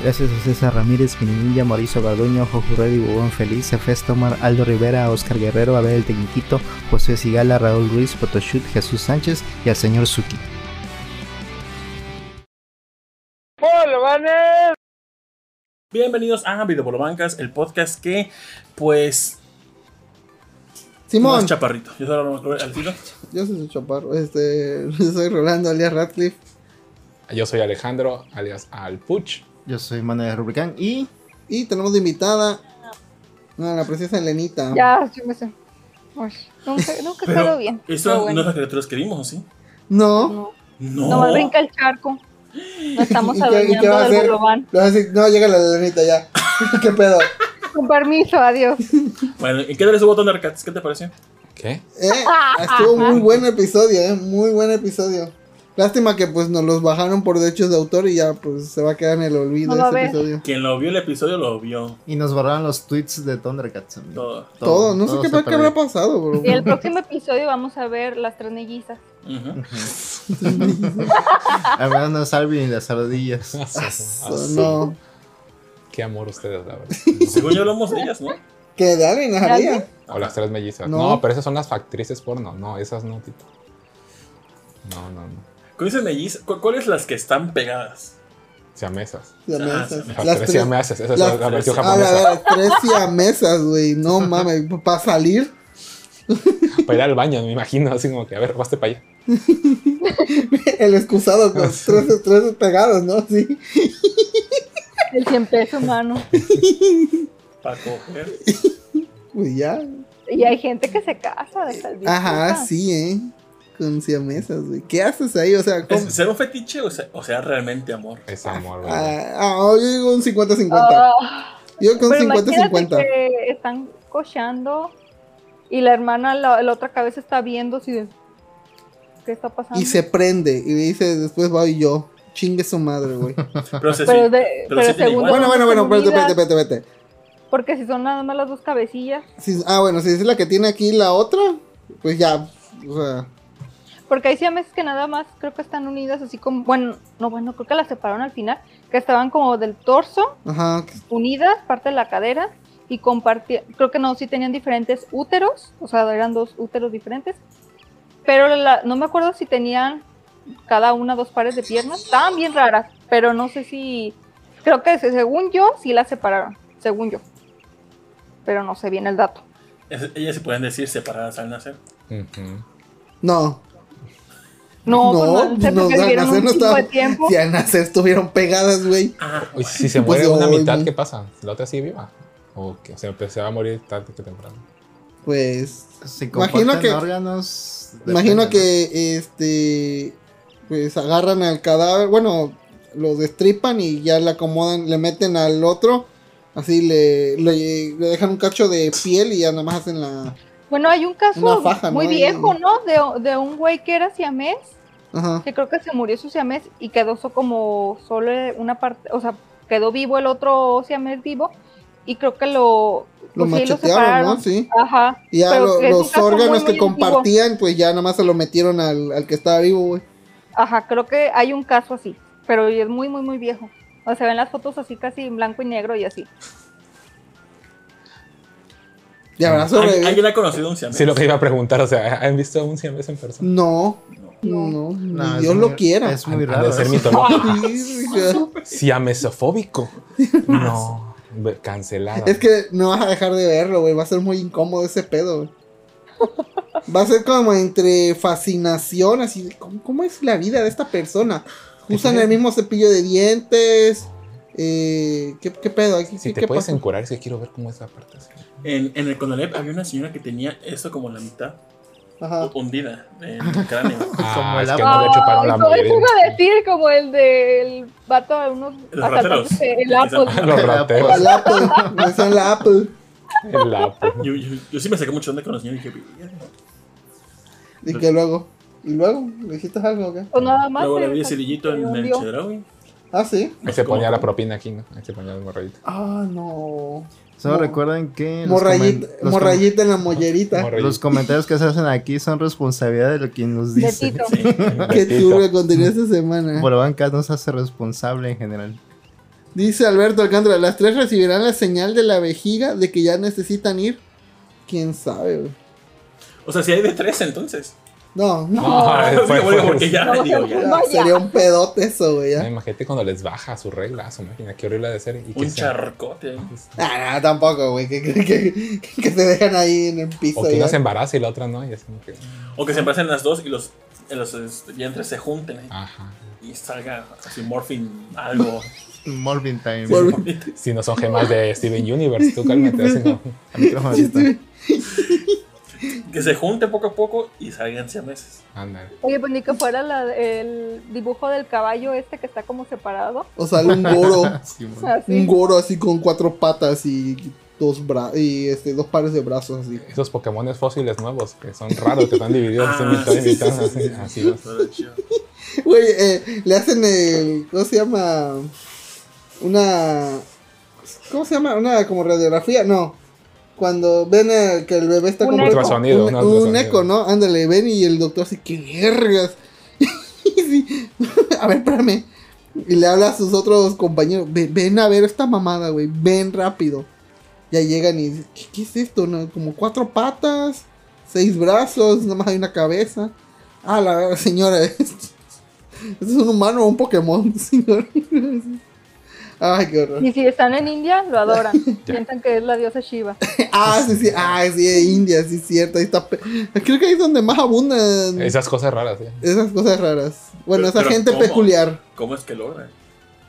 Gracias a César Ramírez, Minilla, Mauricio Garduño, Jojo Reddy, Bubón Feliz, Efes Tomar, Aldo Rivera, Oscar Guerrero, Abel el Tecniquito, José Sigala, Raúl Ruiz, Photoshoot, Jesús Sánchez y al señor Suki. Bienvenidos a Videopolobancas, el podcast que, pues. Simón. Chaparrito. Yo soy al tiro. Yo soy chaparro. Este, soy Rolando alias Radcliffe. Yo soy Alejandro alias Alpuch. Yo soy Manuel Rubricán y. Y tenemos de invitada a la preciosa Elenita. Ya, yo me sé. Uy, nunca nunca bien. ¿Esto pero no bueno. es las criaturas que vimos, ¿o sí? No. No, No. nomás brinca el charco. No estamos ¿Y qué- y qué adueñando del hacer? bolobán. No, llega la Elenita ya. ¿Qué pedo? Con permiso, adiós. Bueno, ¿y qué tal estuvo Thundercats? ¿Qué te pareció? ¿Qué? Eh, estuvo muy buen episodio, eh, muy buen episodio. Lástima que pues nos los bajaron por derechos de autor y ya pues se va a quedar en el olvido No ver. episodio. Quien lo vio el episodio lo vio Y nos borraron los tweets de Thundercats. amigo. todo. Todo, no sé qué, qué habrá pasado, bro. Y el próximo episodio vamos a ver las tres mellizas. Menos no es Alvin y las ardillas. So, no. Qué amor ustedes, la verdad. Según yo hablamos de ellas, ¿no? Que de ¿De haría. O las tres mellizas. No. No. pero esas son las actrices porno. No, esas no, tipo. No, no, no. Con ese melliz, ¿cu- ¿cuáles las que están pegadas? Siamesas. Siamesas. Ah, Las, tres siamesas. Esa es la versión A japonesa. tres siamesas, güey. No mames, para salir. Para ir al baño, me imagino. Así como que, a ver, baste para allá. El excusado con tres, tres pegados, ¿no? Sí. El 100 pesos, mano. Para coger. Pues ya. Y hay gente que se casa de tal Ajá, sí, ¿eh? Con siamesas, güey. ¿Qué haces ahí? O sea, ¿cómo? ¿Es, ¿Será un fetiche o sea, o sea realmente amor? Es amor, güey. Ah, ah, yo digo un 50-50. Ah, yo con pero imagínate 50-50. que están cochando y la hermana la, la otra cabeza está viendo así de... ¿Qué está pasando? Y se prende. Y dice, después voy yo. Chingue su madre, güey. Pero, se, Pero, de, pero pero segundo igual. bueno, no bueno, bueno, espérate, espérate, espérate, espérate. Porque si son nada más las dos cabecillas. Si- ah, bueno, si es la que tiene aquí la otra, pues ya. O sea, Porque hay siameses que nada más creo que están unidas así como, bueno, no, bueno, creo que las separaron al final, que estaban como del torso, ajá. unidas, parte de la cadera, y compartían, creo que no, sí tenían diferentes úteros, o sea, eran dos úteros diferentes, pero la- no me acuerdo si tenían cada una dos pares de piernas, estaban bien raras, pero no sé si, creo que se- según yo, sí las separaron, según yo, pero no sé bien el dato. Ellas se pueden decir separadas al nacer. Ujú. No. No, pues no, se no, nacer un no chingo estaba. de tiempo. Si al nacer estuvieron pegadas, güey. Ah, si se Pues, muere una mitad. ¿qué pasa? ¿La otra sigue viva? ¿O qué? O sea, pues, se va a morir tarde que temprano. Pues. Imagino que- órganos. Imagino que este pues agarran al cadáver, bueno, lo destripan y ya le acomodan, le meten al otro, así le, le, le dejan un cacho de piel y ya nada más hacen la Bueno, hay un caso faja, muy ¿no? viejo, ¿no? De, de un güey que era siamés, ajá. que creo que se murió su siamés y quedó so- como solo una parte, o sea, quedó vivo el otro siamés vivo y creo que lo... Lo pues sí, machetearon, separaron. ¿no? Sí. Ajá. Y ya lo- los órganos muy que compartían, pues ya nada más se lo metieron al, al que estaba vivo, güey. Ajá, creo que hay un caso así, pero es muy, muy, muy viejo. O sea, ven las fotos así casi en blanco y negro y así. Y habrá ¿alguien, sobrevivido. alguien ha conocido un siamés? Sí, lo que iba a preguntar, o sea, ¿han visto un siamés en persona? No, no, No. No, Dios muy- lo quiera. Es muy raro. de ser eso. mitológico. Siamesofóbico. No, cancelado. Es que no vas a dejar de verlo, güey. Va a ser muy incómodo ese pedo, güey. Va a ser como entre fascinación, así de ¿cómo, cómo es la vida de esta persona? Usan el mismo cepillo de dientes. Eh, ¿qué, qué pedo? ¿Qué, Si qué te puedes pasa? encurar, es que quiero ver cómo es la parte así. En, en el Conalep había una señora que tenía esto como la mitad Ajá. hundida en el cráneo. Ah, el es que no le chuparon la eso iba a decir como el del vato de unos Los rateros. el Apple. Los rateros. El Apple. Me decían la Apple. El Apple. Yo, yo, yo sí me saqué mucho onda con la señora y dije. Y que luego. ¿Y luego? ¿Le dijiste algo o qué? O nada más. Luego le vi el cerillito en el chedraui. Ah, sí. Ahí se ponía la propina aquí, ¿no? Ahí se ponía el morrayito. Ah, no. Solo Mo- recuerden que los, Morrayita, en la mollerita. Los comentarios que se hacen aquí son responsabilidad de lo quien nos dice. Sí. Qué turbio contenido esta semana. Por banca no se hace responsable en general. Dice Alberto Alcántara, las tres recibirán la señal de la vejiga de que ya necesitan ir. ¿Quién sabe, güey? O sea, si hay de tres entonces. No, no. No, Digo, fue- bueno, fue- porque ya, No, digo, ya. no. Sería un pedote eso, güey. Imagínate cuando les baja su regla, su máquina, qué horrible de ser. Y Un charcote. Ah, no, tampoco, güey. Que, que, que, que se dejan ahí en el piso. O que ya. una se embaraza y la otra no. Y así como que, O que se embaracen las dos y los, los este, vientres se junten ahí ajá. y salga así morphine algo. Morbin Time. Si no son gemas de Steven Universe, tú cálmate. Así no. El micrófono. que se junte poco a poco y salgan siameses. Ándale. Oye, pues ni que fuera la- el dibujo del caballo este que está como separado. O sale un goro. Sí, un goro así con cuatro patas y dos bra y este dos pares de brazos así. Esos Pokémones fósiles nuevos que son raros, que están divididos así, Ah, mitad y mitad. sí, así, sí, así. Güey, eh, le hacen el ¿cómo se llama? Una ¿cómo se llama? Una como radiografía, no. Cuando ven el- que el bebé está Un como eco. Ultrasonido, un, un un eco, ¿no? Ándale, ven y el doctor así, qué vergas. Sí. A ver, espérame. Y le habla a sus otros compañeros, "Ve- ven a ver esta mamada, güey, ven rápido. Ya llegan y dicen, ¿qué, qué es esto? no? Como cuatro patas, seis brazos, nada más hay una cabeza. Ah, la verdad, señora, ¿esto es un humano o un Pokémon, señor? Ay, qué horror. Y si están en India, lo adoran. Piensan que es la diosa Shiva. Ah, sí, sí, ah, sí, India, sí, cierto. Ahí está. Creo que ahí es donde más abundan Esas cosas raras, ¿sí? esas cosas raras. Bueno, Pero- esa pero gente ¿cómo? peculiar. ¿Cómo es que logran?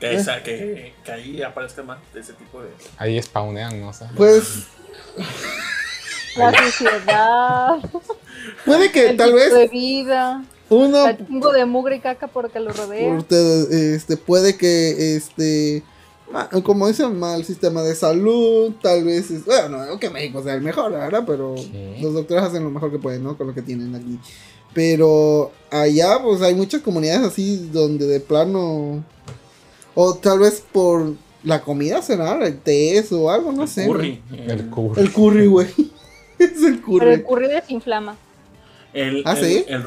Que, esa- que, que ahí aparezca más de ese tipo de. Ahí spawnean, ¿no? O sea, Pues La suciedad, puede que el tal tipo de vez vida, uno el chingo de mugre y caca porque lo rodea. Usted, este, puede que, este, como dicen, mal sistema de salud, tal vez, es- bueno, no que México sea el mejor, la verdad, pero los doctores hacen lo mejor que pueden, ¿no? Con lo que tienen aquí. Pero allá, pues, hay muchas comunidades así donde de plano, o tal vez por la comida será, el té o algo, no sé. curry. el El, curry. El curry, güey. es el curry. Pero el curry desinflama. el, ¿Ah, el- sí? el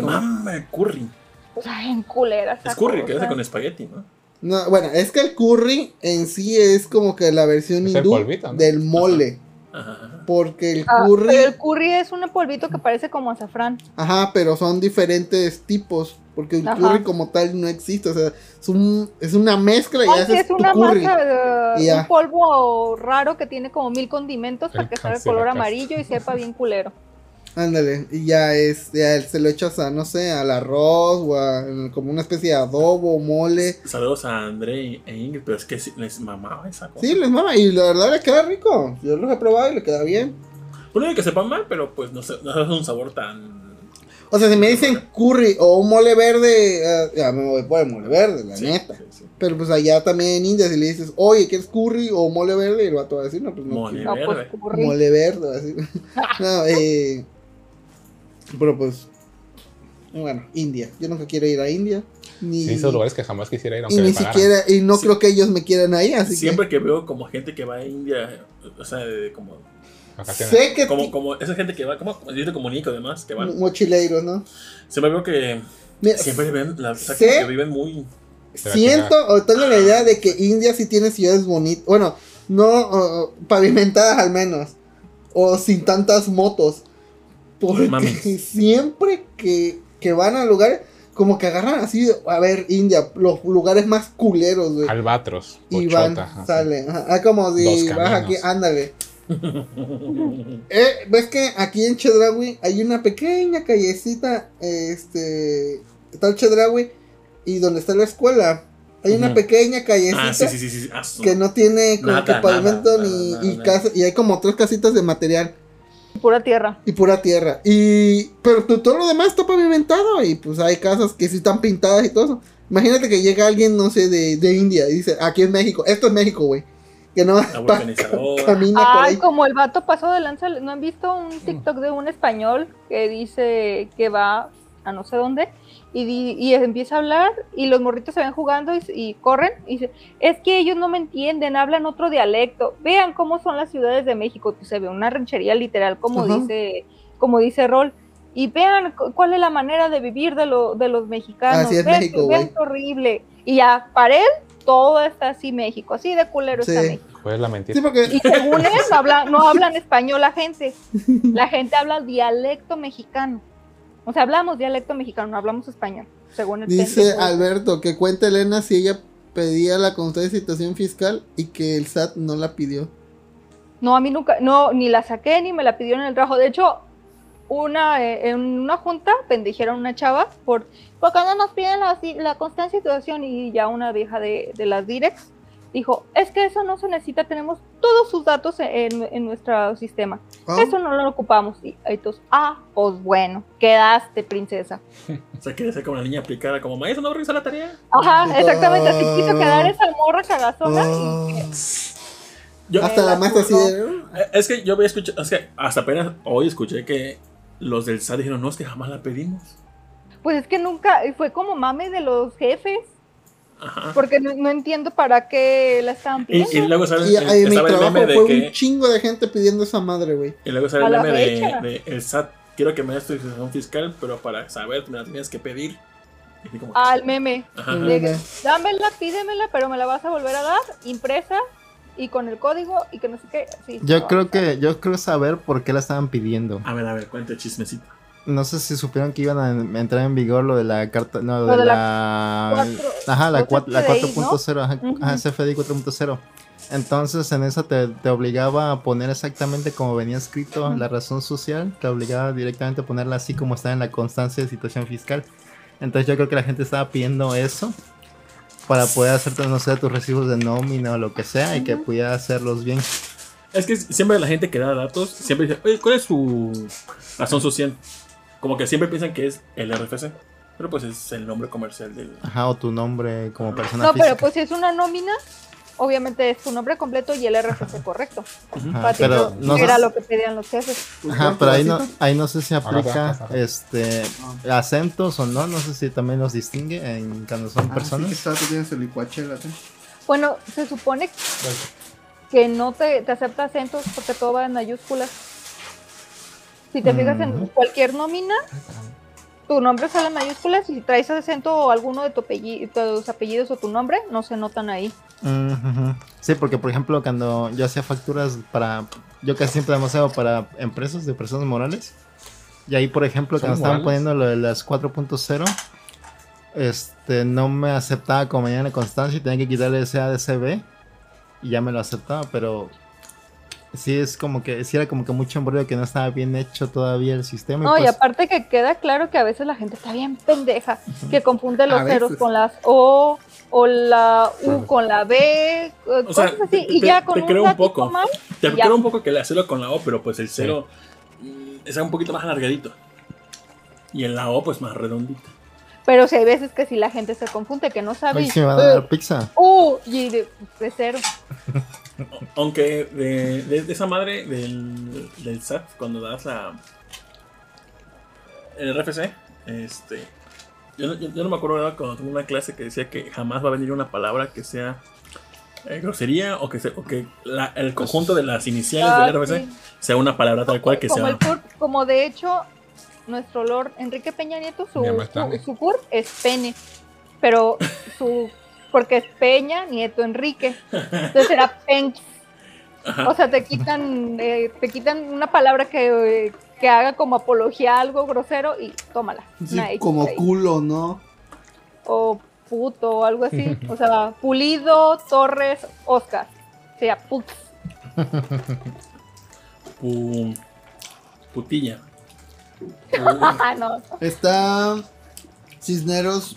¿cómo? mama el curry. O sea, en culera. esa Es curry, que hace con espagueti, ¿no? No, bueno, es que el curry en sí es como que la versión hindú polvito, ¿no? del mole. Ajá, ajá. Porque el Ah, curry, pero el curry es un polvito que parece como azafrán. ajá, pero son diferentes tipos. Porque el Ajá. curry como tal no existe. O sea, es, un, es una mezcla y Ah, sí, haces es tu una curry. masa, de- Y ya. un polvo raro que tiene como mil condimentos para El que salga color amarillo y sepa bien culero. Ándale, y ya es, ya se lo echas a, no sé, al arroz o a, como una especie de adobo, mole. Saludos a André y- e Ingrid, pero es que les mamaba esa cosa. Sí, les mama, y la verdad le queda rico. Yo los he probado y le queda bien. Bueno, de que sepan mal, pero pues no, sé, no es un sabor tan. O sea, si me dicen curry o un mole verde, eh, ya me voy por el mole verde, la Sí, neta. sí, sí. Pero pues allá también en India, si le dices, oye, ¿quieres curry o mole verde? Y el vato va a decir, no, pues no. Mole. quiero. No, pues verde. curry. Mole verde, va a decir. no, eh. Pero pues. Bueno, India. Yo nunca quiero ir a India. Ni, Sí, esos lugares que jamás quisiera ir, y aunque ni me siquiera, y no Sí. creo que ellos me quieran ahí, así Siempre que veo como gente que va a India, o sea, de- como, que. Sé que. como, como esa gente que va, como, yo te comunico además, que van. Mochileiros, ¿no? Siempre veo que Mira, siempre ven, la, o sea, sé- que viven muy. Siento o tengo la idea de que India sí tiene ciudades bonitas. Bueno, no o- pavimentadas al menos. O sin tantas motos. Porque siempre que, que van a lugares, como que agarran así, a ver, India, los lugares más culeros, güey. Albatros. Y van, Pochota, salen. Ajá, ah, como si vas aquí, ándale. Eh, ¿Ves que aquí en Chedraui hay una pequeña callecita? Este. Está el Chedraui y donde está la escuela. Hay una pequeña callecita Ah, sí, sí, sí. sí. Ah, que no tiene como Nada, que pavimento nada, ni nada, y, casa- y hay como tres casitas de material Pura tierra. y pura tierra. Y pero to- todo lo demás está pavimentado y pues hay casas que sí están pintadas y todo eso. Imagínate que llega alguien, no sé, de, de India y dice, aquí es México, esto es México, güey. Que no camina por Ay, ahí. como el vato pasó de lanza. ¿No han visto un TikTok de un español que dice que va a no sé dónde? Y, y empieza a hablar y los morritos se ven jugando y, y corren y dice, es que ellos no me entienden, hablan otro dialecto. Vean cómo son las ciudades de México. Pues se ve una ranchería literal, como dice, como dice Rol. Y vean cu- cuál es la manera de vivir de, lo- de los mexicanos. Así es vean, México, vean horrible. Y ya, para él, todo está así México, así de culero está. México. Pues la Sí, mentira. porque Y según él, no, habla- no hablan español la gente. La gente habla dialecto mexicano. O sea, hablamos dialecto mexicano, no hablamos español. Según el dice pendejo. Alberto que cuenta Elena si ella pedía la constancia de situación fiscal y que el SAT no la pidió. No, a mí nunca, no, ni la saqué ni me la pidieron en el trabajo. De hecho, una, eh, en una junta pendijeron a una chava por, ¿por qué no nos piden la, la constancia de situación? Y ya una vieja de, de las directs dijo, es que eso no se necesita, tenemos todos sus datos en, en nuestro sistema. Ah, Eso no lo ocupamos. Y entonces, ah, pues bueno, quedaste, princesa. O sea, quiere ser como la niña aplicada, como maestra, no regresa la tarea. Ajá, exactamente, así Ah. quiso quedar esa morra cagazona. ah. y- Yo, Hasta la maestra así. Eh, Es que yo había escuchado, es que hasta apenas hoy escuché que los del SAT dijeron, no, es que jamás la pedimos. Pues es que nunca, fue como mame de los jefes. Ajá. Porque no, no entiendo para qué la estaban pidiendo. y luego sale, Y el- en mi el meme de fue que, un chingo de gente pidiendo esa madre, güey. y luego sale el meme de, el SAT, quiero que me des tu situación fiscal, pero para saber me la tienes que pedir. Como, Ah, el meme. ajá. De dámela, pídemela, pero me la vas a volver a dar, impresa y con el código y que no sé qué. Sí, Yo no, creo que, yo creo saber por qué la estaban pidiendo. A ver, a ver, cuente chismecito. No sé si supieron que iban a entrar en vigor lo de la carta, no, lo Lo de, de la, cuatro- ajá, la, cuatro cuat- la CFDI, 4.0, ajá, Ujú. ajá, CFDI 4.0. Entonces en esa te, te obligaba a poner exactamente como venía escrito la razón social, te obligaba directamente a ponerla así como está en la constancia de situación fiscal. Entonces yo creo que la gente estaba pidiendo eso para poder hacerte, no sé, tus recibos de nómina o lo que sea y que pudiera hacerlos bien. Es que siempre la gente que da datos, siempre dice, oye, ¿cuál es su razón social? Como que siempre piensan que es el RFC. Pero pues es el nombre comercial del... Ajá, o tu nombre como persona No, física. pero pues si es una nómina, obviamente es tu nombre completo y el RFC correcto. Ajá, Para ti pero no- era lo que pedían los jefes. Ajá, pero ahí no, ahí no sé si aplica ahora, ahora. este acentos o no, no sé si también los distingue en cuando son personas. tú tienes el licuache, Bueno, se supone que no te, te acepta acentos porque todo va en mayúsculas. Si te fijas en Ujú. cualquier nómina, tu nombre sale en mayúsculas y si traes acento o alguno de tu apellido, tus apellidos o tu nombre, no se notan ahí. Sí, porque por ejemplo cuando yo hacía facturas para, yo casi siempre demasiado para empresas de personas morales. Y ahí por ejemplo ¿Son cuando estaban poniendo lo de las 4.0, este no me aceptaba como mañana constancia y tenía que quitarle ese ADCB y ya me lo aceptaba, pero sí es como que, sí era como que mucho embrollo que no estaba bien hecho todavía el sistema. y No, y pues- aparte que queda claro que a veces la gente está bien pendeja, que confunde los A ceros veces. con las O o la U con la B, eh, O cosas sea, así, te- y te- ya te con un creo un poco. Te Ya. creo un poco que le hacerlo con la O, pero pues el cero mm, es un poquito más alargadito. Y en la O, pues más redondito. Pero si hay veces que si la gente se confunde, que no sabe, Hoy van a dar pizza. U y de, de cero. O- Aunque de, de- de esa madre del, del SAT, cuando das la. El RFC, este. Yo, no- yo- yo no me acuerdo ¿verdad? cuando tuve una clase que decía que jamás va a venir una palabra que sea eh, grosería o que, sea, o que la- el conjunto de las iniciales Ah, del RFC sí. sea una palabra tal cual que como, sea. el como de hecho, nuestro Lord Enrique Peña Nieto, su, su, también. su CURP es pene, pero su, porque es Peña Nieto Enrique, entonces era Penx. O sea, te quitan, eh, te quitan una palabra que, eh, que haga como apología a algo grosero y tómala. Sí, como ahí. culo, ¿no? O puto o algo así. O sea, Pulido, Torres, Oscar. O sea, put. Pu- putilla. Ah, no. Está Cisneros.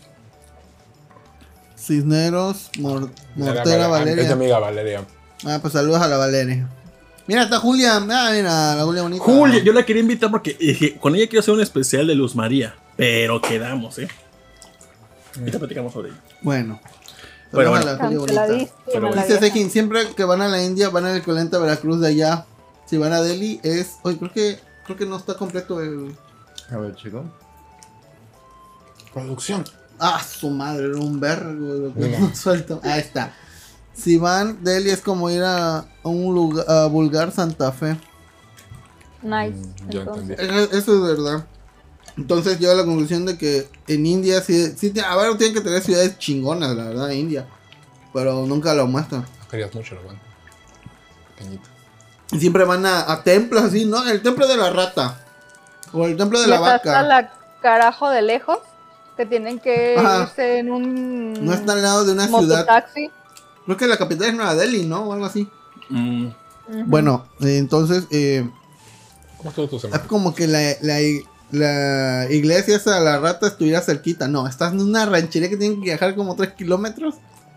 Cisneros, Mor- Mortera, mi Valeria. amiga Valeria. Ah, pues saludos a la Valeria. Mira, está Julia. Ah, mira, la Julia bonita. Julia, yo la quería invitar porque dije, con ella quiero hacer un especial de Luz María. Pero quedamos, ¿eh? Ahorita platicamos sobre ella. Bueno. Bueno, bueno. a la Julia bonita. Pero la Dice. Sekin, siempre que van a la India van al equivalente a Veracruz de allá. Si van a Delhi es. Oye, creo que creo que no está completo el. A ver, chico. Producción. Ah, su madre, era un vergo lo que Mira. no suelto. Ahí está. Si van Delhi es como ir a, a un lugar a Bulgar Santa Fe. Nice. Mm, ya entendí. Eh, Eso es verdad. Entonces yo a la conclusión de que en India sí, sí a ver, tienen que tener ciudades chingonas, la verdad, India. pero nunca lo muestran. Querías mucho, lo bueno. Pequeñito. Y siempre van a, a templos así, ¿no? El templo de la rata. O el templo de Y la está hasta vaca. la carajo de lejos, que tienen que Ajá. irse en un No está al lado de una ciudad. mototaxi. Creo que la capital es Nueva Delhi, ¿no? O algo así. Mm. Bueno, eh, entonces, eh, ¿Cómo estuvo tu semana? es como que la, la, la iglesia esa de la rata estuviera cerquita. No, estás en una ranchería que tienen que viajar como 3 kilómetros.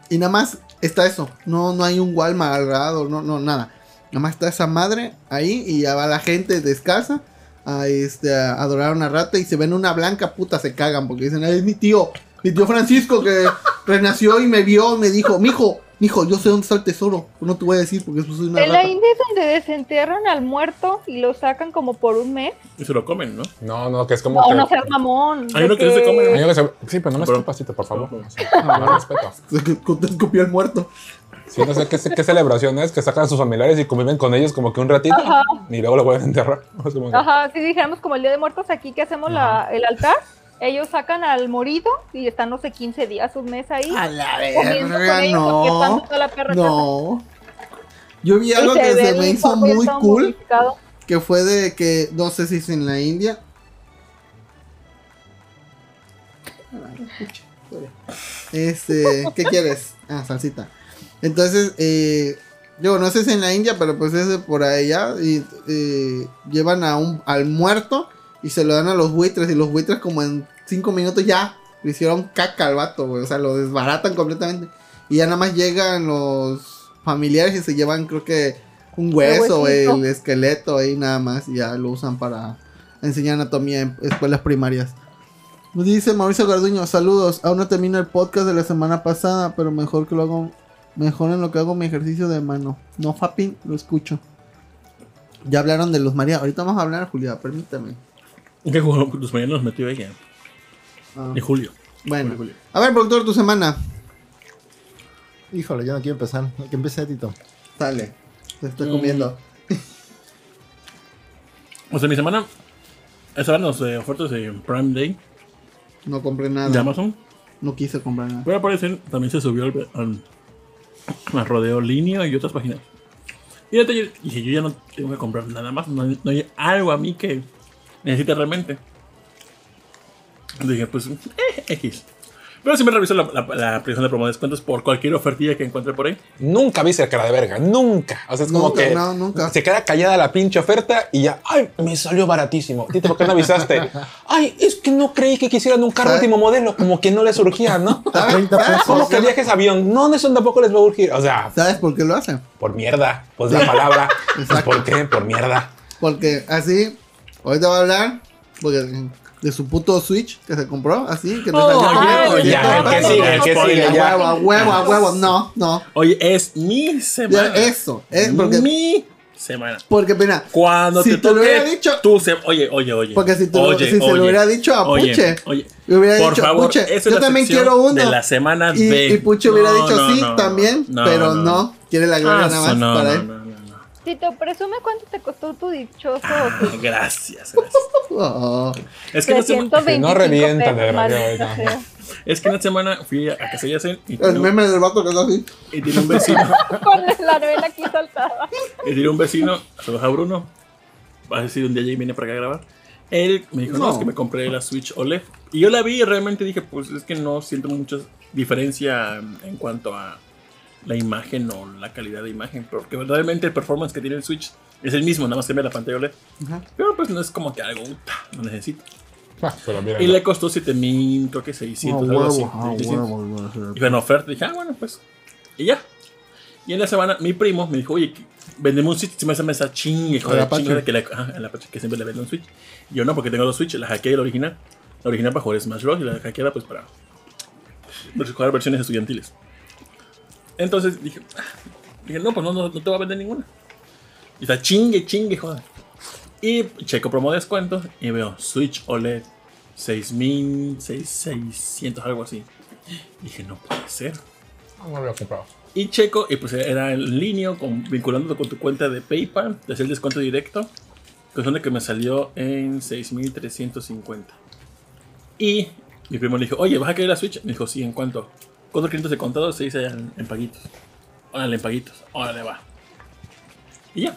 Y nada más está eso. No, no hay un Walmart al lado, no, no, nada. Nada más está esa madre ahí y ya va la gente descalza a, este, a adorar a una rata y se ven una blanca puta, se cagan porque dicen, "Ay, es mi tío, mi tío Francisco que renació y me vio y me dijo, mijo, mijo, yo sé dónde está el tesoro. No te voy a decir porque soy una En la rata. India es donde desenterran al muerto y lo sacan como por un mes. y se lo comen, ¿no? No, no, que es como No, que... no seas mamón. Hay uno que no se come, Sí, pero no me Pero- escupas, por favor. Pero- O sea, no respeto. Te escupió el muerto. Sí, no sé qué, qué celebración es, que sacan a sus familiares y conviven con ellos como que un ratito Ajá. y luego lo vuelven a enterrar. Ajá, si dijéramos como el Día de Muertos aquí que hacemos la, el altar, ellos sacan al morido y están, no sé, 15 días, un mes ahí. A la comiendo con verga, no. toda la perra casa. No. Yo vi algo que se me hizo muy cool, que fue de que, no sé si es en la India. Este, ¿qué quieres? Ah, salsita. Entonces, eh, yo no sé si en la India, pero pues es por allá y eh, llevan a un, al muerto y se lo dan a los buitres y los buitres como en cinco minutos ya le hicieron caca al vato, güey, o sea, lo desbaratan completamente. Y ya nada más llegan los familiares y se llevan, creo que un hueso, el esqueleto ahí nada más y ya lo usan para enseñar anatomía en escuelas primarias. Nos dice Mauricio Garduño, saludos. Aún no termino el podcast de la semana pasada, pero mejor que lo hago, mejor en lo que hago mi ejercicio de mano. No, Fapping, lo escucho. Ya hablaron de los María. Ahorita vamos a hablar, Julia, permítame. ¿Qué jugó? Los mañanos nos metió ella. Ah, En julio. bueno, Julio. a ver, productor, tu semana. Híjole, yo no quiero empezar. Que empiece Tito. Dale, te estoy Mm. comiendo. O sea, mi semana. Estaban las eh, ofertas de Prime Day No compré de nada. Amazon. No quise comprar nada. Pero aparecen, también se subió al, al, al rodeo línea y otras páginas. Y ahorita yo yo ya no tengo que comprar nada más. No, hay- algo a mí que necesite realmente. Dije, pues, eh, X. Pero siempre reviso la, la, la previsión de promo de descuentos por cualquier ofertilla que encuentre por ahí. Nunca vi cara de verga, nunca. O sea, es como Nunca, que no, nunca. se queda callada la pinche oferta y ya, ay, me salió baratísimo. Tito, ¿por qué no avisaste? Ay, es que no creí que quisieran un carro último modelo, como que no les surgía, ¿no? ¿Sabes? 30 ¿Sabes pesos. por ¿Cómo que viajes avión? No, eso tampoco les va a urgir. O sea, ¿Sabes por qué lo hacen? por mierda. Pues la palabra. Pues. ¿Por qué? Por mierda. Porque así, ahorita va a hablar porque de su puto Switch que se compró, así, que te Oh, salió ya, bien, oye, ya, el que sigue, que sigue, A ya. huevo, a huevo, a huevo, no, no. Oye, es mi Ya, semana. eso, es porque, Mi semana. porque mira, Cuando Si te te lo toque hubiera dicho- tu se- Oye, oye, oye. porque si, te lo- Oye, si se lo oye, hubiera dicho a oye, Puche, Oye, le hubiera por dicho, favor, Puche, yo también quiero uno. De la semana y, B. y Puche hubiera No, dicho no, sí no, también, no, pero no, quiere la gloria Ah, nada más no, para no, él. No, no, no. Tito, presume cuánto te costó tu dichoso. Ah, gracias, gracias. Oh, Es que, en esta semana, 325 no revienta, pesos, desgraciado, maldita ahorita. sea. es que en esta semana fui a, a Casa Yacen y el un- meme del vato que está así. y tiene un vecino. Con la novela aquí saltada. y tiene un vecino, saludos a Bruno. Va a decir un día ya viene para acá a grabar. Él me dijo, no. No. es que me compré la Switch OLED. Y yo la vi y realmente dije, pues es que no siento mucha diferencia en cuanto a la imagen o la calidad de imagen. Porque realmente el performance que tiene el Switch es el mismo, nada más ve la pantalla OLED. Ajá. Pero pues no es como que algo, "Uta, lo necesito. Ah, pero mira, Y le costó 7000, creo que 600, algo así. Ah, 600. huevo, Y fue en oferta, dije, ah, bueno, pues. Y ya. Y en la semana, mi primo me dijo, oye, vendemos un Switch. Si me hace esa chingue, joder, chingue, que, ajá, Apache, que siempre le vende un Switch. Y yo no, porque tengo dos Switch, la hackeé la original. La original para jugar Smash Bros. y la hackeada, pues para jugar versiones estudiantiles. Entonces dije, ah, dije no, pues no, no, no te va a vender ninguna. Y está chingue, chingue, joder. Y checo promo descuento y veo Switch OLED 6600, algo así. Dije, no puede ser. no, lo había comprado. Y checo, y pues era en línea, con, vinculándote con tu cuenta de PayPal, te hacía el descuento directo. Cuestión de que me salió en 6350. Y mi primo le dijo, oye, ¿vas a querer la Switch? Me dijo, sí, ¿en cuánto? Cuatro clientes de contado se dice en, en paguitos. Órale, en paguitos. Órale, va. Y ya.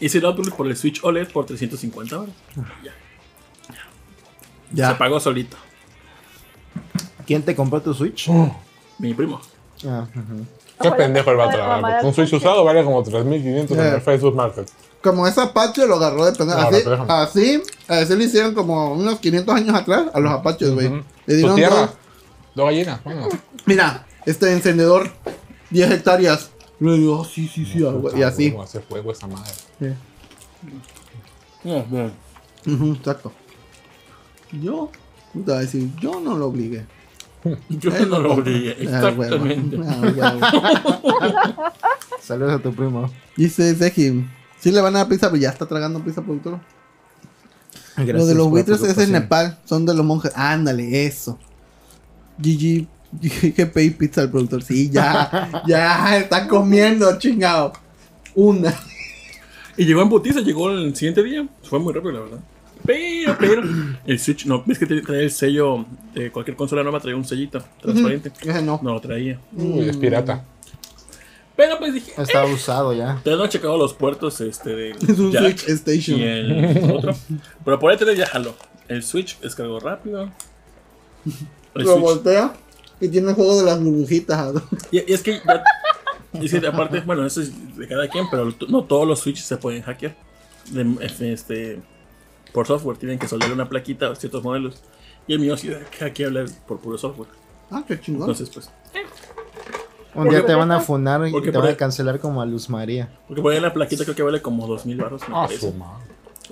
Hice el upgrade por el Switch OLED por 350 horas. Ya. Ya. Se pagó solito. ¿Quién te compró tu Switch? Mi primo. Ah. Qué pendejo el vato. Un Switch usado vale como 3.500 en Eh. el Facebook Market. Como ese Apache lo agarró de pendejo. No, Así, lo así, así le hicieron como unos 500 años atrás a los Apaches, güey. Ujú. Le Tu dieron tierra. dos- Dos gallinas. Bueno. Mira, este encendedor, 10 hectáreas. Le digo, oh, sí, sí, sí, ah, güey, y así. ¿Cómo hace fuego esa madre? Sí. No. Ujú, exacto. Yo, puta, decir, yo no lo obligué. Yo Él no lo obligué. Ah, huevo. Exactamente. Ah, huevo. Saludos a tu primo. Dice Seji, sí le van a dar pizza, pero ya está tragando pizza productor. Lo de los buitres es en. Nepal, son de los monjes. Ándale, eso. GG, GPI pizza el productor. Sí, ya, ya, está comiendo, chingado. Una. Y llegó en putiza, llegó el siguiente día. Fue muy rápido, la verdad. Pero, pero, el Switch, no, ves que trae el sello de cualquier consola nueva, traía un sellito transparente. No. No lo traía. Uy, es pirata. Pero pues dije, Está usado ya. todavía no he checado los puertos este de Es un Jack Switch Station. y el otro. Pero por ahí te ya jaló. El Switch descargó rápido. Lo Switch. voltea y tiene el juego de las burbujitas. Y, y es que ya. Y es que aparte, bueno, eso es de cada quien, pero no todos los Switches se pueden hackear. De- este, por software, tienen que soldar una plaquita a ciertos modelos. Y el mío sí hackeable por puro software. Ah, qué chingón. Entonces, pues. Un día te van a funar y porque te van a cancelar como a Luz María. Porque por ahí la plaquita creo que vale como 2000 baros. Ah,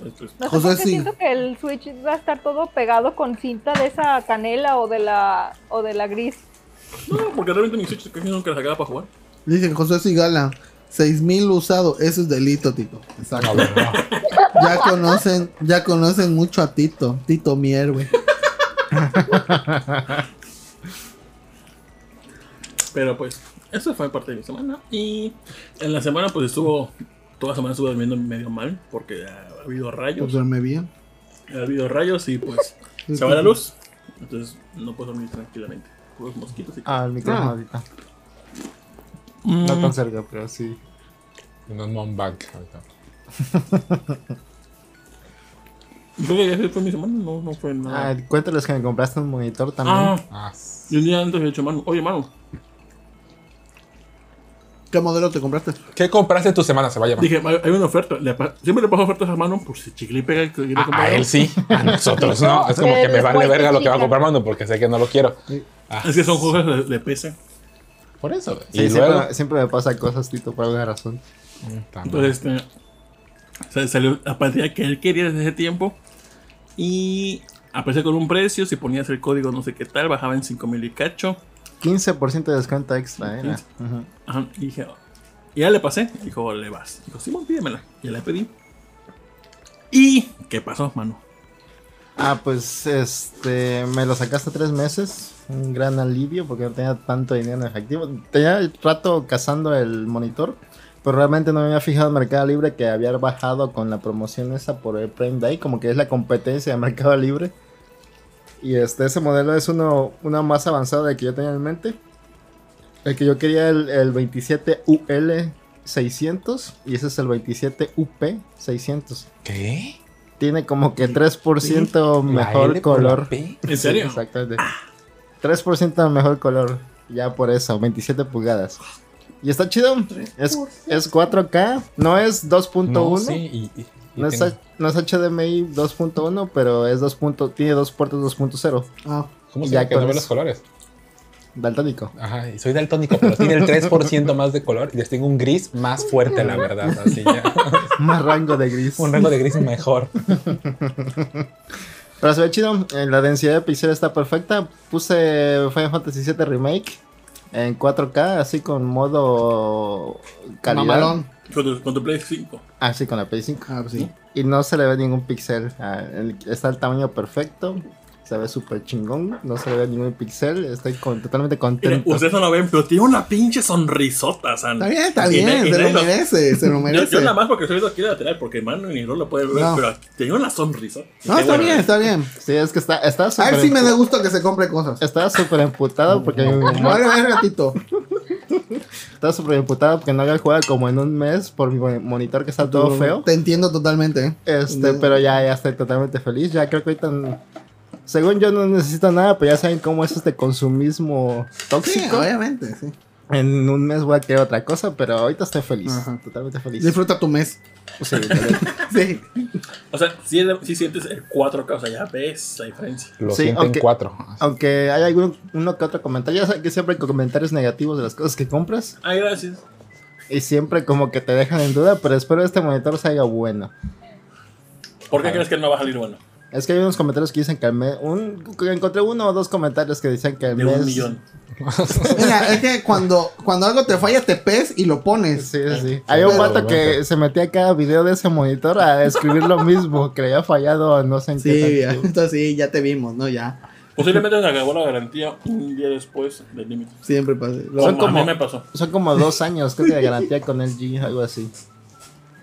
No sé José, por qué sí. siento que el Switch va a estar todo pegado con cinta de esa canela o de la o de la gris. no, porque realmente mi Switch casi nunca la sacaba para jugar. Dicen José Sigala, 6000 usado, eso es delito, Tito. Exacto. No. Ya conocen, ya conocen mucho a Tito, Tito Mier, güey. Pero pues, eso fue parte de mi semana. Y en la semana, pues estuvo. Toda la semana estuve durmiendo medio mal. Porque ha habido Pues rayos. duerme bien. Ha habido rayos y pues. se va la luz. Entonces no puedo dormir tranquilamente. Puros mosquitos y. Ah, el micrófono Ah. ahorita. Mm, No tan cerca, pero sí. No, bank. ahorita. Creo que ese fue mi semana. No, no fue nada. Ah, cuéntales que me compraste un monitor también. Ah, Ah, y un día antes he dicho, mano, oye, mano. ¿Qué modelo te compraste? ¿Qué compraste tu semana? Se va a llamar. Dije, hay una oferta. Le siempre le paso ofertas a mano por si chicle y pega y quiere A, comprar a él sí, a nosotros no. Es como que me vale verga lo que va a comprar mando porque sé que no lo quiero. Ah, Es que son juegos de, de PC. por eso. Sí, y siempre, luego. siempre me pasa cosas, Tito, por alguna razón. Mm, ta madre. Entonces, este. sa- Salió la pantalla que él quería desde ese tiempo. Y aparecía con un precio. Si ponías el código no sé qué tal, bajaba en 5000 y cacho. 15% de descuento extra, era. 15. Ujú. Ajá, y dije, y ya le pasé. Dijo, le vas. Dijo, Simón, pídemela. Ya le pedí. ¿Y qué pasó, mano? Ah, pues este, me lo sacaste tres meses. Un gran alivio porque no tenía tanto dinero en efectivo. Tenía el rato cazando el monitor, pero realmente no me había fijado en Mercado Libre que había bajado con la promoción esa por el Prime Day, como que es la competencia de Mercado Libre. Y este, ese modelo es uno, uno más avanzado del que yo tenía en mente. El que yo quería el, el 27UL600 y ese es el 27UP600. ¿Qué? Tiene como que 3% ¿La mejor color. ¿En serio? Sí, exactamente. 3% mejor color. Ya por eso, 27 pulgadas. Y está chido. Es, es 4K. No es 2.1. No, No, sí, y, y- es, no es HDMI 2.1, pero es 2. punto- tiene dos puertos 2.0. Ah, ¿Cómo se llama que no ve los colores? Daltónico. Ajá, y soy daltónico, pero tiene el 3% más de color y les tengo un gris más fuerte, la verdad. Así ya. Más rango de gris. un rango de gris mejor. Pero se ve chido. eh, La densidad de píxeles está perfecta. Puse Final Fantasy VII Remake en 4K, así con modo calidad. mamalón. Con tu, con tu Play 5. Así con la Play 5. Ah, pues sí. Y no se le ve ningún pixel. Ah, está el tamaño perfecto. Se ve súper chingón, no se ve ningún pixel, estoy con- totalmente Mira, contento. ustedes no lo ven, pero tiene una pinche sonrisota, San. Está bien, está bien, y se lo merece, se lo Yo, merece. yo nada más porque estoy viendo aquí de lateral, porque mano ni no lo puede ver, No. pero tenía una sonrisa. No, está bueno, bien, está bien. Sí, es que está, está A súper ver si me da gusto que se compre cosas. Estaba súper emputado porque mamá Vale, a ver, gatito. estaba súper emputado porque no había jugado como en un mes por mi mo- monitor que está todo feo. Te entiendo totalmente. ¿eh? Este, pero ya, ya estoy totalmente feliz. Ya creo que ahorita, según yo, no necesito nada, pero ya saben cómo es este consumismo Sí, tóxico. obviamente, sí. En un mes voy a querer otra cosa, pero ahorita estoy feliz. Ajá. Totalmente feliz. Disfruta tu mes. Sí. O sea, si si sientes el 4K, o sea, ya ves la diferencia. Lo Sí, sienten aunque- cuatro. Aunque hay algún, uno que otro comentario, ya saben que siempre hay comentarios negativos de las cosas que compras. Ay, gracias. Y siempre como que te dejan en duda, pero espero este monitor salga bueno. ¿Por qué crees que no va a salir bueno? Es que hay unos comentarios que dicen que al mes... Un, encontré uno o dos comentarios que decían que al De mes... un millón. Mira, es que cuando, cuando algo te falla, te pes y lo pones. Sí, sí, sí. Hay un vato que se metía a cada video de ese monitor a escribir lo mismo, que le había fallado no sé en Sí, qué. ya, tanto. entonces sí, ya te vimos, ¿no? Ya. Posiblemente se acabó la garantía un día después del límite. Siempre pasa. Lo- Son Como a como- mí me pasó. Son como dos años, creo que de garantía con LG, algo así.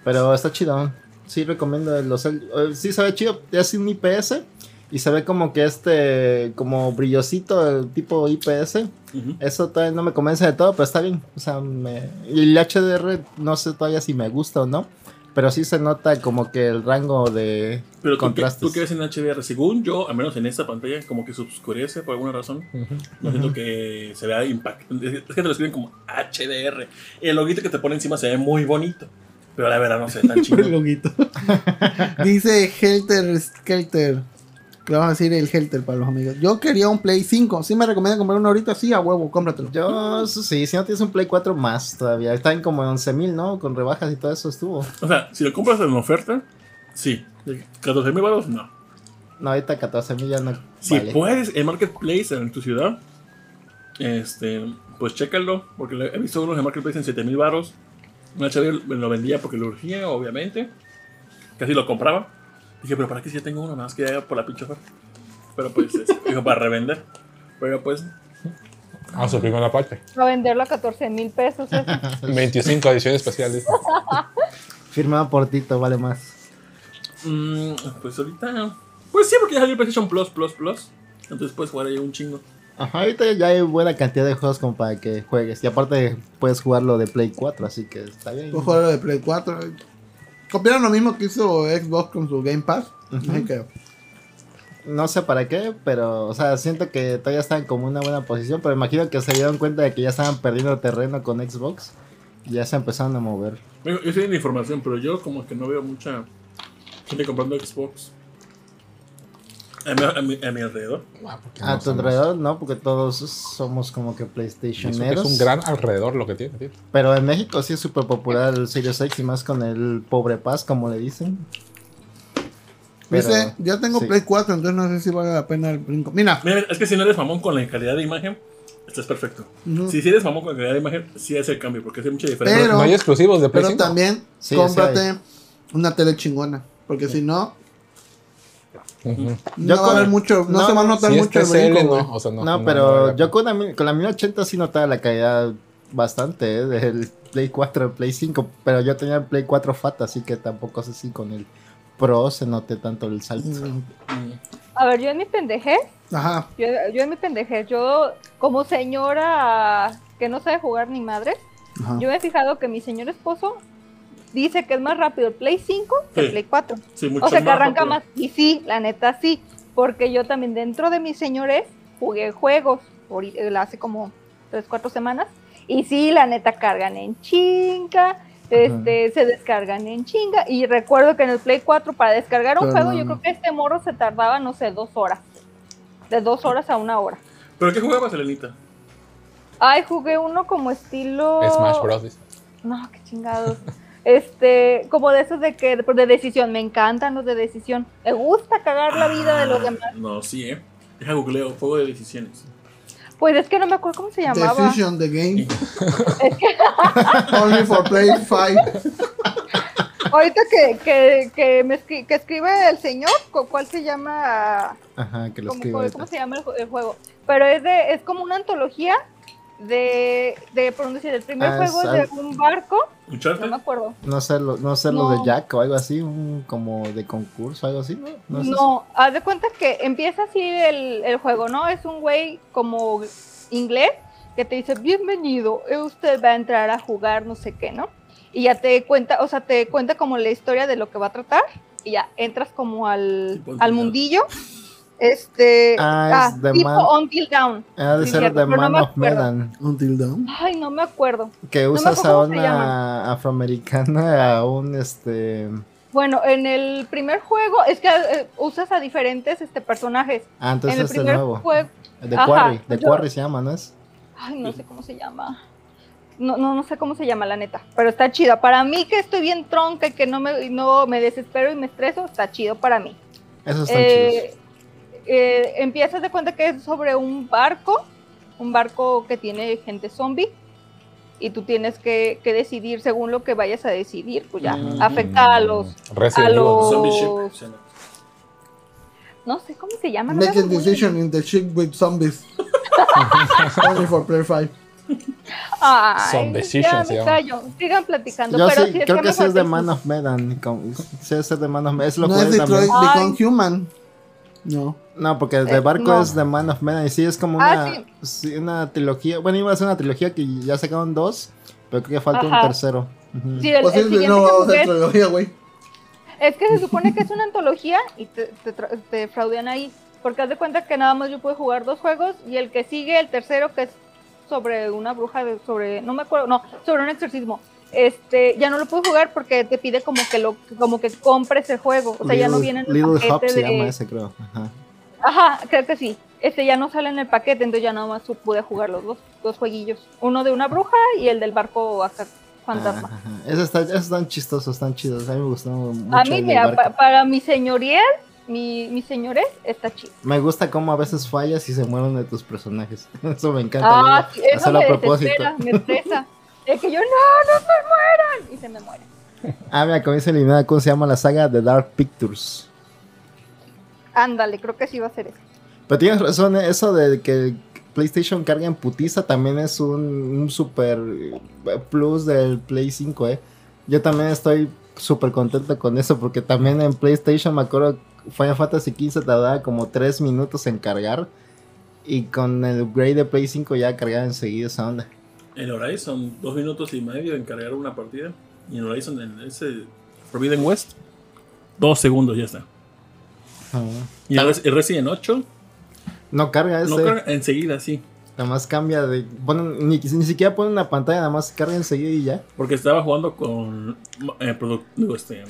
Pero está chido. Sí, recomiendo los L- eh, Sí, se ve chido. Es un IPS. Y se ve como que este, como brillosito, el tipo IPS. Ujú. Eso todavía no me convence de todo, pero está bien. O sea, me... el HDR no sé todavía si me gusta o no. Pero sí se nota como que el rango de Pero tú, contrastes. tú que ves en HDR, según yo, al menos en esta pantalla, como que se oscurece por alguna razón. No siento que se vea impactante. Es que te lo escriben como HDR. El loguito que te pone encima se ve muy bonito. Pero la verdad no ve tan el chido. Dice Helter Skelter. Le vamos a decir el Helter para los amigos. Yo quería un Play 5. Si me recomiendan comprar uno ahorita, sí, a huevo, cómpratelo. Yo, sí, si no tienes un Play 4 más todavía. Está en como 11 mil, ¿no? Con rebajas y todo eso estuvo. O sea, si lo compras en oferta, sí. De 14 mil baros, no. No, ahorita 14 mil ya no. Si vale. puedes en Marketplace en tu ciudad, este, pues chécalo, porque he visto unos en Marketplace en 7 mil baros. Una chava me lo vendía porque lo urgía, obviamente. Casi lo compraba. Dije, pero ¿para qué si ya tengo uno? Nada más que ya por la pinche oferta. Pero pues, es- dijo, para revender. Pero pues, Ah, su primera parte. A venderlo a 14 mil pesos. eso. 25 ediciones especiales. Firmado por Tito, vale más. mm, pues ahorita. Pues sí, porque ya salió PlayStation Plus, Plus, Plus. Entonces puedes jugar ahí un chingo. Ajá, ahorita ya hay buena cantidad de juegos como para que juegues. Y aparte puedes jugarlo de Play 4, así que está bien. Puedo jugar lo de Play 4. Copiaron lo mismo que hizo Xbox con su Game Pass. Así que, No sé para qué, pero, o sea, siento que todavía están como en una buena posición. Pero imagino que se dieron cuenta de que ya estaban perdiendo terreno con Xbox. Y ya se empezaron a mover. Yo estoy en información, pero yo como que no veo mucha gente comprando Xbox. A mi, a mi- a mi alrededor. Ah, A no tu somos- alrededor, no, porque todos somos como que PlayStationeros. Es un gran alrededor lo que tiene, tío. Pero en México sí es súper popular el Series X y más con el pobre paz, como le dicen. Pero- dice, ya tengo sí. Play 4, entonces no sé si vale la pena el brinco. Mira, Mira, es que si no eres mamón con la calidad de imagen, estás perfecto. Si sí eres mamón con la calidad de imagen, sí hace el cambio, porque hace mucha diferencia. Pero- no hay exclusivos de Play pero 5. también Sí, cómprate una tele chingona. Porque si no, No Yo va a con- haber mucho, no, no, se va a notar Si mucho el brinco, no. O sea, no, No, no, pero no, yo con la, con la 1080 sí notaba la calidad bastante, ¿eh? Del Play 4 al Play 5. Pero yo tenía el Play 4 FAT, así que tampoco sé si con el Pro se note tanto el salto. Mm, A ver, yo en mi pendejez, Ajá. yo, yo en mi pendejez, yo como señora que no sabe jugar ni madre, ajá. yo me he fijado que mi señor esposo dice que es más rápido el Play 5 que el. Play 4. Sí, mucho O sea, que arranca rápido. más. Y sí, la neta sí. Porque yo también dentro de mis señores jugué juegos eh, hace como 3, 4 semanas. Y sí, la neta cargan en chinga. Este, se descargan en chinga. Y recuerdo que en el Play 4 para descargar un Pero juego, no, yo creo que este morro se tardaba, no sé, dos horas. De dos horas a una hora. ¿Pero qué jugabas, Elenita? Ay, jugué uno como estilo. Smash Bros. No, qué chingados. Este, como de esos de que de decisión, me encantan los de decisión. Me gusta cagar la vida de los demás. No, sí, ¿eh? Deja googleo, juego de decisiones. Pues es que no me acuerdo cómo se llamaba. Decision the game. Es que Only for Play 5. Ahorita que, que, que, me escri- que escribe el señor, cu- ¿cuál se llama? Ajá, que lo ¿Cómo, cómo- se llama el, el juego? Pero es de, es como una antología de, de por decir, el primer Ah, juego es de un barco, no me acuerdo. No sé, lo, no sé lo de No. Jack o algo así, un como de concurso, algo así, ¿no? No, es. No, haz de cuenta que empieza así el, el juego, ¿no? Es un güey como inglés que te dice, bienvenido, eh, usted va a entrar a jugar no sé qué, ¿no? Y ya te cuenta, o sea, te cuenta como la historia de lo que va a tratar y ya entras como al, al mundillo. Este, Ah, es The tipo Man- Until Down. Ha de Sí, ser de no Man me of acuerdo. Medan. Until Dawn. Ay, no me acuerdo. Que usas a una afroamericana, a un este. Bueno, en el primer juego es que eh, usas a diferentes este, personajes. Ah, en entonces el es el primer nuevo. juego, De Ajá, Quarry. De yo- Quarry se llama, ¿no es? Ay, no sé cómo se llama. No, no, no sé cómo se llama, la neta. Pero está chida. Para mí, que estoy bien tronca y que no me, no me desespero y me estreso, está chido para mí. Están chidos. Eh, eh, empiezas de cuenta que es sobre un barco. Un barco que tiene gente zombie. Y tú tienes que, que decidir según lo que vayas a decidir. Pues ya Mm. afecta a los. A los-. No sé cómo se llama. Make a decision in the ship with zombies. Only for Play 5. Ay, Some ya Decision se me llama. callo. Sigan platicando. Yo pero sí, sí, creo que me sí es de Man of Medan. Sí, es de Man of Medan. Es lo No jugué es también. Detroit Ay. Become Human. No. No, porque el de Eh, barco no. es de Man of Medan. Y sí, es como Ah, una, sí, una trilogía. Bueno, iba a ser una trilogía que ya sacaron dos. Pero creo que falta un tercero. Sí, el, Pues el no hacer trilogía, güey. es que se supone que es una antología y te, te, tra- te fraudean ahí. Porque haz de cuenta que nada más yo puedo jugar dos juegos y el que sigue, el tercero, que es sobre una bruja, de, sobre, no me acuerdo, no, sobre un exorcismo. Este, ya no lo puedo jugar porque te pide como que lo, como que compres el juego. O sea, ya no viene en el Little paquete se llama de. ese, creo. Ajá. Ajá, creo que sí. Este ya no sale en el paquete, entonces ya nada más pude jugar los dos, dos jueguillos. Uno de una bruja y el del barco acá, fantasma. Ajá, ajá. Esos están, esos están chistosos, están chidos. A mí me gustaron mucho. A mí, mira, pa- para mi señoriel, mi, mi señores, está chido. Me gusta cómo a veces fallas y se mueren de tus personajes. Eso me encanta. Ah, sí, eso me a propósito. me estresa. Es que yo, no, no se mueran. Y se me mueren. Ah, mira, como dice eliminada, ¿cómo se llama la saga de Dark Pictures? Ándale, creo que sí va a ser eso. Pero tienes razón, ¿eh? eso de que PlayStation carga en putiza también es un, un super eh, plus del Play 5, ¿eh? Yo también estoy súper contento con eso porque también en PlayStation me acuerdo Final Fantasy XV tardaba como 3 minutos en cargar y con el upgrade de Play 5 ya cargaba enseguida esa onda. En Horizon, dos minutos y medio en cargar una partida. Y en Horizon, en ese Forbidden West, dos segundos ya está. Ah. Y el, Res- el Resident 8, No carga ese, no carga enseguida, sí. nada más cambia de... ponen- ni, ni siquiera pone una pantalla, nada más carga enseguida y ya. Porque estaba jugando con eh, produ- digo, este,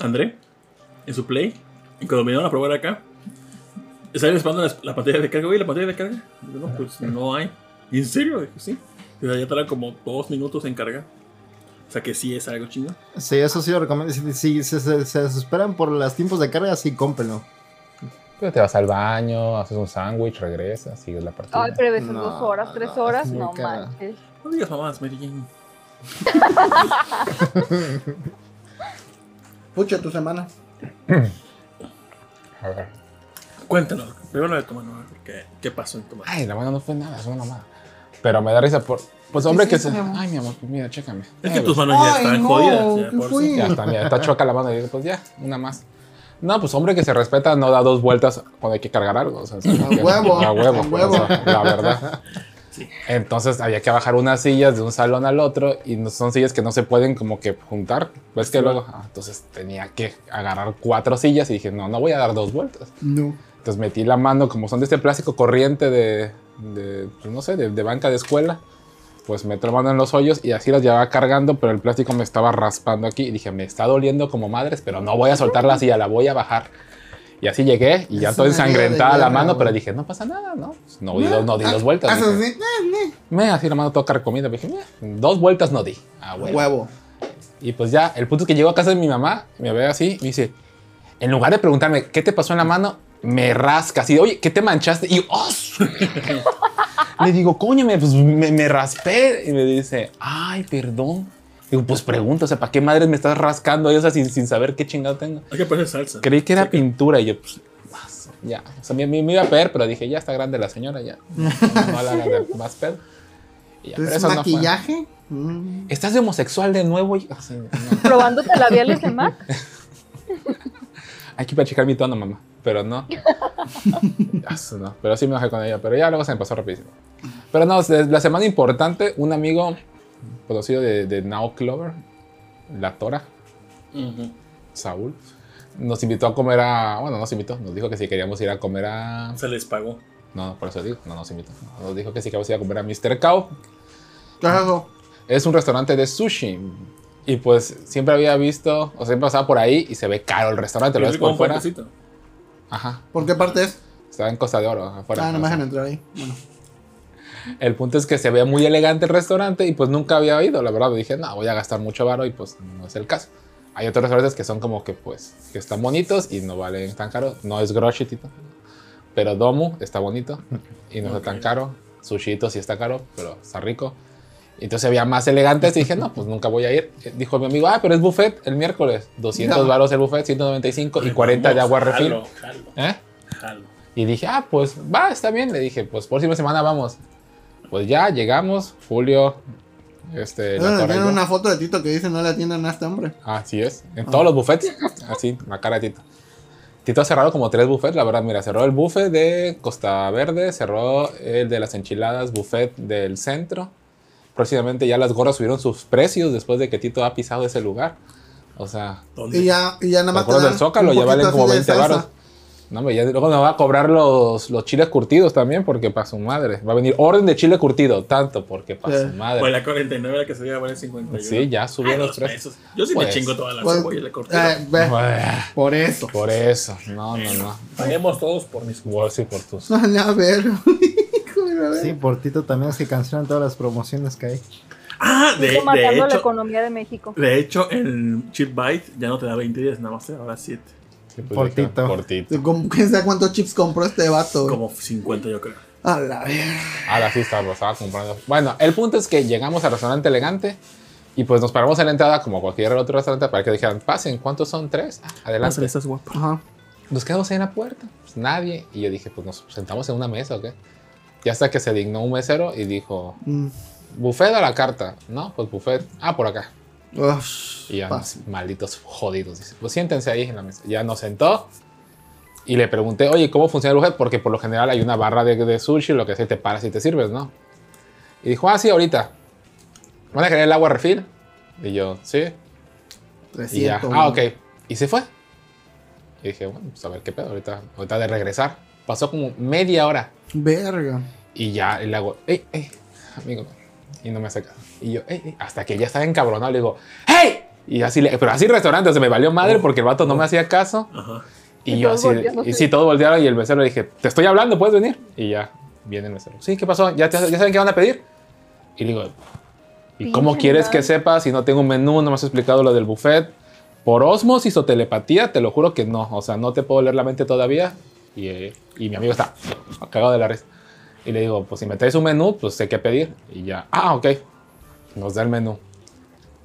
André en su play. Y cuando vinieron a probar acá, estaba esperando la, la pantalla de carga. Oye, la pantalla de carga. No, pues no hay. ¿Y en serio? Dije, sí. Ya tarda como dos minutos en cargar. O sea que sí es algo chingón. Sí, eso sí lo recomiendo. Si, si se, se- se desesperan por los tiempos de carga, sí, cómprenlo. Pues te vas al baño, haces un sándwich, regresas, sigues la partida. Ay, pero veces No, dos horas, tres horas, no cara. manches. No digas mamás, Mary Jane. Pucha, tu semana. A ver. Cuéntanos. Primero de tu ver, ¿Qué, qué pasó en tu mano? Ay, la mano no fue nada, es una mamada. Pero me da risa por. Pues hombre que se. Ay, mi amor, pues mira, chécame. Es que tus manos ya están no, jodidas. Ya, ¿qué por. Ya está, mira, está chueca la mano. Y digo, pues ya, una más. No, pues hombre que se respeta no da dos vueltas cuando hay que cargar algo. O sea, A huevo, A huevo. a huevo. o sea, la verdad. Sí. Entonces había que bajar unas sillas de un salón al otro y no- son sillas que no se pueden como que juntar. ¿Ves que luego? Ah, entonces tenía que agarrar cuatro sillas y dije, no, no voy a dar dos vueltas. No. Entonces metí la mano, como son de este plástico corriente de, de, pues, no sé, de, de banca de escuela. Pues la mano en los hoyos y así las llevaba cargando, pero el plástico me estaba raspando aquí. Y dije, me está doliendo como madres, pero no voy a soltar la silla, la voy a bajar. Y así llegué y ya Es toda ensangrentada la mano, pero dije, no pasa nada, ¿no? Pues, No, di, dos, no di dos vueltas. Haces dije. así, Me, así la mano toca recomida. Dije, "Meh, dos vueltas no di. Ah, huevo. Huevo. Y pues ya, el punto es que llego a casa de mi mamá, me ve así, y me dice, en lugar de preguntarme qué te pasó en la mano, me rasca así, oye, ¿qué te manchaste? Y yo, ¡oh! Le digo, coño, me, pues, me, me raspé. Y me dice, ay, perdón. Digo, pues pregunto, o sea, ¿para qué madres me estás rascando ahí, o sea, sin, sin saber qué chingado tengo? Hay que poner salsa. Creí que era Sí, pintura y yo, pues, más, ya. O sea, me, me- me iba a pedir, pero dije, ya está grande la señora, ya. No, no la hagan de más pedo. Y ya, Entonces, eso no maquillaje. Mm. ¿Estás de homosexual de nuevo? Y- así, no. Probándote labiales de MAC. Hay que ir a checar mi tono, mamá. Pero no. Eso no. Pero sí me bajé con ella. Pero ya luego se me pasó rapidísimo. Pero no, la semana importante, un amigo conocido de, de Now Clover, la Tora, Ujú. Saúl, nos invitó a comer a. Bueno, nos invitó. Nos dijo que si queríamos ir a comer a. Se les pagó. No, por eso digo. No nos invitó. Nos dijo que si queríamos ir a comer a Mr. Cow. ¿Qué hago? Es un restaurante de sushi. Y pues siempre había visto, o siempre pasaba por ahí y se ve caro el restaurante. Lo ves Como por un fuera. puentecito. Ajá. ¿Por qué parte es? Estaba en Costa de Oro, afuera. Ah, no me dejan entrar ahí. Bueno. El punto es que se ve muy elegante el restaurante y pues nunca había ido, la verdad. Dije, no, voy a gastar mucho varo y pues no es el caso. Hay otros restaurantes que son como que pues que están bonitos y no valen tan caro. No es Groshitito, pero Domu está bonito y no está tan caro. Sushito sí está caro, pero está rico. Entonces había más elegantes y dije, no, pues nunca voy a ir. Dijo mi amigo, ah, pero es buffet el miércoles. 200 No. varos el buffet, 195 y 40 de agua refil. Jalo, jalo, ¿Eh? jalo. Y dije, ah, pues va, está bien. Le dije, pues próxima semana vamos. Pues ya llegamos, Julio, este, Tora y tienen una foto de Tito que dice no le atiendan a este hombre. Así es, en todos los buffets, así, la cara de Tito. Tito ha cerrado como tres buffets, la verdad, mira, cerró el buffet de Costa Verde, cerró el de las enchiladas, buffet del centro. Próximamente ya las gorras subieron sus precios después de que Tito ha pisado ese lugar. O sea, ¿Dónde? Y ya, y ya nada las más. te gorras del Zócalo ya valen como así de 20 salsa. baros. No, ya luego me va a cobrar los, los chiles curtidos también, porque para su madre. Va a venir orden de chile curtido, tanto porque para Sí. su madre. Pues la 49 la que se iba a valer 51. Sí, ya subieron Ay, los precios. pesos. Yo sí Pues, me chingo toda la Pues, cebolla y la corté. eh, Bueno, por eso. Por eso, no, no, no. Paguemos todos por mis Igual sí por tus. No, a ver. Híjole, a ver. Sí, por Tito también es que cancelan todas las promociones que hay. Ah, de, de matando la hecho, economía de México. de hecho, en Chip Bite ya no te da 20 días, nada más te da ahora 7. Sí, pues, Por dije, Tito. Por Tito. ¿Cómo- ¿Quién sabe cuántos chips compró este vato? Como 50 yo creo. A la ver. Ahora sí estaba, lo estaba comprando. Bueno, el punto es que llegamos al restaurante elegante y pues nos paramos en la entrada como cualquier otro restaurante para que dijeran, pasen, ¿cuántos son? Tres. Ah, adelante. Pásale, estás guapa. Ajá. Nos quedamos ahí en la puerta, pues nadie. Y yo dije, pues nos sentamos en una mesa o qué. Y hasta que se dignó un mesero y dijo, Mm. buffet a la carta. No, pues buffet. Ah, por acá. Ush, Y ya, fácil. malditos jodidos. Dice, pues siéntense ahí en la mesa. Ya nos sentó. Y le pregunté, oye, ¿cómo funciona el buffet? Porque por lo general hay una barra de, de sushi, lo que sea, te paras y te sirves, ¿no? Y dijo, ah, sí, ahorita. ¿Van a querer el agua refil? Y yo, sí. Y ya, 300, ah, ok. Y se fue. Y dije, bueno, pues a ver qué pedo, ahorita, ahorita de regresar. Pasó como media hora. Verga. Y ya le hago, ey, ey, amigo. Y no me hace caso. Y yo, ey, ey, hasta que ya estaba encabronado, le digo, ¡hey! Y así, le, pero así restaurante, se me valió madre porque el vato no me hacía caso. Ajá. Y, Y yo así, y sí, todos voltearon y el mesero le dije, te estoy hablando, ¿puedes venir? Y ya, viene el mesero. Sí, ¿qué pasó? ¿Ya, te- ya saben qué van a pedir? Y le digo, ¿y cómo quieres que sepa si no tengo un menú? No me has explicado lo del buffet. Por osmosis o telepatía, te lo juro que no. O sea, no te puedo leer la mente todavía. Y, eh, y mi amigo está cagado de la risa. Y le digo, pues si me traes un menú, pues sé qué pedir. Y ya, ah, ok. Nos da el menú.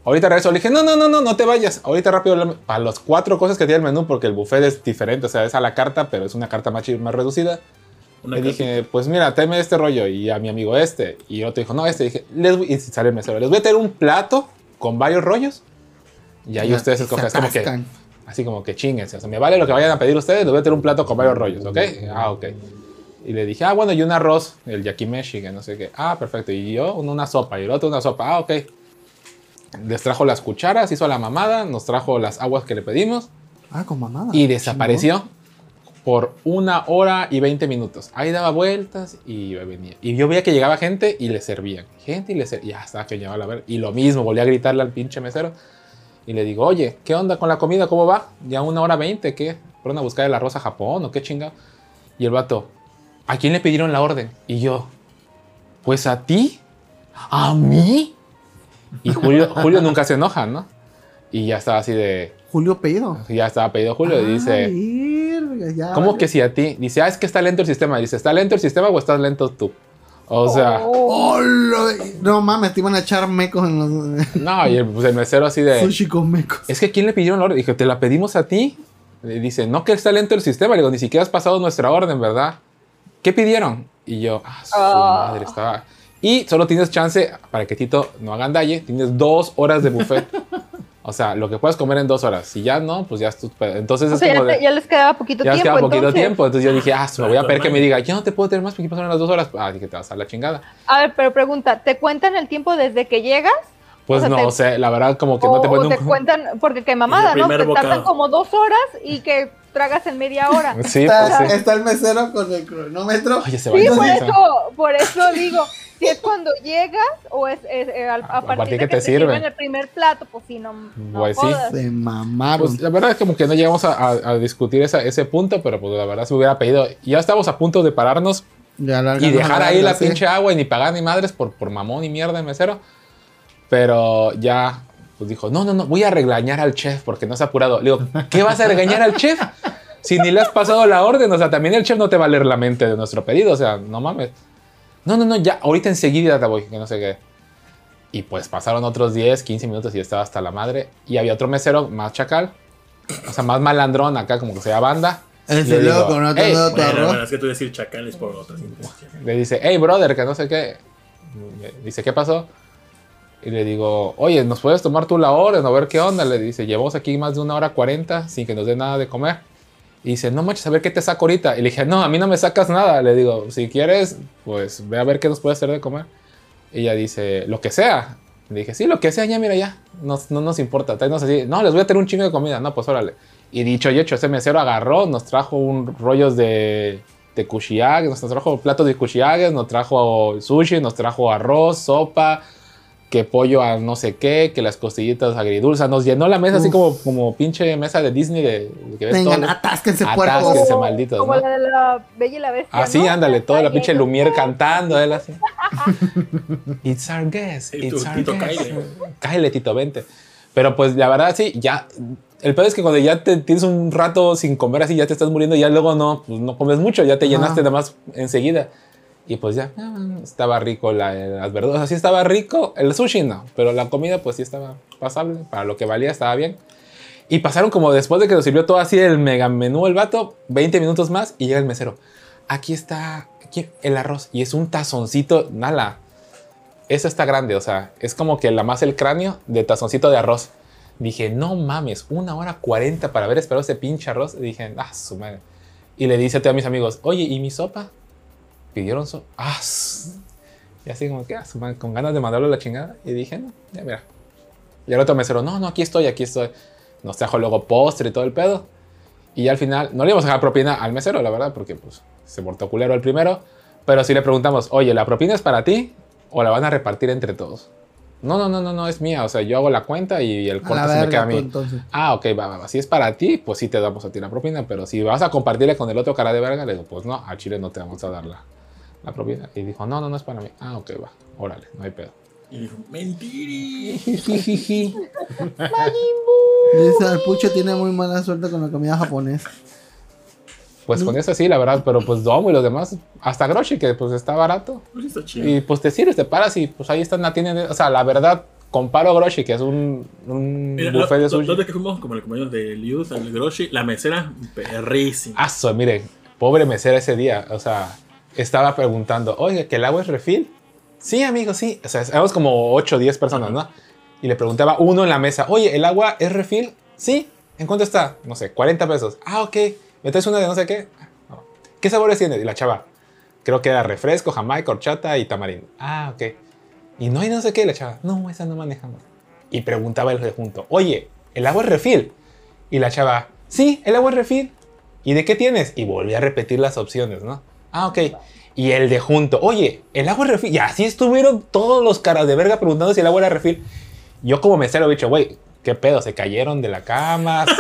Ahorita regreso. Le dije, no, no, no, no, no te vayas. Ahorita rápido, a las cuatro cosas que tiene el menú, porque el buffet es diferente. O sea, es a la carta, pero es una carta más, más reducida. Una Le dije, pues mira, tráeme este rollo. Y a mi amigo este. Y otro dijo, no, este. Y dije, les voy, y sale el mesero. Les voy a tener un plato con varios rollos. Y ahí ustedes escogen. Es como que. Así como que chinguense. O sea, me vale lo que vayan a pedir ustedes. Les voy a tener un plato con varios rollos, ¿ok? Ah, ok. Y le dije, ah, bueno, y un arroz, el yakimeshi, que no sé qué. Ah, perfecto. Y yo, una sopa. Y el otro, una sopa. Ah, ok. Les trajo las cucharas, hizo la mamada, nos trajo las aguas que le pedimos Ah, con mamada. y desapareció por una hora y 20 minutos. Ahí daba vueltas y venía. Y yo veía que llegaba gente y le servían. Gente y le servían. Ya hasta que llegaba la ver. Y lo mismo, volví a gritarle al pinche mesero. Y le digo, oye, ¿qué onda con la comida? ¿Cómo va? Ya una hora 20, ¿qué? ¿Fueron a buscar el arroz a Japón o qué chingado? Y el vato, ¿a quién le pidieron la orden? Y yo, pues a ti. ¿A mí? Y Julio, Julio nunca se enoja, ¿no? Y ya estaba así de, Julio Pedido. ya estaba pedido Julio y dice, ya ¿Cómo vale. que si a ti? Dice, ah, es que está lento el sistema. Dice, ¿está lento el sistema o estás lento tú? O sea, Oh. No mames, te iban a echar mecos en los no, y el, pues el mesero así de. sushi con mecos. Es que ¿quién le pidieron la orden? Dije, te la pedimos a ti. Le dice, no que está lento el sistema. Le digo, ni siquiera has pasado nuestra orden, ¿verdad? ¿Qué pidieron? Y yo, ah, su Ah. madre, estaba. Y solo tienes chance, para que Tito no haga dalle, tienes dos horas de buffet. o sea, lo que puedes comer en dos horas. Si ya no, pues ya es tu pedo. Entonces O es sea, ya, como de. ya les quedaba poquito Ya nos tiempo. queda poquito entonces. tiempo. Entonces yo dije, ah, me voy a pedir que me diga, yo no te puedo tener más porque pasaron las dos horas. Ah, dije, te vas a la chingada. A ver, pero pregunta, ¿te cuentan el tiempo desde que llegas? Pues O sea, no, te- o sea, la verdad, como que o, no te pueden te cuentan, porque qué mamada, ¿no? Te tardan como dos horas y que tragas en media hora. Sí, está, pues sí. está el mesero con el cronómetro. Oye, se Sí, va por a eso, por eso digo, si es cuando llegas o es, es, eh, al- a, partir, de que, te sirven el primer plato, pues sí, no, no Pues sí. jodas. Se mamaron. Pues la verdad es como que no llegamos a, a- a discutir esa- ese punto, pero pues la verdad se hubiera pedido. Ya estábamos a punto de pararnos Ya la y dejar ahí la sí. pinche agua y ni pagar ni madres por, por mamón y mierda el mesero. Pero ya, pues dijo, no, no, no, voy a regañar al chef porque no se ha apurado. Le digo, ¿qué vas a regañar al chef? Si ni le has pasado la orden, o sea, también el chef no te va a leer la mente de nuestro pedido, o sea, no mames. No, no, no, ya, ahorita enseguida te voy, que no sé qué. Y pues pasaron otros 10, 15 minutos y yo estaba hasta la madre. Y había otro mesero más chacal, o sea, más malandrón acá, como que sea banda. Ese Le digo, loco, no te "Ey, veo tu Bueno, bueno, es que tú decir chacales por otras intenciones. le dice, hey, brother, que no sé qué. Dice, ¿qué pasó? Y le digo, oye, ¿nos puedes tomar tú la orden? A ver qué onda. Le dice, llevamos aquí más de una hora cuarenta sin que nos dé nada de comer. Y dice, no manches, a ver qué te saco ahorita. Y le dije, no, a mí no me sacas nada. Le digo, si quieres, pues ve a ver qué nos puede hacer de comer. Y ella dice, lo que sea. Le dije, sí, lo que sea, ya mira, ya. No, no nos importa. Tráenos así. No, les voy a tener un chingo de comida. No, pues órale. Y dicho y hecho, ese mesero agarró, nos trajo un rollos de, de kushiages, nos trajo platos de kushiages, nos trajo sushi, nos trajo arroz, sopa, que pollo a no sé qué, que las costillitas agridulces. Nos llenó la mesa así Uf. como, como pinche mesa de Disney de, de que ves Vengan, todo. atásquense Atásquense. puercos. Como- malditos, Como ¿no? la de la Bella y la Bestia. Así, ¿no? ándale, toda la Ay, pinche eso. Lumière cantando, él así. It's our guest, Y it's tú, our Tito, guest. Cáele, Tito, vente. Pero pues la verdad sí, ya. El peor es que cuando ya te tienes un rato sin comer así, ya te estás muriendo, ya luego no, pues no comes mucho, ya te llenaste nada más enseguida. Y pues ya, estaba rico la- las verduras, así estaba rico. El sushi no, pero la comida pues sí estaba pasable, para lo que valía estaba bien. Y pasaron como después de que nos sirvió todo así el mega menú el vato, 20 minutos más y llega el mesero. Aquí está aquí el arroz y es un tazoncito, nada. Eso está grande, o sea, es como que la más el cráneo de tazoncito de arroz. Dije, no mames, una hora cuarenta para haber esperado ese pinche arroz. Y dije, ah, su madre. Y le dice a todos mis amigos, oye, ¿y mi sopa? Pidieron sopa. Ah, y así como que, ah, su con ganas de mandarlo a la chingada. Y dije, no, ya mira. Y el otro mesero, no, no, aquí estoy, aquí estoy. Nos trajo luego postre y todo el pedo. Y al final, no le íbamos a dejar propina al mesero, la verdad, porque pues se portó culero el primero. Pero si le preguntamos, oye, ¿la propina es para ti o la van a repartir entre todos? No, no, no, no, no, es mía. O sea, yo hago la cuenta y el corte se me queda a mí. pues, entonces. Ah, ok, va, va, va. Si es para ti, pues sí te damos a ti la propina. Pero si vas a compartirle con el otro cara de verga, le digo, pues no, a Chile no te vamos a dar la, propina. Y dijo, no, no, no es para mí. Ah, ok, va. Órale, no hay pedo. Y dijo, mentiri. Dice, el Pucho tiene muy mala suerte con la comida japonesa. Pues con eso sí, la verdad. Pero pues Domo y los demás, hasta Groshi, que pues está barato. Pues está chido. Y pues te sirves, te paras y pues ahí están la tienda. O sea, la verdad, comparo Groshi, que es un, un Mira, buffet de sushi. ¿dónde que fuimos? Como el compañero de Liuz, al Groshi, la mesera, perrísima. Aso, miren, pobre mesera ese día, o sea, estaba preguntando, oye, ¿que el agua es refil? Sí, amigo, sí. O sea, éramos como 8 o 10 personas, ¿no? Y le preguntaba uno en la mesa, oye, ¿el agua es refil? Sí. ¿En cuánto está? No sé, 40 pesos. Ah, ok. ¿Me traes una de no sé qué? "Ah, no. ¿Qué sabores tiene? Y la chava, creo que era refresco, jamaica, horchata y tamarindo. Ah, ok. Y no hay no sé qué, la chava, no, esa no manejamos. Y preguntaba el junto, oye, ¿el agua es refil? Y la chava, sí, el agua es refil. ¿Y de qué tienes? Y volví a repetir las opciones, ¿no? Ah, ok. Y el de junto, oye, el agua refil. Y así estuvieron todos los caras de verga preguntando si el agua era refil. Yo como mesero he dicho, güey, ¿qué pedo? ¿Se cayeron de la cama?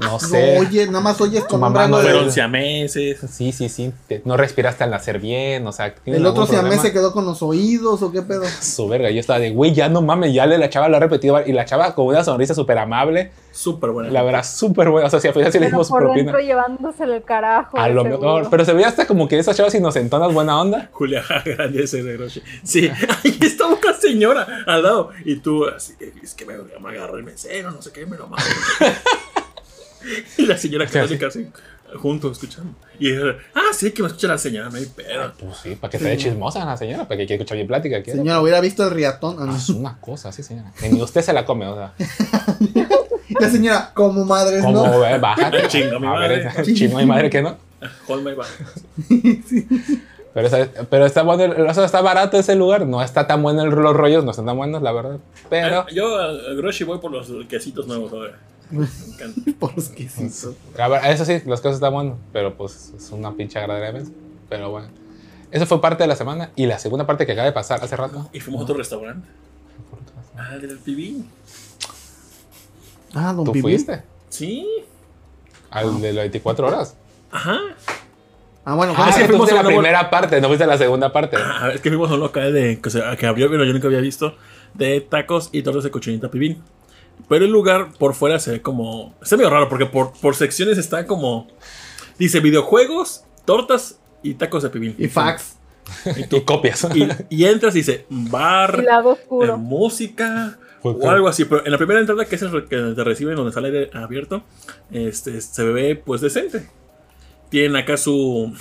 ¿Se- No sé. No, oye, nada más oyes Tu mamá no de... Fueron siameses. Sí, sí, sí. te- no respiraste al nacer bien, o sea. ¿tienes El otro siamés se quedó con los oídos o qué pedo. Su verga, yo estaba de, güey, ya no mames, ya le, la chava lo ha repetido. Y la chava con una sonrisa súper amable, Súper buena. la verdad, súper buena. O sea, si al final sí le dimos su por propina. dentro llevándosele el carajo. A de lo seguro. mejor, pero se veía hasta como que esas chavas inocentonas, buena onda. Julia grande ese de Groshi. Sí, ahí está una señora al lado. Y tú, así, es que me, me agarró el mesero, no sé qué, me lo mató. Y la señora católica así, juntos escuchando. Y ella, ah, sí, que me escucha la señora, no hay pedo. Pues sí, para que te dé chismosa la señora, para que quiera escuchar bien plática. quiere. Señora, hubiera visto el riatón. Ah, no. Es una cosa, sí, señora. Que Ni usted se la come, o sea. La señora, como madres, ¿Cómo, ¿no? ve? Bájate. Chinga mi madre. Chingo mi madre que no. Hold my back. Pero, pero está bueno, el- o sea, está barato ese lugar. No está tan bueno el- los rollos, no están tan buenos, la verdad. Pero Ah, Yo a a Groshi voy por los quesitos nuevos ahora. Me encanta. Por los quesitos. a ver, eso sí, las cosas están buenas. Pero pues es una pinche mesa. Pero bueno. Eso fue parte de la semana. Y la segunda parte que acaba de pasar hace rato. Y fuimos a otro restaurante. Ah, del TV. Ah, don ¿Tú fuiste? Sí. Al de las 24 horas. Ajá. Ah, bueno, Ah, es sí, que tú fuimos fuiste a la primera parte, no fuiste la segunda parte. Ah, es que fuimos a un local de, que, se- que abrió, pero yo nunca había visto, de tacos y tortas de cochinita pibil. Pero el lugar por fuera se ve como... Está medio raro porque por, por secciones está como... Dice videojuegos, tortas y tacos de pibil. y fax. Y copias. Y, y entras y dice bar, Y lado eh, oscuro. música o algo así. Pero en la primera entrada, que es el que te reciben donde sale aire abierto, este, se ve pues decente. Tienen acá su,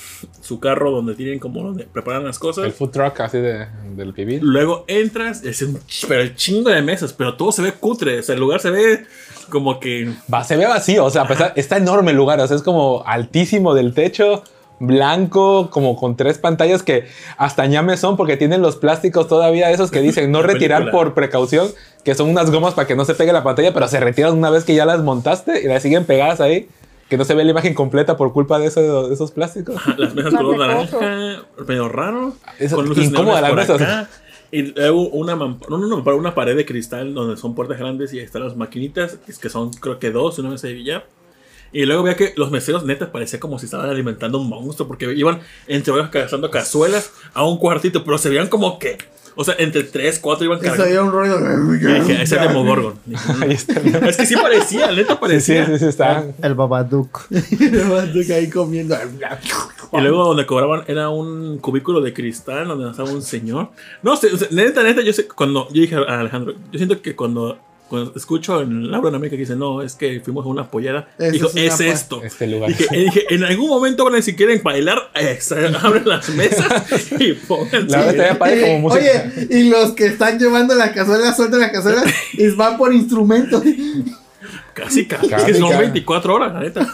su carro donde tienen como donde preparan las cosas. El food truck así de, del pibil. Luego entras, es un ch- pero el chingo de mesas, pero todo se ve cutre. O sea, el lugar se ve como que. Va, se ve vacío, o sea, pesar- está enorme el lugar, o sea, es como altísimo del techo, blanco, como con tres pantallas que hasta ñame son porque tienen los plásticos todavía esos que dicen no retirar película. por precaución, que son unas gomas para que no se pegue la pantalla, pero se retiran una vez que ya las montaste y las siguen pegadas ahí, que no se ve la imagen completa por culpa de, eso- de esos plásticos. Las mesas color naranja, medio raro. Es con luces incómoda las mesas. Y luego una, no, no, no, una pared de cristal donde son puertas grandes y ahí están las maquinitas, es que son creo que dos, una mesa de billar. Y luego veía que los meseros neta parecía como si estaban alimentando un monstruo porque iban entre varios cazando cazuelas a un cuartito, pero se veían como que, o sea, entre tres, cuatro iban Eso cargando. era un rollo dije, ese es Demogorgon. Es que sí parecía, neta Sí, sí, parecía. sí, sí, está. El Babadook. de... ahí comiendo. Y luego donde cobraban era un cubículo de cristal donde estaba un señor. No sé, neta, neta, yo sé, cuando yo dije a Alejandro, yo siento que cuando, cuando escucho en Laura en América que dice, no, es que fuimos a una pollera, Eso dijo, es esto. Este lugar. Dije, y dije, en algún momento van a si quieren bailar, eh, abren las mesas y pónganse. La verdad padre como música. Oye, y los que están llevando la cazuela, sueltan la cazuela y van por instrumentos. Casi, casi. Es Casi, que son casi. 24 horas, la neta.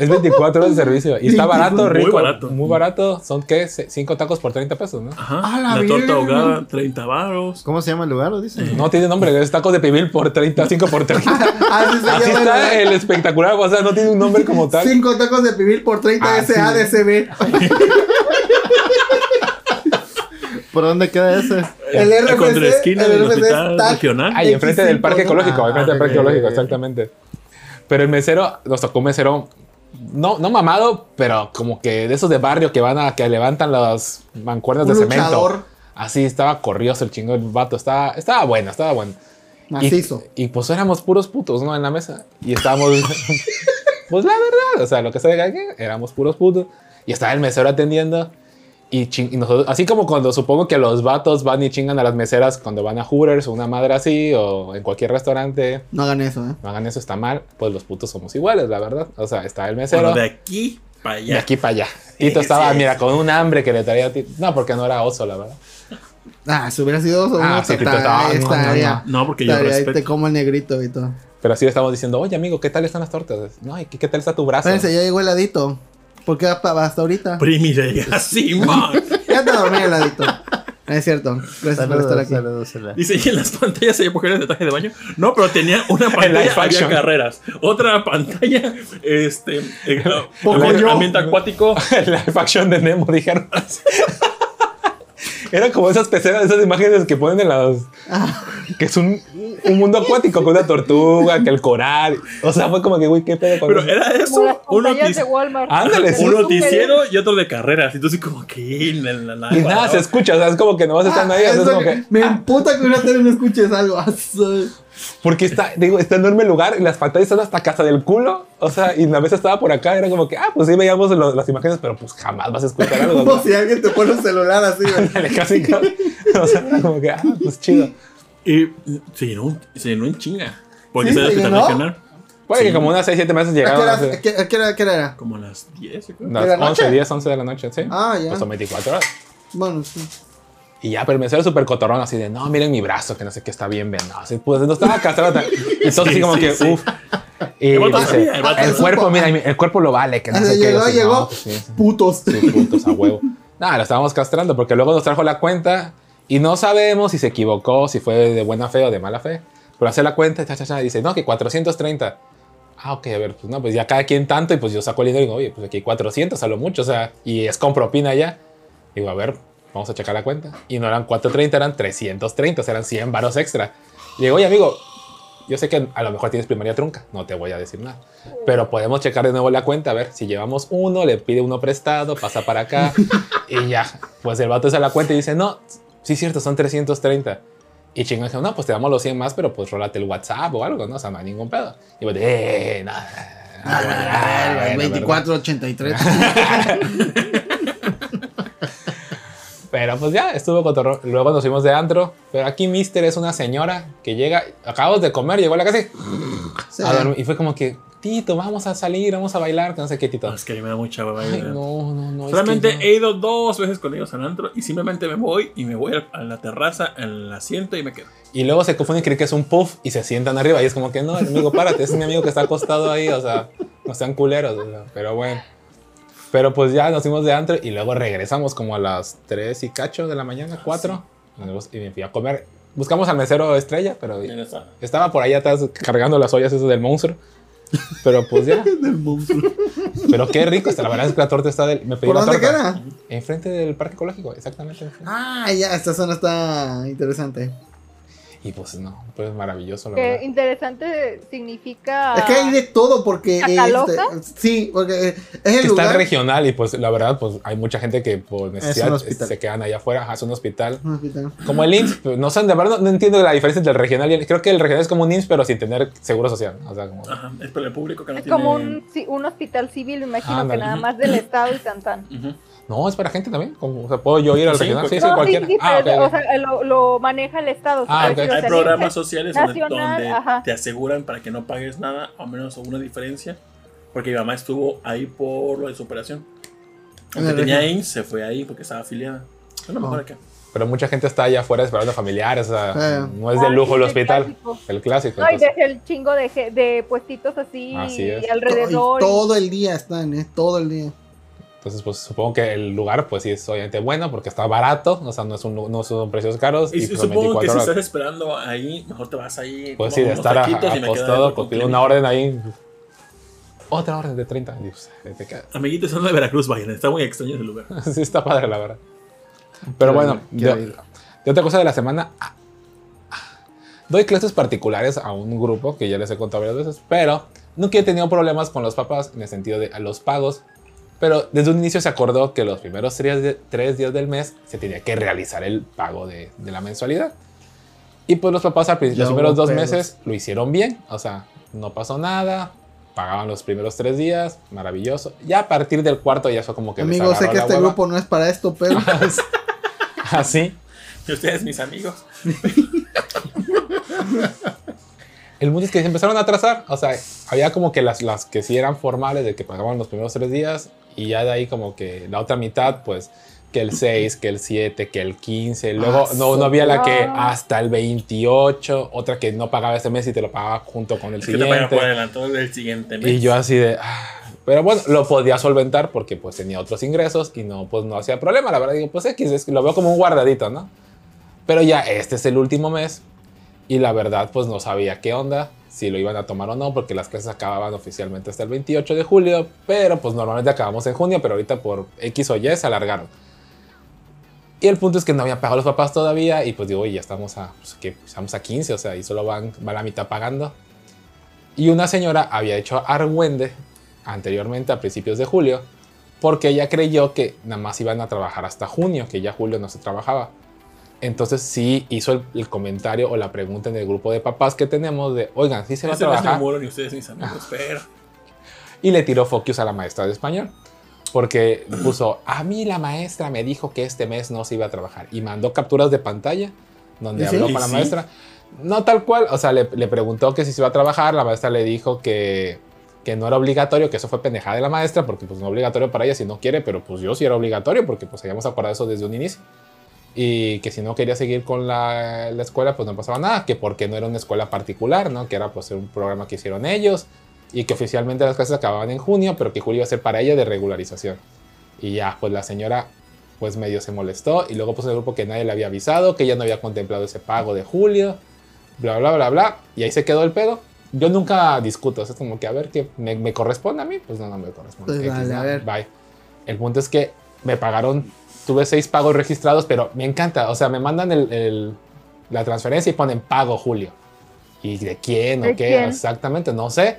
Es 24 horas de servicio. Y está barato, Muy rico. barato. Muy barato. Son, ¿qué? 5 tacos por 30 pesos, ¿no? Ajá. A la la, torta ahogada, 30 varos. ¿Cómo se llama el lugar? ¿Lo dicen? No tiene nombre, es tacos de pibil por 30, 5 por 30. Así se Así está el- espectacular, o sea, no tiene un nombre como tal. Cinco tacos de pibil por 30 Ah, sí. SADCB. ¿Por dónde queda ese? El RFC, Contra la esquina el del RFC está- regional. Ahí, enfrente del X5, parque ecológico, Ah, enfrente del parque ecológico, ok. exactamente. Pero el mesero, nos tocó un mesero, no, no mamado, pero como que de esos de barrio que van a, que levantan las mancuernas Un de cemento. luchador. Así estaba corrioso el chingo el vato, estaba, estaba bueno, estaba bueno. Y- Macizo. Y, pues éramos puros putos, ¿no? En la mesa. Y estábamos. pues la verdad, o sea, lo que se diga que éramos puros putos. Y estaba el mesero atendiendo. Y, y nosotros, así como cuando supongo que los vatos van y chingan a las meseras cuando van a Hooters o una madre así, o en cualquier restaurante, No hagan eso, ¿eh? no hagan eso, está mal. Pues los putos somos iguales, la verdad. O sea, está el mesero. Bueno, de aquí para de allá. aquí para allá. Tito Sí, estaba, sí, mira, sí. con un hambre que le traía a Tito. No, porque no era oso, la verdad. Ah, si hubiera sido oso, Ah, no, sí, te- Tito, ta- no, no, estaría- No, porque yo respeto. te como el negrito y todo. Pero así le estamos diciendo, oye, amigo, ¿qué tal están las tortas? No, ¿y qué, qué tal está tu brazo? Espérense, ya llegó el ladito. ¿Por qué va pa- hasta ahorita? Primi le diga así, man. Ya te dormí el ladito. No es cierto. Gracias por estar Saludos, aquí. saludos. Ela. Dice, ¿y en las pantallas hay mujeres de traje de baño? No, pero tenía una pantalla, había carreras. Otra pantalla, este, eh, Poco ambiente, yo. ambiente acuático. la action de Nemo, dijeron. Era como esas peceras, esas imágenes que ponen en las. Que es un, un mundo acuático con una tortuga, que el coral. O sea, fue como que, güey, qué pedo con Pero eso? era eso, un, notici-. Ándale, sí. un noticiero y otro de carreras. Entonces, como que la, la- Y nada, se escucha, o sea, es como que nomás están ahí, o sea, es Ah, Eso como que- que. Me emputa que una tele no escuches algo. Porque está, digo, está enorme el lugar y las pantallas están hasta casa del culo. O sea, y la mesa estaba por acá, era como que, ah, pues sí veíamos lo- las imágenes, pero pues jamás vas a escuchar algo. Como ¿no? si alguien te pone un celular así, güey. Ándale, casi, casi. O sea, era como que, ah, pues chido. Y se llenó, se llenó en chinga. Porque ¿Sí? se ¿Se hospital llenó? regional. Puede que Sí. como unas 6, 7 meses ¿A qué llegaron. hora- a qué- a qué hora- a qué hora era? Como las 10, yo creo. Las ¿De la 11, noche? 10, 11 de la noche, sí. Ah, ya. Pues son 24 horas. Bueno, sí. Y ya, pero el mesero súper cotorrón, así de, no, miren mi brazo, que no sé qué está bien venado. Así, pues no estaba castrado. tan- Y todo así Sí, como sí, que, sí. uff. Y El dice, el el cuerpo, mira, el cuerpo lo vale, que no sé qué. llegó, Así, llegó. no, pues sí, sí. Putos. Sí, puntos a huevo. Nada, lo estábamos castrando porque luego nos trajo la cuenta y no sabemos si se equivocó, si fue de buena fe o de mala fe. Pero hace la cuenta, cha, cha, cha, y dice, no, que 430. Ah, ok, a ver, pues no, pues ya cada quien tanto. Y pues yo saco el dinero y digo, oye, pues aquí hay 400 a lo mucho, o sea, y es con propina ya. Digo, a ver, vamos a checar la cuenta. Y no eran 430, eran 330, o sea, eran 100 varos extra. Y digo, oye, amigo, yo sé que a lo mejor tienes primaria trunca, no te voy a decir nada. Pero podemos checar de nuevo la cuenta, a ver si llevamos uno, le pide uno prestado, pasa para acá y ya. Pues el vato hace la cuenta y dice, no, sí es cierto, son 330. Y chingón no, pues te damos los 100 más, pero pues rólate el WhatsApp o algo, ¿no? O sea, no hay ningún pedo. Y yo, eh, nada. Ah, bueno, 2483. Pero pues ya, estuvo cotorro. Luego nos fuimos de antro. Pero aquí Mister es una señora que llega, acabamos de comer, llegó a la casa y, Sí. a dormir. Y fue como que, Tito, vamos a salir, vamos a bailar, que no sé qué, Tito. No, es que a mí me da mucha. Ay, no, no, no. es Solamente que no. he ido dos veces con ellos al antro y simplemente me voy y me voy a la terraza, al asiento y me quedo. Y luego se confunden y creen que es un puff y se sientan arriba. Y es como que no, amigo, párate, es mi amigo que está acostado ahí. O sea, no sean culeros. o sea, pero bueno. Pero pues ya nos fuimos de antro y luego regresamos como a las 3 y cacho de la mañana, 4. Y me fui a comer. Buscamos al mesero estrella, pero estaba por ahí atrás cargando las ollas esas del monstruo. Pero pues ya. Pero qué rico está. La verdad es que la torta está del. Me pedí ¿Por la dónde torta. queda? Enfrente del parque ecológico, exactamente. Ah, ya, esta zona está interesante. Y pues no, pues maravilloso, la Que verdad. interesante significa. Es que hay de todo porque... ¿Chacaloca? este, sí, porque es el que está lugar... regional y pues la verdad pues hay mucha gente que por necesidad se quedan allá afuera, Ajá, es un hospital. Un hospital. Como el IMSS, pues, no sé, de verdad no, no entiendo la diferencia entre el regional y el, creo que el regional es como un IMSS pero sin tener seguro social, o sea, como Ajá, es para el público que no Es tiene. como un, sí, un hospital civil, me imagino Ándale. que nada más del estado y tan tan. No, es para gente también, como, o sea, puedo yo ir al Sí, regional, sí, porque- sí, No, sí, cualquiera. sí, ah, pero, ok, ok. o sea, lo, lo maneja el estado. Ah, puede ok. decir, o Hay sea, programas sociales donde, nacional, donde ajá. te aseguran para que no pagues nada, o menos una diferencia. Porque mi mamá estuvo ahí por lo de su operación. Aunque tenía. IMSS, se fue ahí porque estaba afiliada. Es lo mejor Oh. acá. Pero mucha gente está allá afuera esperando familiares, o sea, Eh. no es de Ah, lujo sí, el hospital, clásico. el clásico. No, y entonces- deja el chingo de, de puestitos así, Así alrededor. Y todo el día están, ¿eh? Todo el día. Entonces, pues supongo que el lugar, pues sí es obviamente bueno porque está barato, o sea, no, es un, no son precios caros. Y, Y, pues, supongo que 24 si horas. estás esperando ahí, mejor te vas ahí. Pues sí, de estar a- adentro pues con pido una orden ahí. Otra orden de 30. y, pues, te queda- Amiguitos, son de Veracruz, vayan. Está muy extraño ese lugar. sí, está padre, la verdad. Pero bueno, de, de otra cosa de la semana. ah, ah, Doy clases particulares a un grupo que ya les he contado varias veces, pero nunca he tenido problemas con los papás en el sentido de los pagos. Pero desde un inicio se acordó que los primeros tres, tres días del mes se tenía que realizar el pago de, de la mensualidad. Y pues los papás al principio, los primeros dos pedos. meses lo hicieron bien. O sea, no pasó nada. Pagaban los primeros tres días. Maravilloso. Ya a partir del cuarto ya fue como que... Amigos, sé que este hueva. grupo no es para esto, pero... Así. Y ustedes, mis amigos. El mundo es que se empezaron a atrasar. O sea, había como que las, las que sí eran formales, de que pagaban los primeros tres días. Y ya de ahí como que la otra mitad, pues, que el 6, que el 7, que el 15. Luego Ah, no, no había la que hasta el 28. Otra que no pagaba ese mes y te lo pagaba junto con el Es que te pagan siguiente. por adelantado del siguiente mes. Y yo así de... ah. Pero bueno, lo podía solventar porque pues tenía otros ingresos y no, pues no hacía problema. La verdad, digo, pues X, es que lo veo como un guardadito, ¿no? Pero ya este es el último mes y la verdad pues no sabía qué onda, si lo iban a tomar o no, porque las clases acababan oficialmente hasta el 28 de julio, pero pues normalmente acabamos en junio, pero ahorita por X o Y se alargaron. Y el punto es que no habían pagado los papás todavía y pues digo, oye, ya estamos a, pues, ¿qué? estamos a 15, o sea, y solo van, va la mitad pagando. Y una señora había hecho argüende anteriormente a principios de julio porque ella creyó que nada más iban a trabajar hasta junio, que ya julio no se trabajaba. Entonces sí hizo el, el comentario o la pregunta en el grupo de papás que tenemos de, oigan, sí se va a no trabajar. muro ni ustedes mis amigos, pero. Y le tiró focus a la maestra de español. Porque puso, a mí la maestra me dijo que este mes no se iba a trabajar. Y mandó capturas de pantalla donde habló ¿Y con la sí? maestra. No tal cual, o sea, le, le preguntó que si se iba a trabajar. La maestra le dijo que, que no era obligatorio, que eso fue pendejada de la maestra, porque pues no obligatorio para ella si no quiere, pero pues yo sí era obligatorio, porque pues habíamos acordado eso desde un inicio. Y que si no quería seguir con la, la escuela, pues no pasaba nada, que porque no era una escuela particular, ¿no? Que era pues un programa que hicieron ellos y que oficialmente las clases acababan en junio, pero que julio iba a ser para ella de regularización. Y ya, pues la señora pues medio se molestó y luego puso en el grupo que nadie le había avisado, que ella no había contemplado ese pago de julio, bla, bla, bla, bla, y ahí se quedó el pedo. Yo nunca discuto, es como que a ver qué me, me corresponde a mí, pues no, no me corresponde. Pues X, vale, ¿no? a ver. Bye. El punto es que me pagaron, tuve seis pagos registrados, pero me encanta, o sea, me mandan el- el- la transferencia y ponen pago julio. ¿Y de quién o ¿De qué? quién? Exactamente, no sé.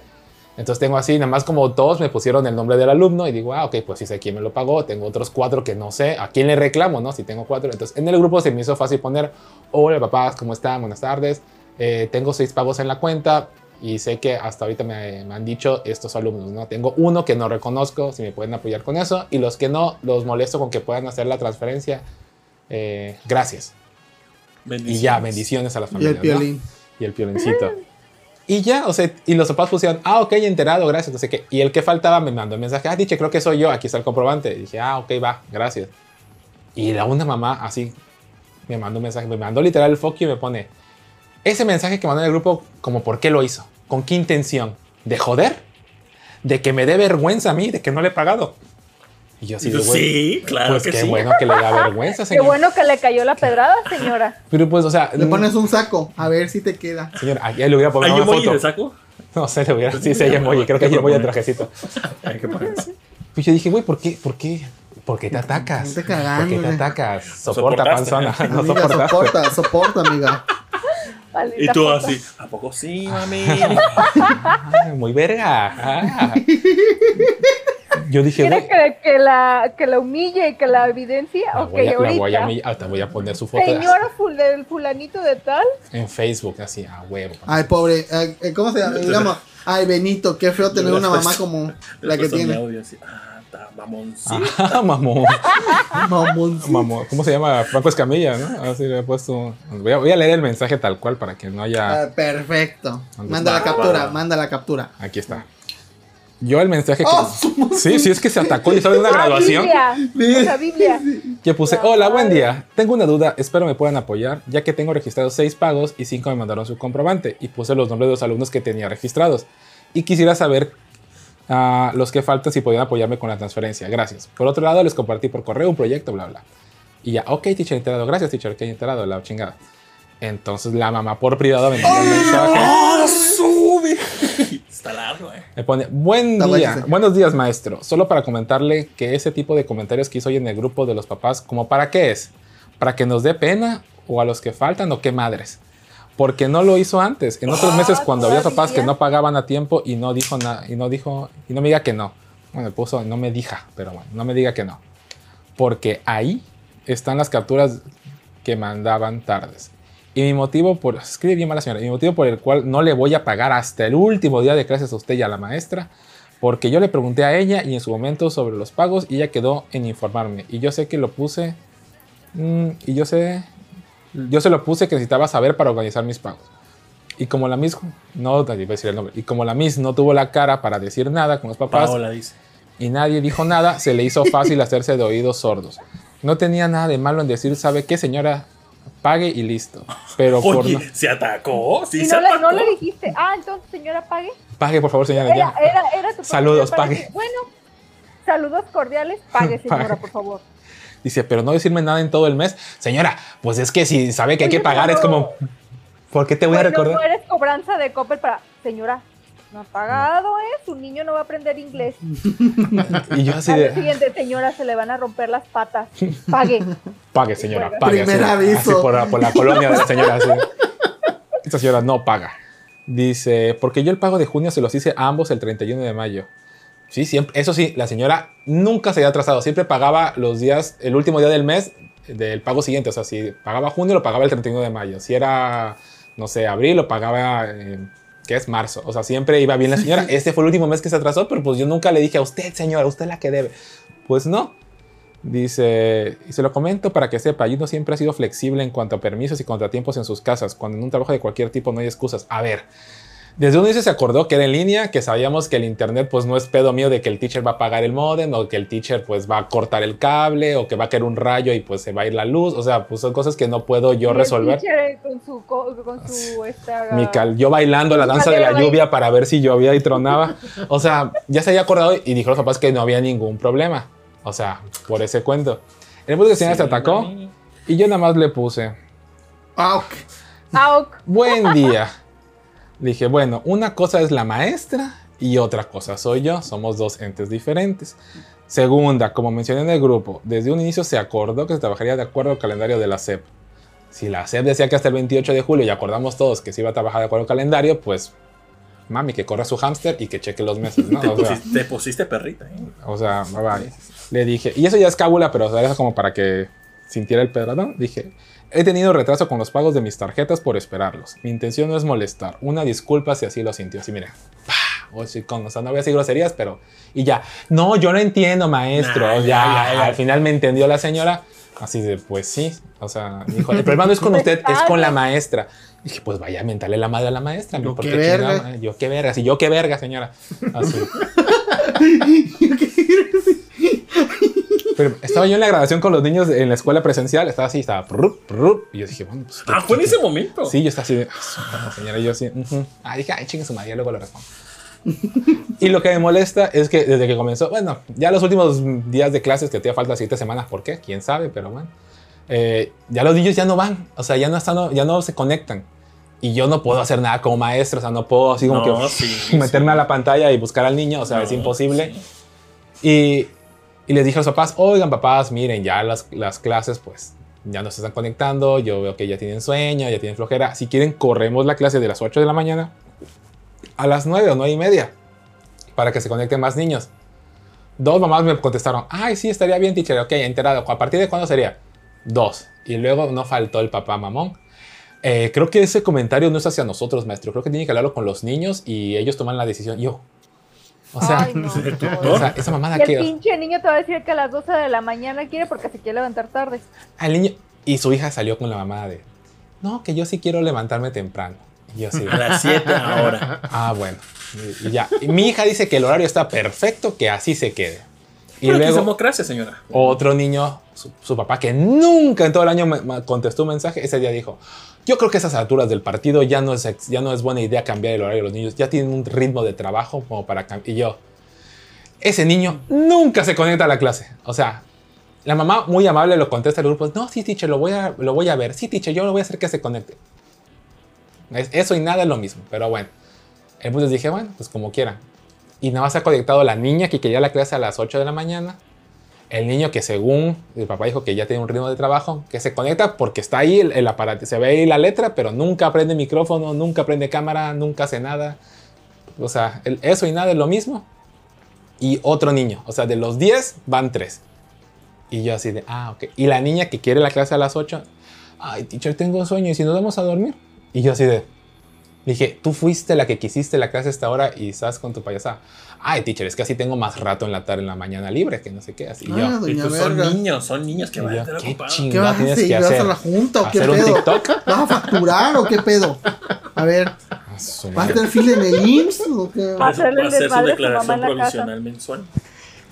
Entonces tengo así, nada más como todos me pusieron el nombre del alumno y digo, ah, ok, pues sí sé quién me lo pagó. Tengo otros cuatro que no sé a quién le reclamo, ¿no? Si tengo cuatro. Entonces en el grupo se me hizo fácil poner, hola papás, ¿cómo están? Buenas tardes. Eh, tengo seis pagos en la cuenta y sé que hasta ahorita me, me han dicho estos alumnos, ¿no? Tengo uno que no reconozco, si me pueden apoyar con eso. Y los que no, los molesto con que puedan hacer la transferencia. Eh, gracias. Y ya, bendiciones a las Y el familias. ¿no? y el piolincito. Y ya, o sea, y los papás pusieron, ah, ok, enterado, gracias, qué. Y el que faltaba me mandó un mensaje, ah, diche, creo que soy yo, aquí está el comprobante. Y dije, ah, ok, va, gracias. Y la una mamá así me mandó un mensaje, me mandó literal el foco y me pone, ese mensaje que mandó en el grupo, como, ¿por qué lo hizo? ¿Con qué intención? ¿De joder? ¿De que me dé vergüenza a mí, de que no le he pagado? Y yo así, de, güey, Sí, claro pues que qué sí. bueno que le da vergüenza, Qué señor. bueno que le cayó la pedrada, señora. Pero pues, o sea, Le pones un saco, a ver si te queda. señor, aquí le hubiera puesto ¿Hay una emoji foto. de saco? No sé, le hubiera, sí, sí, hay emoji, creo que hay emoji de trajecito. Hay que ponerse. Pues yo dije, güey, ¿por qué? ¿Por qué? ¿Por qué te atacas? Vente ¿Por qué cagando, te atacas? Soporta, panzona. No Amiga, soporta, soporta, amiga. Y tú puta. así, ¿a poco sí, mami? Muy verga. Ah. Yo dije, ¿Quiere güey. que, que la, que la humille y que la evidencie? La ok, voy, a, la voy a, mi- hasta voy a poner su foto Señora ful- del fulanito de tal. en Facebook, así, a huevo. Ay, pobre. ay, eh, ¿Cómo se llama? Digamos, ay, Benito, qué feo tener una mamá como la que tiene. audio así, ah, está mamoncito. Ah, mamón. Mamón. mamón. ¿Cómo se llama? Franco Escamilla, ¿no? Así le he puesto. Voy a, voy a leer el mensaje tal cual para que no haya. Ah, perfecto. ¿Dónde Manda la captura, manda la captura. Aquí está. Yo el mensaje que. ¡Oh, Sí, sí, es que se atacó y estaba en una Ah, graduación. Biblia. Esa Biblia. Que puse, La hola, buen día. Tengo una duda, espero me puedan apoyar, ya que tengo registrados seis pagos y cinco me mandaron su comprobante. Y puse los nombres de los alumnos que tenía registrados. Y quisiera saber ah, los que faltan si podían apoyarme con la transferencia. Gracias. Por otro lado, les compartí por correo un proyecto, bla, bla. Y ya, ok, teacher, enterado. Gracias, teacher, que enterado, la chingada. Entonces la mamá por privado me mandó el mensaje. ¡Ah, sube! Está largo, eh. Me pone, buen Está día, buenos días maestro. Solo para comentarle que ese tipo de comentarios que hizo hoy en el grupo de los papás, ¿como para qué es? ¿Para que nos dé pena o a los que faltan o qué madres? Porque no lo hizo antes. En otros Ah, meses cuando había papás que no pagaban a tiempo y no dijo nada, y no dijo, y no me diga que no. Bueno, puso, no me diga, pero bueno, no me diga que no. Porque ahí están las capturas que mandaban tardes. Y mi motivo por. Escribe bien mal la señora. Y mi motivo por el cual no le voy a pagar hasta el último día de clases a usted y a la maestra. Porque yo le pregunté a ella y en su momento sobre los pagos y ella quedó en informarme. Y yo sé que lo puse. mm, y yo sé. Yo se lo puse que necesitaba saber para organizar mis pagos. Y como la Miss. No, iba a decir el nombre. Y como la Miss no tuvo la cara para decir nada con los papás Paola dice. y nadie dijo nada, se le hizo fácil hacerse de oídos sordos. No tenía nada de malo en decir, ¿sabe qué, señora? Pague y listo. Pero por Oye, no- ¿se atacó? Sí, Y se no le, atacó. no le dijiste, ah, entonces señora pague. pague, por favor, señora. Era, ya. era, era tu Saludos, pague. que- bueno, saludos cordiales, pague, señora, Pague. por favor. Dice, pero no decirme nada en todo el mes. Señora, pues es que si sabe que hay que Oye, pagar, es como, ¿por qué te voy a Bueno, recordar? no eres cobranza de Coppel para, señora, no ha pagado, ¿eh? Su niño no va a aprender inglés. Y yo así de, siguiente, señora, se le van a romper las patas. Pague. pague, señora, pague. Primer así, aviso. así por, la- por la colonia de la señora. así. Esta señora no paga. Dice, porque yo el pago de junio se los hice a ambos el 31 de mayo. Sí, siempre. Eso sí, la señora nunca se había atrasado. Siempre pagaba los días, el último día del mes del pago siguiente. O sea, si pagaba junio, lo pagaba el 31 de mayo. Si era, no sé, abril, lo pagaba, eh, ¿qué es? Marzo. O sea, siempre iba bien la señora. Este fue el último mes que se atrasó, pero pues yo nunca le dije a usted, señora, usted es la que debe. Pues no. Dice, y se lo comento para que sepa, Juno siempre ha sido flexible en cuanto a permisos y contratiempos en sus casas. Cuando en un trabajo de cualquier tipo no hay excusas. A ver, desde un inicio se acordó que era en línea, que sabíamos que el internet pues no es pedo mío de que el teacher va a apagar el modem o que el teacher pues va a cortar el cable o que va a caer un rayo y pues se va a ir la luz. O sea, pues son cosas que no puedo yo Y el resolver. teacher Con su, co- con su esta, Mi cal- yo bailando la danza de la lluvia para ver si llovía y tronaba. O sea, ya se había acordado y dijo los papás que no había ningún problema. O sea, por ese cuento. El punto que la señora se atacó y yo nada más le puse, ok. Auk. buen día. Dije, bueno, una cosa es la maestra y otra cosa soy yo. Somos dos entes diferentes. Segunda, como mencioné en el grupo, desde un inicio se acordó que se trabajaría de acuerdo al calendario de la SEP. Si la SEP decía que hasta el 28 de julio y acordamos todos que se iba a trabajar de acuerdo al calendario, pues mami, que corra su hámster y que cheque los meses, ¿no? Te O sea, pusiste, te pusiste perrita, ¿eh? o sea, bye bye. Le dije, y eso ya es cábula, pero o sea, era como para que sintiera el pedradón. Dije, he tenido retraso con los pagos de mis tarjetas por esperarlos. Mi intención no es molestar. Una disculpa si así lo sintió. Así, mira. O con, o sea, no voy a decir groserías, pero. Y ya. No, yo no entiendo, maestro. Nah, ya, ya, ya, ya. al final me entendió la señora. Así de, pues sí. O sea, dijo, el problema no es con usted, es con la maestra. Dije, pues vaya a mentarle la madre a la maestra. Yo ¿por qué verga. chingada? Yo qué verga. Sí, yo qué verga, señora. Así. Pero estaba yo en la grabación con los niños en la escuela presencial, estaba así, estaba prup, prup, y yo dije, bueno, pues. Ah, fue en ese momento. Sí, yo estaba así de, "Ah, señora, y yo así, ujú". ah, dije, ay, chingue su madre, y luego lo respondo. y lo que me molesta es que desde que comenzó, bueno, ya los últimos días de clases, que todavía falta siete semanas, ¿por qué? ¿Quién sabe? Pero bueno, eh, ya los niños ya no van, o sea, ya no, están, ya no se conectan. Y yo no puedo hacer nada como maestro, o sea, no puedo así como No, que sí, meterme sí. a la pantalla y buscar al niño, o sea, es No, imposible. sí. Y, y les dije a los papás, oigan papás, miren, ya las, las clases pues ya no se están conectando, yo veo que ya tienen sueño, ya tienen flojera. Si quieren, corremos la clase de las 8 de la mañana a las 9 o 9 y media para que se conecten más niños. Dos mamás me contestaron, ay, sí, estaría bien, teacher, ok, enterado. ¿A partir de cuándo sería? Dos. Y luego no faltó el papá mamón. Eh, creo que ese comentario no es hacia nosotros, maestro. Creo que tiene que hablarlo con los niños y ellos toman la decisión. Yo. O sea, Ay, no, ¿el sea, esa mamada Y el que... pinche niño te va a decir que a las 12 de la mañana quiere porque se quiere levantar tarde. al niño y su hija salió con la mamada de no que yo sí quiero levantarme temprano y yo sí A las 7 ahora. ah bueno. Y, y ya. Y mi hija dice que el horario está perfecto que así se quede. Y Pero que es luego democracia, señora. otro niño su, su papá que nunca en todo el año me, me contestó un mensaje ese día dijo yo creo que a esas alturas del partido ya no es ya no es buena idea cambiar el horario de los niños ya tienen un ritmo de trabajo como para cam-". y yo ese niño nunca se conecta a la clase o sea la mamá muy amable lo contesta al grupo. No, sí, teacher, lo voy a, lo voy a ver. Sí, teacher, yo lo voy a hacer que se conecte. Es- eso y nada es lo mismo. Pero bueno. Entonces dije, bueno, pues como quieran. Y nada más se ha conectado la niña que quería la clase a las 8 de la mañana. El niño que según el papá dijo que ya tiene un ritmo de trabajo, que se conecta porque está ahí el, el aparato, se ve ahí la letra, pero nunca prende micrófono, nunca prende cámara, nunca hace nada. O sea, el- eso y nada es lo mismo. Y otro niño, o sea, de los 10 van 3. Y yo así de, ah, ok. Y la niña que quiere la clase a las 8, ay, teacher, tengo sueño, ¿y si nos vamos a dormir? Y yo así de, dije, tú fuiste la que quisiste la clase a esta hora y estás con tu payasada. Ay, teacher, es que así tengo más rato en la tarde, en la mañana libre, que no sé qué, así Ah, yo. Y pues son niños, son niños que Y van a estar qué ocupados. ching- ¿Qué vas a tienes hacer? que ¿Vas a la junta o qué ¿Hacer un pedo? TikTok? ¿Vas a facturar o qué pedo? A ver, A su ¿vas a tener fila en el IMSS o qué? Va a hacer su declaración en la casa. provisional mensual.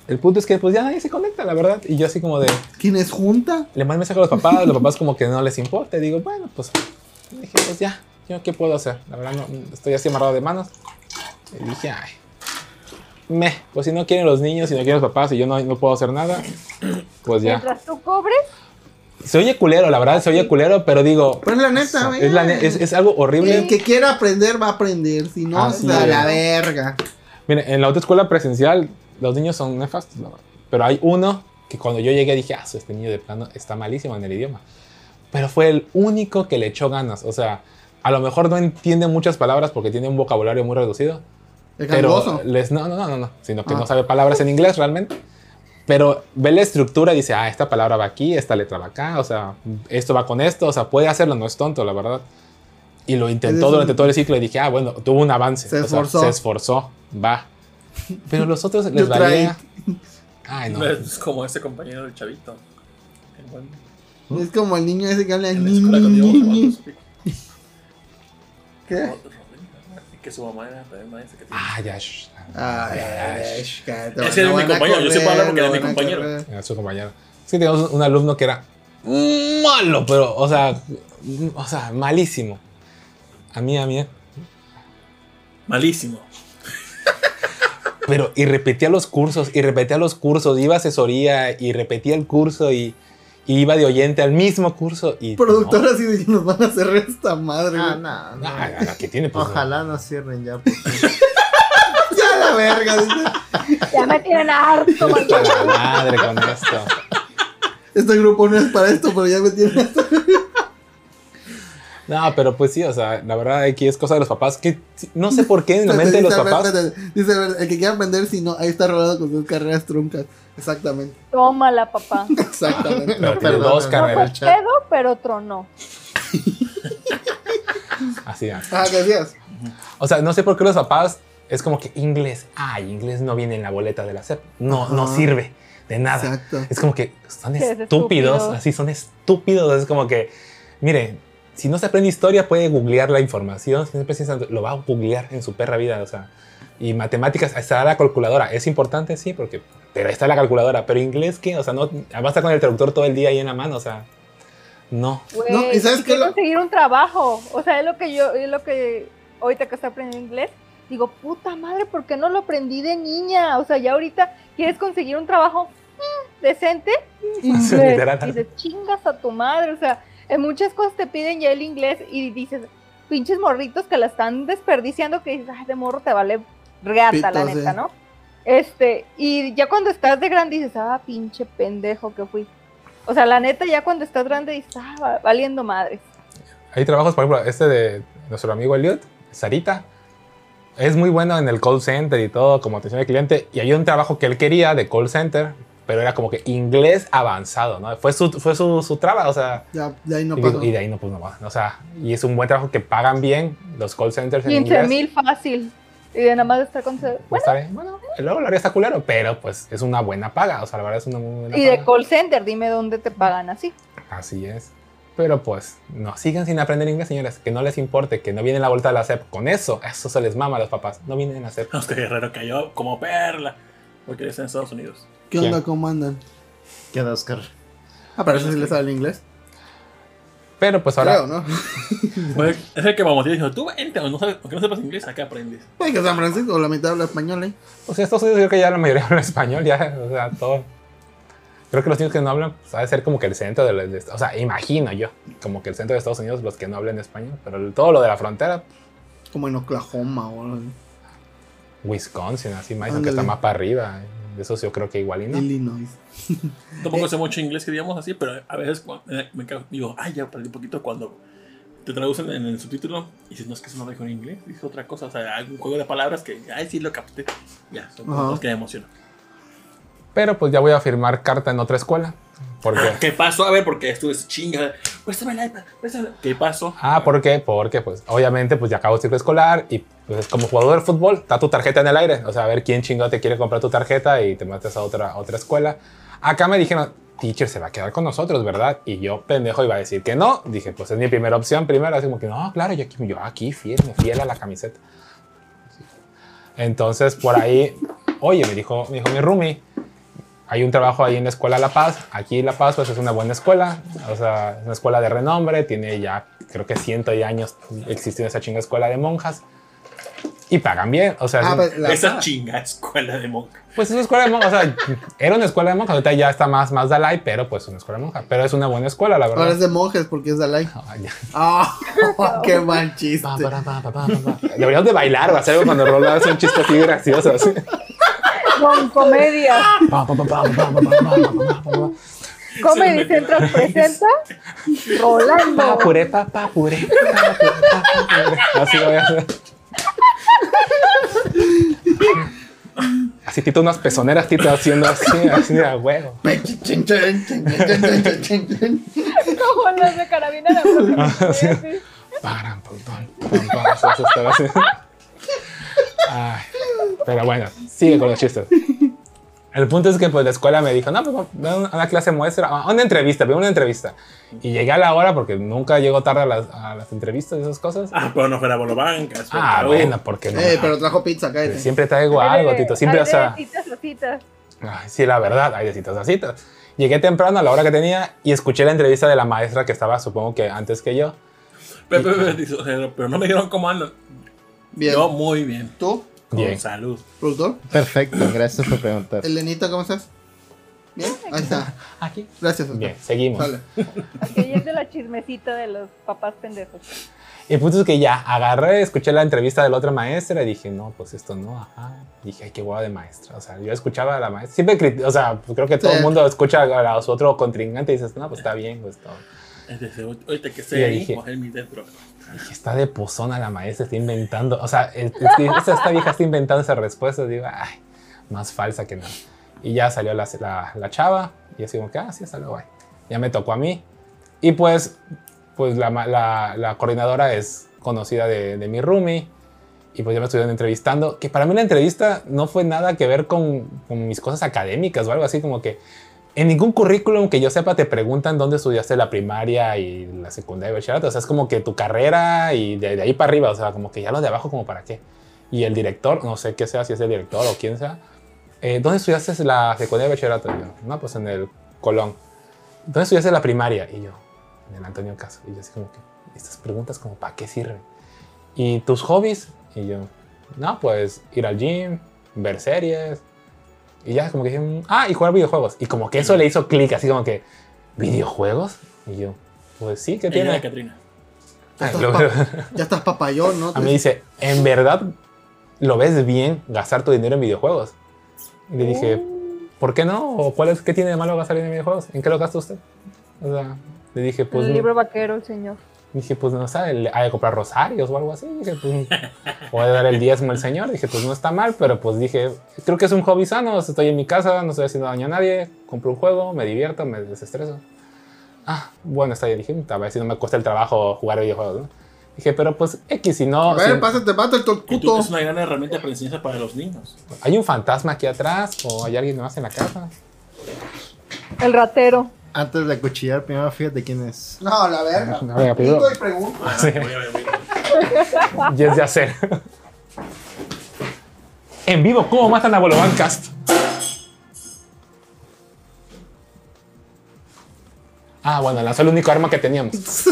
El punto es que pues ya nadie se conecta, la verdad. Y yo así como de, ¿Quién es junta? le mando mensaje a los papás, los papás como que no les importa. Y digo, bueno, pues, dije, pues ya, yo qué puedo hacer. La verdad, no, estoy así amarrado de manos. Y dije, ay, me, pues si no quieren los niños, si no quieren los papás y yo no, no puedo hacer nada, pues ya. Mientras tú cobres, Se oye culero, la verdad, se oye culero, pero digo, Pues la neta, güey. es, la ne- es, es algo horrible. El que quiera aprender va a aprender, si no, Así a es. la verga. Mire, en la autoescuela presencial, los niños son nefastos, la verdad. Pero hay uno que cuando yo llegué dije, ah, este niño de plano está malísimo en el idioma. Pero fue el único que le echó ganas. O sea, a lo mejor no entiende muchas palabras porque tiene un vocabulario muy reducido. El Pero les, no, no, no, no, no, sino que Ah. no sabe palabras en inglés realmente. Pero ve la estructura y dice, ah, esta palabra va aquí, esta letra va acá, o sea, esto va con esto, o sea, puede hacerlo, no es tonto, la verdad. Y lo intentó Es durante todo el ciclo y dije, ah, bueno, tuvo un avance. Se o sea, esforzó. se esforzó, va. Pero los otros les valía. Ay, no. Es como ese compañero del chavito. Es como el niño ese que habla En la escuela cuando ¿Qué? Que su mamá era también maestra que tiene- Ah, ya. shh. Ay, ay, ay, cállate, Ese era mi compañero, yo sé correr, hablar porque era mi compañero. correr. Era su compañero. Sí, teníamos un alumno que era malo, pero, o sea, o sea, malísimo. A mí, a mí. Malísimo. Pero, y repetía los cursos, y repetía los cursos, iba a asesoría, y repetía el curso, y, y iba de oyente al mismo curso. Y Productor así de que nos van a hacer esta madre. Ah, no, No, no. ah, ah, ¿qué tiene? Pues, Ojalá no cierren ya. porque- Ya la verga. Ya me tienen harto, no. madre con esto. Este grupo no es para esto, pero ya me tiene. No, pero pues sí, o sea, la verdad aquí es cosa de los papás, que no sé por qué en la mente de los papás. Dice, el que quiera aprender, si no, ahí está rolado con sus carreras truncas. Exactamente. Tómala, papá. Exactamente. Pero tiene perdón, dos no, No carreras. pedo, pero tronó. Así es. Ah, ¿qué decías? O sea, no sé por qué los papás es como que inglés, ay, inglés no viene en la boleta de la SEP. No, no sirve de nada. Exacto. Es como que son es estúpidos, estúpido. así son estúpidos. Es como que, mire, si no se aprende historia, puede googlear la información. Si no se aprende ciencia, lo va a googlear en su perra vida. O sea, y matemáticas, está la calculadora. ¿Es importante? Sí, porque, pero está la calculadora. Pero inglés, ¿qué? O sea, no, va a estar con el traductor todo el día ahí en la mano. O sea, no. No, ¿y sabes y lo- conseguir un trabajo. O sea, es lo que yo, es lo que ahorita que estoy aprendiendo inglés, digo, puta madre, ¿por qué no lo aprendí de niña? O sea, ya ahorita quieres conseguir un trabajo mm, decente, inglés. Literal. Dices, chingas a tu madre. O sea, en muchas cosas te piden ya el inglés y dices, pinches morritos que la están desperdiciando, que dices, ay, de morro te vale reata, la neta, sí. ¿no? Este, y ya cuando estás de grande dices, ah, pinche pendejo que fui. O sea, la neta, ya cuando estás grande dices, ah, va- valiendo madres. Hay trabajos, por ejemplo, este de nuestro amigo Elliot, Sarita, es muy bueno en el call center y todo, como atención al cliente. Y hay un trabajo que él quería de call center, pero era como que inglés avanzado, ¿no? Fue su, fue su, su traba, o sea, Ya, de ahí no y, pasó. y de ahí no, pues no va. O sea, y es un buen trabajo que pagan bien los call centers en 15 inglés. mil fácil. Y de nada más estar con... Pues Bueno, está bien. Bueno, luego lo haría está culero, pero pues es una buena paga, o sea, la verdad es una muy buena y de paga. call center, dime dónde te pagan así. Así es. Pero pues, no, sigan sin aprender inglés, señores. Que no les importe, que no viene la vuelta de la SEP. Con eso, eso se les mama a los papás. No vienen a SEP. Este guerrero cayó como perla. Porque está en Estados Unidos. ¿Qué onda? ¿Cómo andan? ¿Qué onda, Oscar? Ah, pero eso sí le sabe el inglés. Pero pues ahora, Creo, ¿no? Pues, es el que vamos a dijo, tú vente, o no sabes, aunque no sepas inglés, acá aprendes. Oye, que San Francisco, la mitad habla español, ¿eh? pues en Estados Unidos creo que ya la mayoría habla español, ya, o sea, todo. Creo que los niños que no hablan, pues, ha de ser como que el centro de, la- de- O sea, imagino yo, como que el centro de Estados Unidos, los que no hablan español. Pero todo lo de la frontera, Como en Oklahoma o algo así. Wisconsin, así, Madison, que está más para arriba. De esos yo creo que igual y no. Illinois. Tampoco sé mucho inglés que digamos así, pero a veces eh, me cago- digo, ay, ya aprendí un poquito cuando te traducen en el subtítulo y dices, no es que eso no lo dijo en inglés, dijo otra cosa, o sea, un juego de palabras que, ay, sí lo capté. Ya, son cosas que me emocionan. Pero pues ya voy a firmar carta en otra escuela. Porque. ¿Qué pasó? A ver, porque estuve chinga. Préstame el iPad, préstame. ¿Qué pasó? Ah, ¿por qué? Porque, pues, obviamente, pues ya acabó el ciclo escolar y, pues, como jugador de fútbol, está tu tarjeta en el aire. O sea, a ver quién chingado te quiere comprar tu tarjeta y te metes a otra, a otra escuela. Acá me dijeron, teacher, se va a quedar con nosotros, ¿verdad? Y yo, pendejo, iba a decir que no. Dije, pues es mi primera opción primero. Así como que, no, claro, yo aquí, yo aquí fiel, fiel a la camiseta. Entonces, por ahí, oye, me dijo, me dijo mi roomie, hay un trabajo ahí en la escuela La Paz. Aquí La Paz, pues es una buena escuela. O sea, es una escuela de renombre. Tiene ya, creo que cientos de años existiendo esa chinga escuela de monjas. Y pagan bien. O sea, Ah, es- pues la Esa chinga escuela de monja. pues es una escuela de monjas. O sea, era una escuela de monjas. Ahorita ya está más, más Dalai, pero pues una escuela de monjas. Pero es una buena escuela, la Ahora es verdad. de monjes porque es Dalai. Ah, ya. Ah, qué mal chiste. Deberíamos de bailar o hacer algo cuando Rolando hace un chiste así gracioso. así con comedia. Comedy Central presenta Rolando. Puré, pa, pa, puré, Así lo voy a hacer. Así Tito, unas pezoneras Tito haciendo así, así de huevo. Como las de carabinera. Paran, pum, pero bueno, sigue con los chistes. El punto es que pues la escuela me dijo, no, pues a una clase muestra, a una entrevista, ve una entrevista. Y llegué a la hora porque nunca llego tarde a las, a las entrevistas y esas cosas. Ah, pero no fuera Bolobancas. Ah, bueno, porque no. Eh, pero trajo pizza, cállate. Siempre traigo algo, Tito. Siempre, o sea. de citas a citas. Ay, sí, la verdad, hay de citas a citas. Llegué temprano a la hora que tenía y escuché la entrevista de la maestra que estaba, supongo que antes que yo. Pero, pero, pero, pero no me dijeron cómo andan. Bien. Yo muy bien. ¿Tú, Con Bien. salud. productor? Perfecto, gracias por preguntar. Elenita, ¿cómo estás? Bien, ahí está. Aquí. Gracias. Oscar. Bien, seguimos. Sale. Aquí es de la chismecita de los papás pendejos. El punto es que ya agarré, escuché la entrevista de la otra maestra y dije, no, pues esto no, ajá. Dije, ay, qué guava de maestra. O sea, yo escuchaba a la maestra. Siempre, o sea, pues creo que todo Sí. el mundo escucha a su otro contrincante y dices, no, pues está bien, pues todo. Ahorita que esté ahí, dije. Dije, está de pozona la maestra, está inventando. O sea, esta, vieja está inventando esa respuesta. Digo, ay, más falsa que nada. Y ya salió la, la, la chava y así como que, ah, sí, hasta luego, bye. Ya me tocó a mí. Y pues, pues la, la coordinadora es conocida de, de mi roomie. Y pues ya me estuvieron entrevistando. Que para mí la entrevista no fue nada que ver con, con mis cosas académicas o algo así como que en ningún currículum que yo sepa te preguntan dónde estudiaste la primaria y la secundaria y bachillerato. O sea, es como que tu carrera y de, de ahí para arriba. O sea, como que ya lo de abajo como para qué. Y el director, no sé qué sea, si es el director o quién sea. eh, ¿Dónde estudiaste la secundaria y bachillerato? Y yo, no, pues en el Colón. ¿Dónde estudiaste la primaria? Y yo, en el Antonio Caso. Y yo así como que, estas preguntas como, ¿para qué sirven? ¿Y tus hobbies? Y yo, no, pues ir al gym, ver series. Y ya como que dije, "Mm, ah, y jugar videojuegos. Y como que eso le hizo clic, así como que, ¿videojuegos? Y yo, pues sí, ¿qué tiene? Catrina. Ya estás, ya estás papayón, ¿no? a mí me dice, ¿en verdad lo ves bien gastar tu dinero en videojuegos? Y le dije, ¿por qué no? ¿O cuál es, qué tiene de malo gastar dinero en videojuegos? ¿En qué lo gasta usted? O sea, le dije, pues... el libro vaquero, el señor. Dije, pues no sé, le- hay que comprar rosarios o algo así. Dije, pues, voy a dar el diezmo al señor. Dije, pues no está mal, pero pues dije, creo que es un hobby sano. Estoy en mi casa, no estoy haciendo daño a nadie. Compro un juego, me divierto, me desestreso. Ah, bueno, está bien. Dije, a ver si no me cuesta el trabajo jugar videojuegos, ¿no? Dije, pero pues X, si no. A ver, si- pásate, mate el torcuto. es una gran herramienta para enseñanza para los niños. ¿Hay un fantasma aquí atrás o hay alguien más en la casa? El ratero. Antes de acuchillar, primero fíjate quién es. No, la verga. Primero- Pinto y pregunto. Sí. Voy a ver, voy a ver. Y es de hacer. en vivo, ¿cómo matan a Bolovancast? Ah, bueno, lanzó el único arma que teníamos.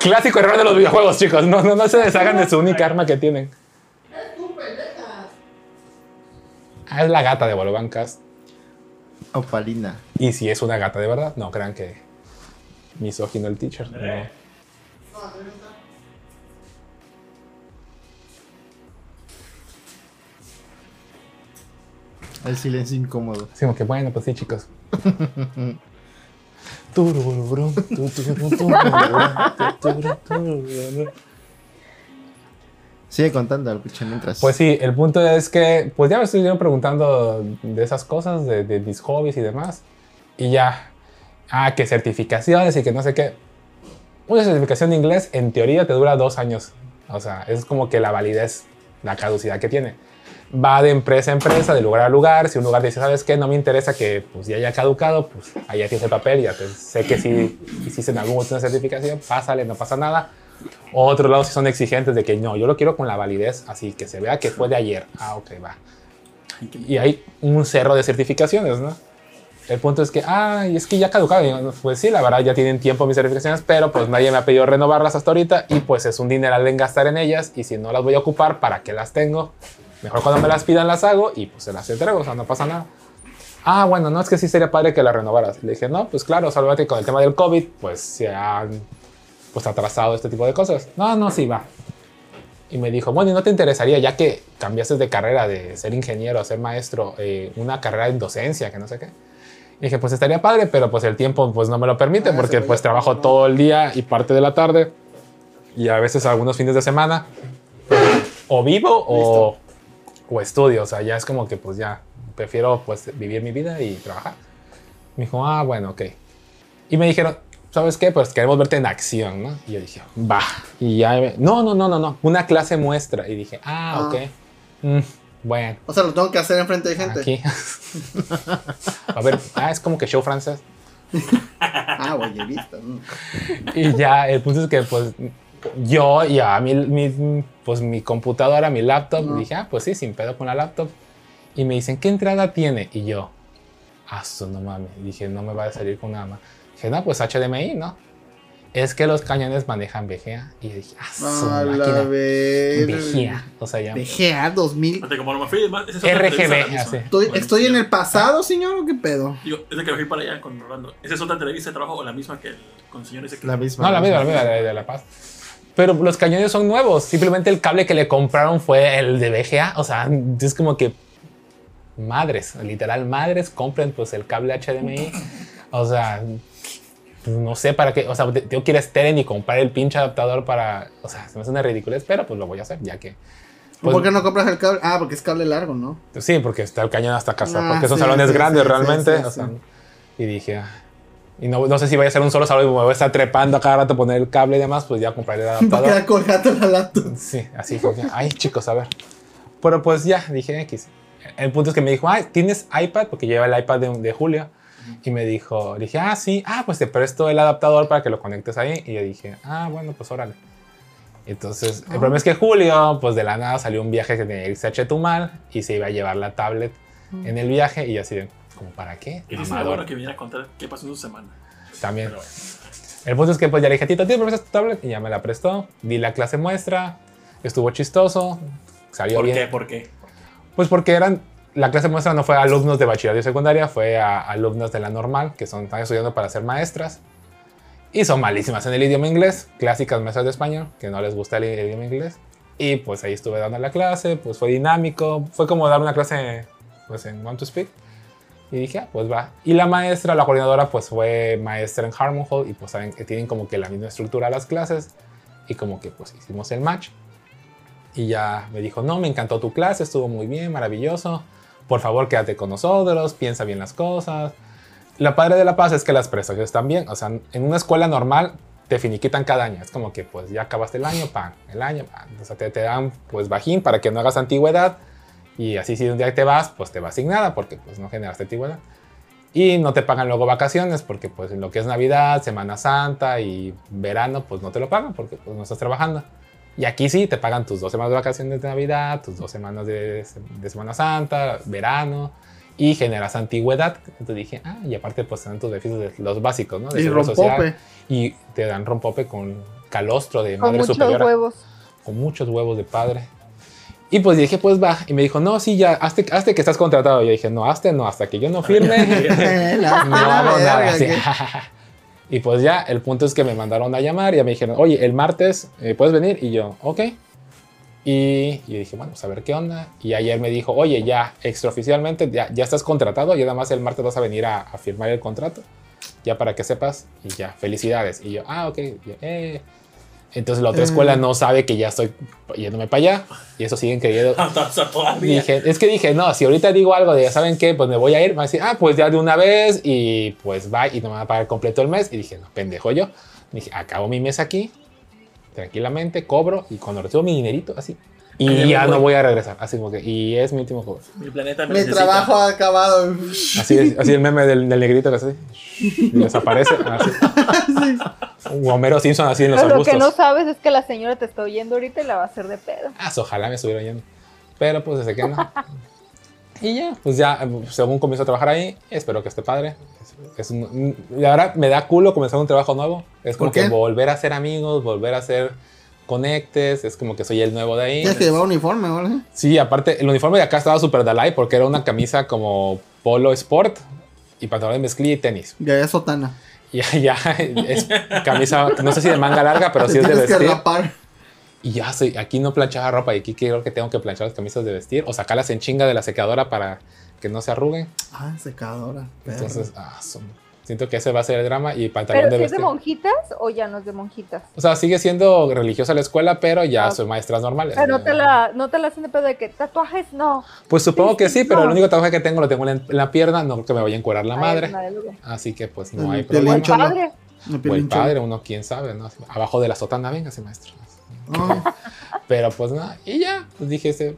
Clásico error de los videojuegos, chicos. No, no, no se deshagan de su única arma que tienen. Ah, es la gata de Bolovancast. Opalina. Y si es una gata de verdad, no crean que misógino el teacher. No. El silencio incómodo. Así como que bueno, pues sí, chicos. Sigue contando al pinche mientras. Pues sí, el punto es que, pues ya me estuvieron preguntando de esas cosas, de, de mis hobbies y demás. Y ya, ah, que certificaciones y que no sé qué. Una certificación de inglés, en teoría, te dura dos años. O sea, es como que la validez, la caducidad que tiene. Va de empresa a empresa, de lugar a lugar. Si un lugar dice, ¿sabes qué? No me interesa que pues, ya haya caducado, pues ya tienes el papel, ya te, sé que si hiciste en algún momento una certificación, pásale, no pasa nada. Otros lados sí son exigentes de que no, yo lo quiero con la validez, así que se vea que fue de ayer. Ah, ok, va. Y hay un cerro de certificaciones, ¿no? El punto es que, ay, es que ya caducaron. Y Pues sí, la verdad, ya tienen tiempo mis certificaciones, pero pues nadie me ha pedido renovarlas hasta ahorita y pues es un dineral en gastar en ellas y si no las voy a ocupar, ¿para qué las tengo? Mejor cuando me las pidan las hago y pues se las entrego, o sea, no pasa nada. Ah, bueno, no es que sí sería padre que las renovaras. Le dije, no, pues claro, salvate con el tema del COVID, pues se han pues atrasado este tipo de cosas. No, no, sí, va. Y me dijo, bueno, ¿y no te interesaría, ya que cambiaste de carrera de ser ingeniero a ser maestro, eh, una carrera en docencia, que no sé qué? Y dije, pues estaría padre, pero pues el tiempo pues no me lo permite Ah, porque pues trabajo como- todo el día y parte de la tarde y a veces algunos fines de semana o vivo o, o estudio, o sea, ya es como que pues ya prefiero pues vivir mi vida y trabajar. Me dijo, ah, bueno, ok. Y me dijeron, ¿sabes qué? Pues queremos verte en acción, ¿no? Y yo dije, va. Y ya, me- no, no, no, no, no, una clase muestra. Y dije, ah, Ah. ok. Mm, bueno, O sea, lo tengo que hacer enfrente de gente. aquí. A ver, ah, es como que show francés. Ah, guayerista. mm. Y ya, el punto es que pues yo y a mí, mi, pues mi computadora, mi laptop, dije, ah, pues sí, sin pedo con la laptop. Y me dicen, ¿qué entrada tiene? Y yo, ah, no mames. Dije, no me va a salir con nada más. Dije, no, pues HDMI, ¿no? Es que los cañones manejan VGA. Y dije, ah, su A la máquina. VGA. O sea, ya. VGA 2000. Fíjate, como no me fui, esa es otra entrevista, la RGB, así. Estoy, Bueno, estoy en el pasado, señor, o qué pedo? Digo, es de que me fui para allá con Rolando. ¿Esa es otra entrevista de trabajo o la misma que el, con el señor ese que... La misma. No, la misma, la misma, de, de La Paz. Pero los cañones son nuevos. Simplemente el cable que le compraron fue el de VGA. O sea, es como que madres, literal madres, compren pues el cable HDMI. O sea, pues, no sé para qué. O sea, ir a Steren y comprar el pinche adaptador para. O sea, se me hace una ridiculez, pero pues lo voy a hacer ya que. pues, ¿Por qué no compras el cable? Ah, porque es cable largo, ¿no? Sí, porque está el cañón hasta casa, Ah, porque son sí, salones sí, grandes sí, realmente. o sea. Y dije, ah, y no, no sé si vaya a ser un solo salón y me voy a estar trepando a cada rato, poner el cable y demás, pues ya compraré el adaptador. quedar colgando la laptop. Sí, así fue. Ay, chicos, a ver. Pero pues ya, dije X. El punto es que me dijo, ay, ¿tienes iPad? Porque lleva el iPad de, de Julio. Y me dijo, dije, ah, sí, ah, pues te presto el adaptador para que lo conectes ahí. Y yo dije, ah, bueno, pues órale. Entonces, el problema es que Julio, pues de la nada salió un viaje que tenía que irse a Chetumal y se iba a llevar la tablet en el viaje. Y yo así de, ¿como para qué? Y dice, bueno, que viniera a contar qué pasó en su semana. También. Pero bueno. El punto es que pues ya le dije, Tito, ¿tienes prestas tu tablet? Y ya me la prestó. Di la clase muestra. Estuvo chistoso. Salió ¿Por bien. qué? ¿Por qué? Pues porque eran. La clase muestra no fue a alumnos de bachillerato y secundaria, fue a alumnos de la normal, que son, están estudiando para ser maestras. Y son malísimas en el idioma inglés, clásicas maestras de español, que no les gusta el, idioma inglés. Y pues ahí estuve dando la clase, pues fue dinámico, fue como dar una clase pues en One to Speak. Y dije, ah, pues va. Y la maestra, la coordinadora, pues fue maestra en Harmon Hall y pues saben que tienen como que la misma estructura las clases. Y como que pues hicimos el match. Y ya me dijo, no, me encantó tu clase, estuvo muy bien, maravilloso. Por favor, quédate con nosotros, piensa bien las cosas. La padre de la paz es que las prestaciones están bien. O sea, en una escuela normal te finiquitan cada año. Es como que pues ya acabaste el año, pan, el año, pan. O sea, te, te dan pues bajín para que no hagas antigüedad. Y así si un día te vas, pues te va asignada porque pues no generaste antigüedad. Y no te pagan luego vacaciones porque pues en lo que es Navidad, Semana Santa y verano, pues no te lo pagan porque pues no estás trabajando. Y aquí sí, te pagan tus dos semanas de vacaciones de Navidad, tus dos semanas de, de Semana Santa, verano, y generas antigüedad. Entonces dije, ah, y aparte pues te dan tus beneficios de los básicos, ¿no? De Y seguro social, rompope. Y te dan rompope con calostro de Con madre muchos superiora huevos. con muchos huevos de padre. Y pues dije, pues va. Y me dijo, no, sí, ya, hazte, hazte que estás contratado. Yo dije, no, hazte no, hasta que yo no firme, no hago nada. así. Y pues ya, el punto es que me mandaron a llamar y ya me dijeron, oye, el martes, eh, ¿puedes venir? Y yo, ok. Y yo dije, bueno, pues a ver qué onda. Y ayer me dijo, oye, ya extraoficialmente, ya, ya estás contratado, y nada más el martes vas a venir a, a firmar el contrato, ya para que sepas, y ya, felicidades. Y yo, ah, ok, y yo, eh. Entonces la otra escuela no sabe que ya estoy yéndome para allá, y eso siguen queriendo. O sea, todavía. Dije, es que dije, no, si ahorita digo algo de, ¿saben qué? Pues me voy a ir, me va a decir, ah, pues ya de una vez, y pues va, y no me van a pagar completo el mes. Y dije, no, pendejo yo. Dije, acabo mi mes aquí, tranquilamente, cobro, y cuando recibo mi dinerito, así. Y ya no voy a regresar, así como que, y es mi último juego. Mi planeta me Mi necesita. trabajo ha acabado. Así es, así el meme del, del negrito que así, y desaparece. Así. O Homero Simpson así en los Pero lo que no sabes es que la señora te está oyendo ahorita y la va a hacer de pedo. Ah, ojalá me estuviera yendo. Pero pues desde que no. Y ya, pues ya, según comienzo a trabajar ahí, espero que esté padre. Es, un- la verdad, me da culo comenzar un trabajo nuevo. Es como que volver a ser amigos, volver a ser conectes. Es como que soy el nuevo de ahí. Tienes que llevar uniforme, ¿vale? Sí, aparte, el uniforme de acá estaba súper Dalai porque era una camisa como polo sport y pantalón de mezclilla y tenis. Ya es sotana. Y ya es camisa, no sé si de manga larga, pero sí es de que vestir. rapar. Y ya sé, aquí no planchaba ropa y aquí creo que tengo que planchar las camisas de vestir o sacarlas en chinga de la secadora para que no se arruguen. Ah, secadora. perro. Entonces, ah, son- siento que ese va a ser el drama y pantalón ¿Pero de si es de vestir. monjitas o ya no es de monjitas? O sea, sigue siendo religiosa la escuela, pero ya Ah. son maestras normales. Pero no te la, no te la hacen de pedo de que tatuajes no. Pues supongo que sí, pero No. el único tatuaje que tengo lo tengo en en la pierna, no creo que me vaya a encuerar la Ay, madre. Así que pues El no hay el problema. cholo. padre. O el padre, uno quién sabe, ¿no? Abajo de la sotana, venga, sí, maestro. Pero pues no, y ya, pues dije, ese,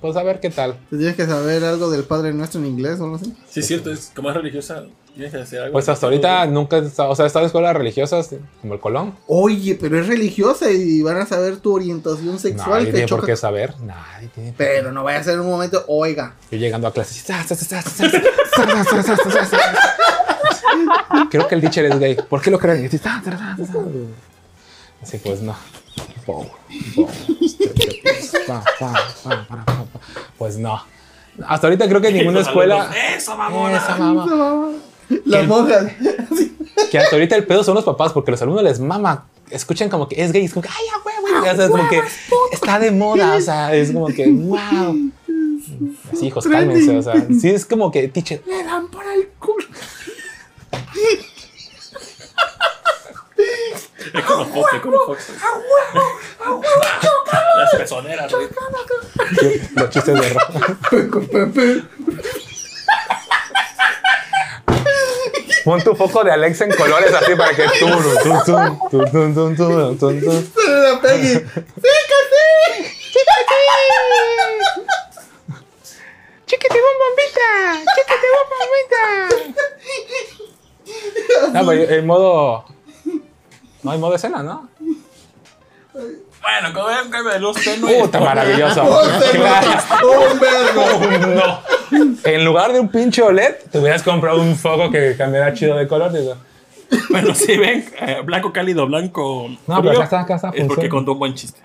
pues a ver qué tal. ¿Te tienes que saber algo del Padre Nuestro en inglés o algo así? Sí, es cierto, es como es religiosa, tienes que hacer algo. Pues hasta ahorita nunca, he estado- o sea, he estado en escuelas religiosas como el Colón. Oye, pero es religiosa y van a saber tu orientación sexual Nadie que tiene por qué saber, nadie tiene. Pero no vaya a ser un momento, oiga. Yo llegando a clases. Creo que el teacher es gay. ¿Por qué lo creen? Así pues no. Pues no. Hasta ahorita creo que ninguna escuela. ¡Eso, mamona! Esa mamá. Las monjas. Que hasta ahorita el pedo son los papás, porque los alumnos les mama. Escuchan como que es gay, es como que, ay, ya, güey, güey. O sea, es como que está de moda, o sea, es como que, wow. Así, hijos, cálmense, o sea, sí es como que, teacher, Le dan por el culo. Es como Fox, es como Fox. ¡A huevo! ¡A huevo! ¡Chocana! Las pezoneras, güey. Los chistes de ropa. Pon tu foco de Alexa en colores así para que tú. tú, tú, tú, tú, La Peggy. ¡Fíjate! ¡Chiquete bombita! ¡Chiquete bombita! No, pero el modo no hay modo escena, ¿no? Bueno, como ven, un cambio de luz tenue. Puta, maravilloso. ¡Oh, Claro. ¡Un vergo! No. En lugar de un pinche OLED, te hubieras comprado un foco que cambiara chido de color. digo. Bueno, si ven, eh, blanco cálido, blanco. No, frío, pero acá está, acá está, Es porque contó un buen chiste.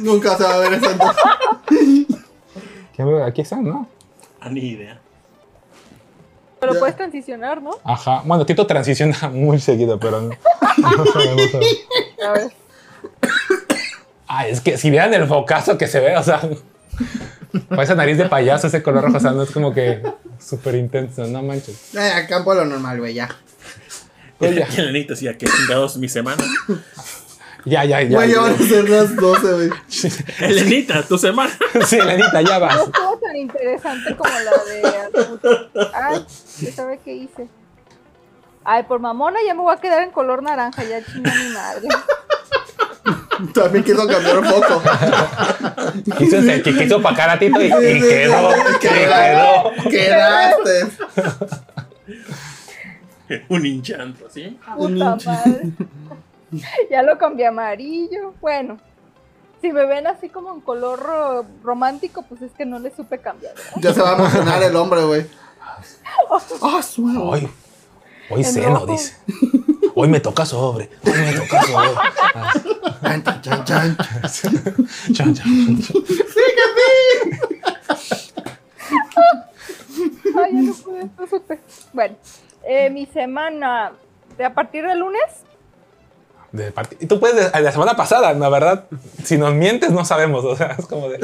Nunca se va a ver eso entonces. ¿Qué veo? Aquí están, ¿no? Ah, ni idea. Pero puedes transicionar, ¿no? Ajá. Bueno, Tito transiciona muy seguido, pero no. no sabemos. A ver. Ah, es que si vieran el focazo que se ve, o sea, con esa nariz de payaso, ese color rojo, o sea, no es como que súper intenso, no manches. Eh, acá por lo normal, güey, ya. Pues ya. Y el nenito decía, ¿qué chingados mi semana? Ya, ya, ya. Güey, ya van a ser las 12, güey. Elenita, tu semana. Sí, Elenita, ya No vas. estuvo tan interesante como la de. Ay, ¿qué sabe qué hice? Ay, por mamona ya me voy a quedar en color naranja, ya chinga mi madre. También quiso cambiar un poco. Quiso, se- quiso opacar a Tito y, y quedó, quedó. Quedaste. un hinchanto, ¿sí? Puta madre. Ya lo cambié a amarillo. Bueno, si me ven así como en color ro- romántico, pues es que no le supe cambiar. ¿verdad? Ya se va a emocionar el hombre, güey. Ah, suave. Hoy, hoy En seno, dice. Hoy me toca sobre. Hoy me toca sobre. Ah, Chan, chan, chan, chan. chan, chan, chan. Ay, ya no pude, no supe. Bueno, eh, mi semana, de a partir del lunes, De Y tú puedes, de la semana pasada, la verdad, si nos mientes, no sabemos. O sea, es como de.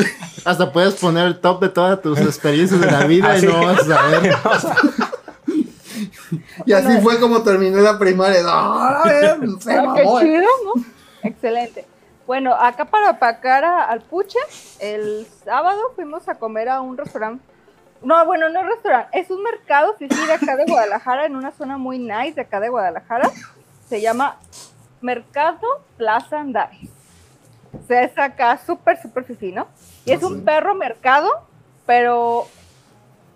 Hasta puedes poner el top de todas tus experiencias de la vida Así. y no vas a saber. O sea, Y así fue como terminé la primaria. No, a ver, se Ah, qué mamó. eh. chido, ¿no? Excelente. Bueno, acá para apacar a- al Puche, el sábado fuimos a comer a un restaurante. No, bueno, no es restaurante, es un mercado fifí de acá de Guadalajara, en una zona muy nice de acá de Guadalajara. Se llama Mercado Plaza Andares. O sea, es acá súper, súper fifí, ¿no? Y es un perro mercado, pero.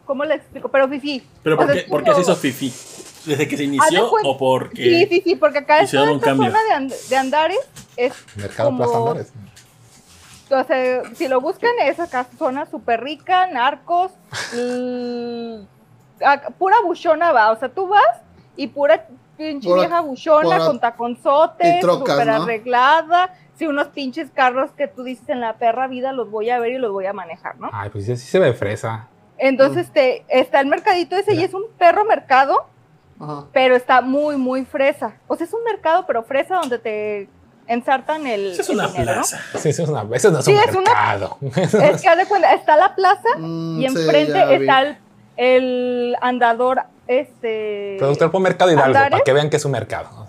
¿Cómo le explico? Pero fifí. ¿Pero por qué, por qué se hizo Fifi? ¿Desde que se inició o porque.? Sí, sí, sí, porque acá es hicieron toda un esta cambio. zona de, And- de Andares es Mercado como, Plaza Andares. O sea, si lo buscan es acá zona súper rica, narcos, pura buchona va, o sea, tú vas y pura pinche Pura- vieja buchona con taconzotes, súper ¿no? arreglada, sí, unos pinches carros que tú dices en la perra vida los voy a ver y los voy a manejar, ¿no? Ay, pues sí, sí se ve fresa. Entonces te, está el mercadito ese y es un perro mercado Ajá. pero está muy, muy fresa. O sea, es un mercado, pero fresa donde te ensartan el, Esa es el una dinero, ¿no? plaza. Sí, eso, es una, eso no es Sí, un es una- mercado. Es que haz de cuenta, está la plaza Mm, y enfrente está el, el andador, este... Productor por Mercado Hidalgo, ¿Andares? para que vean que es un mercado.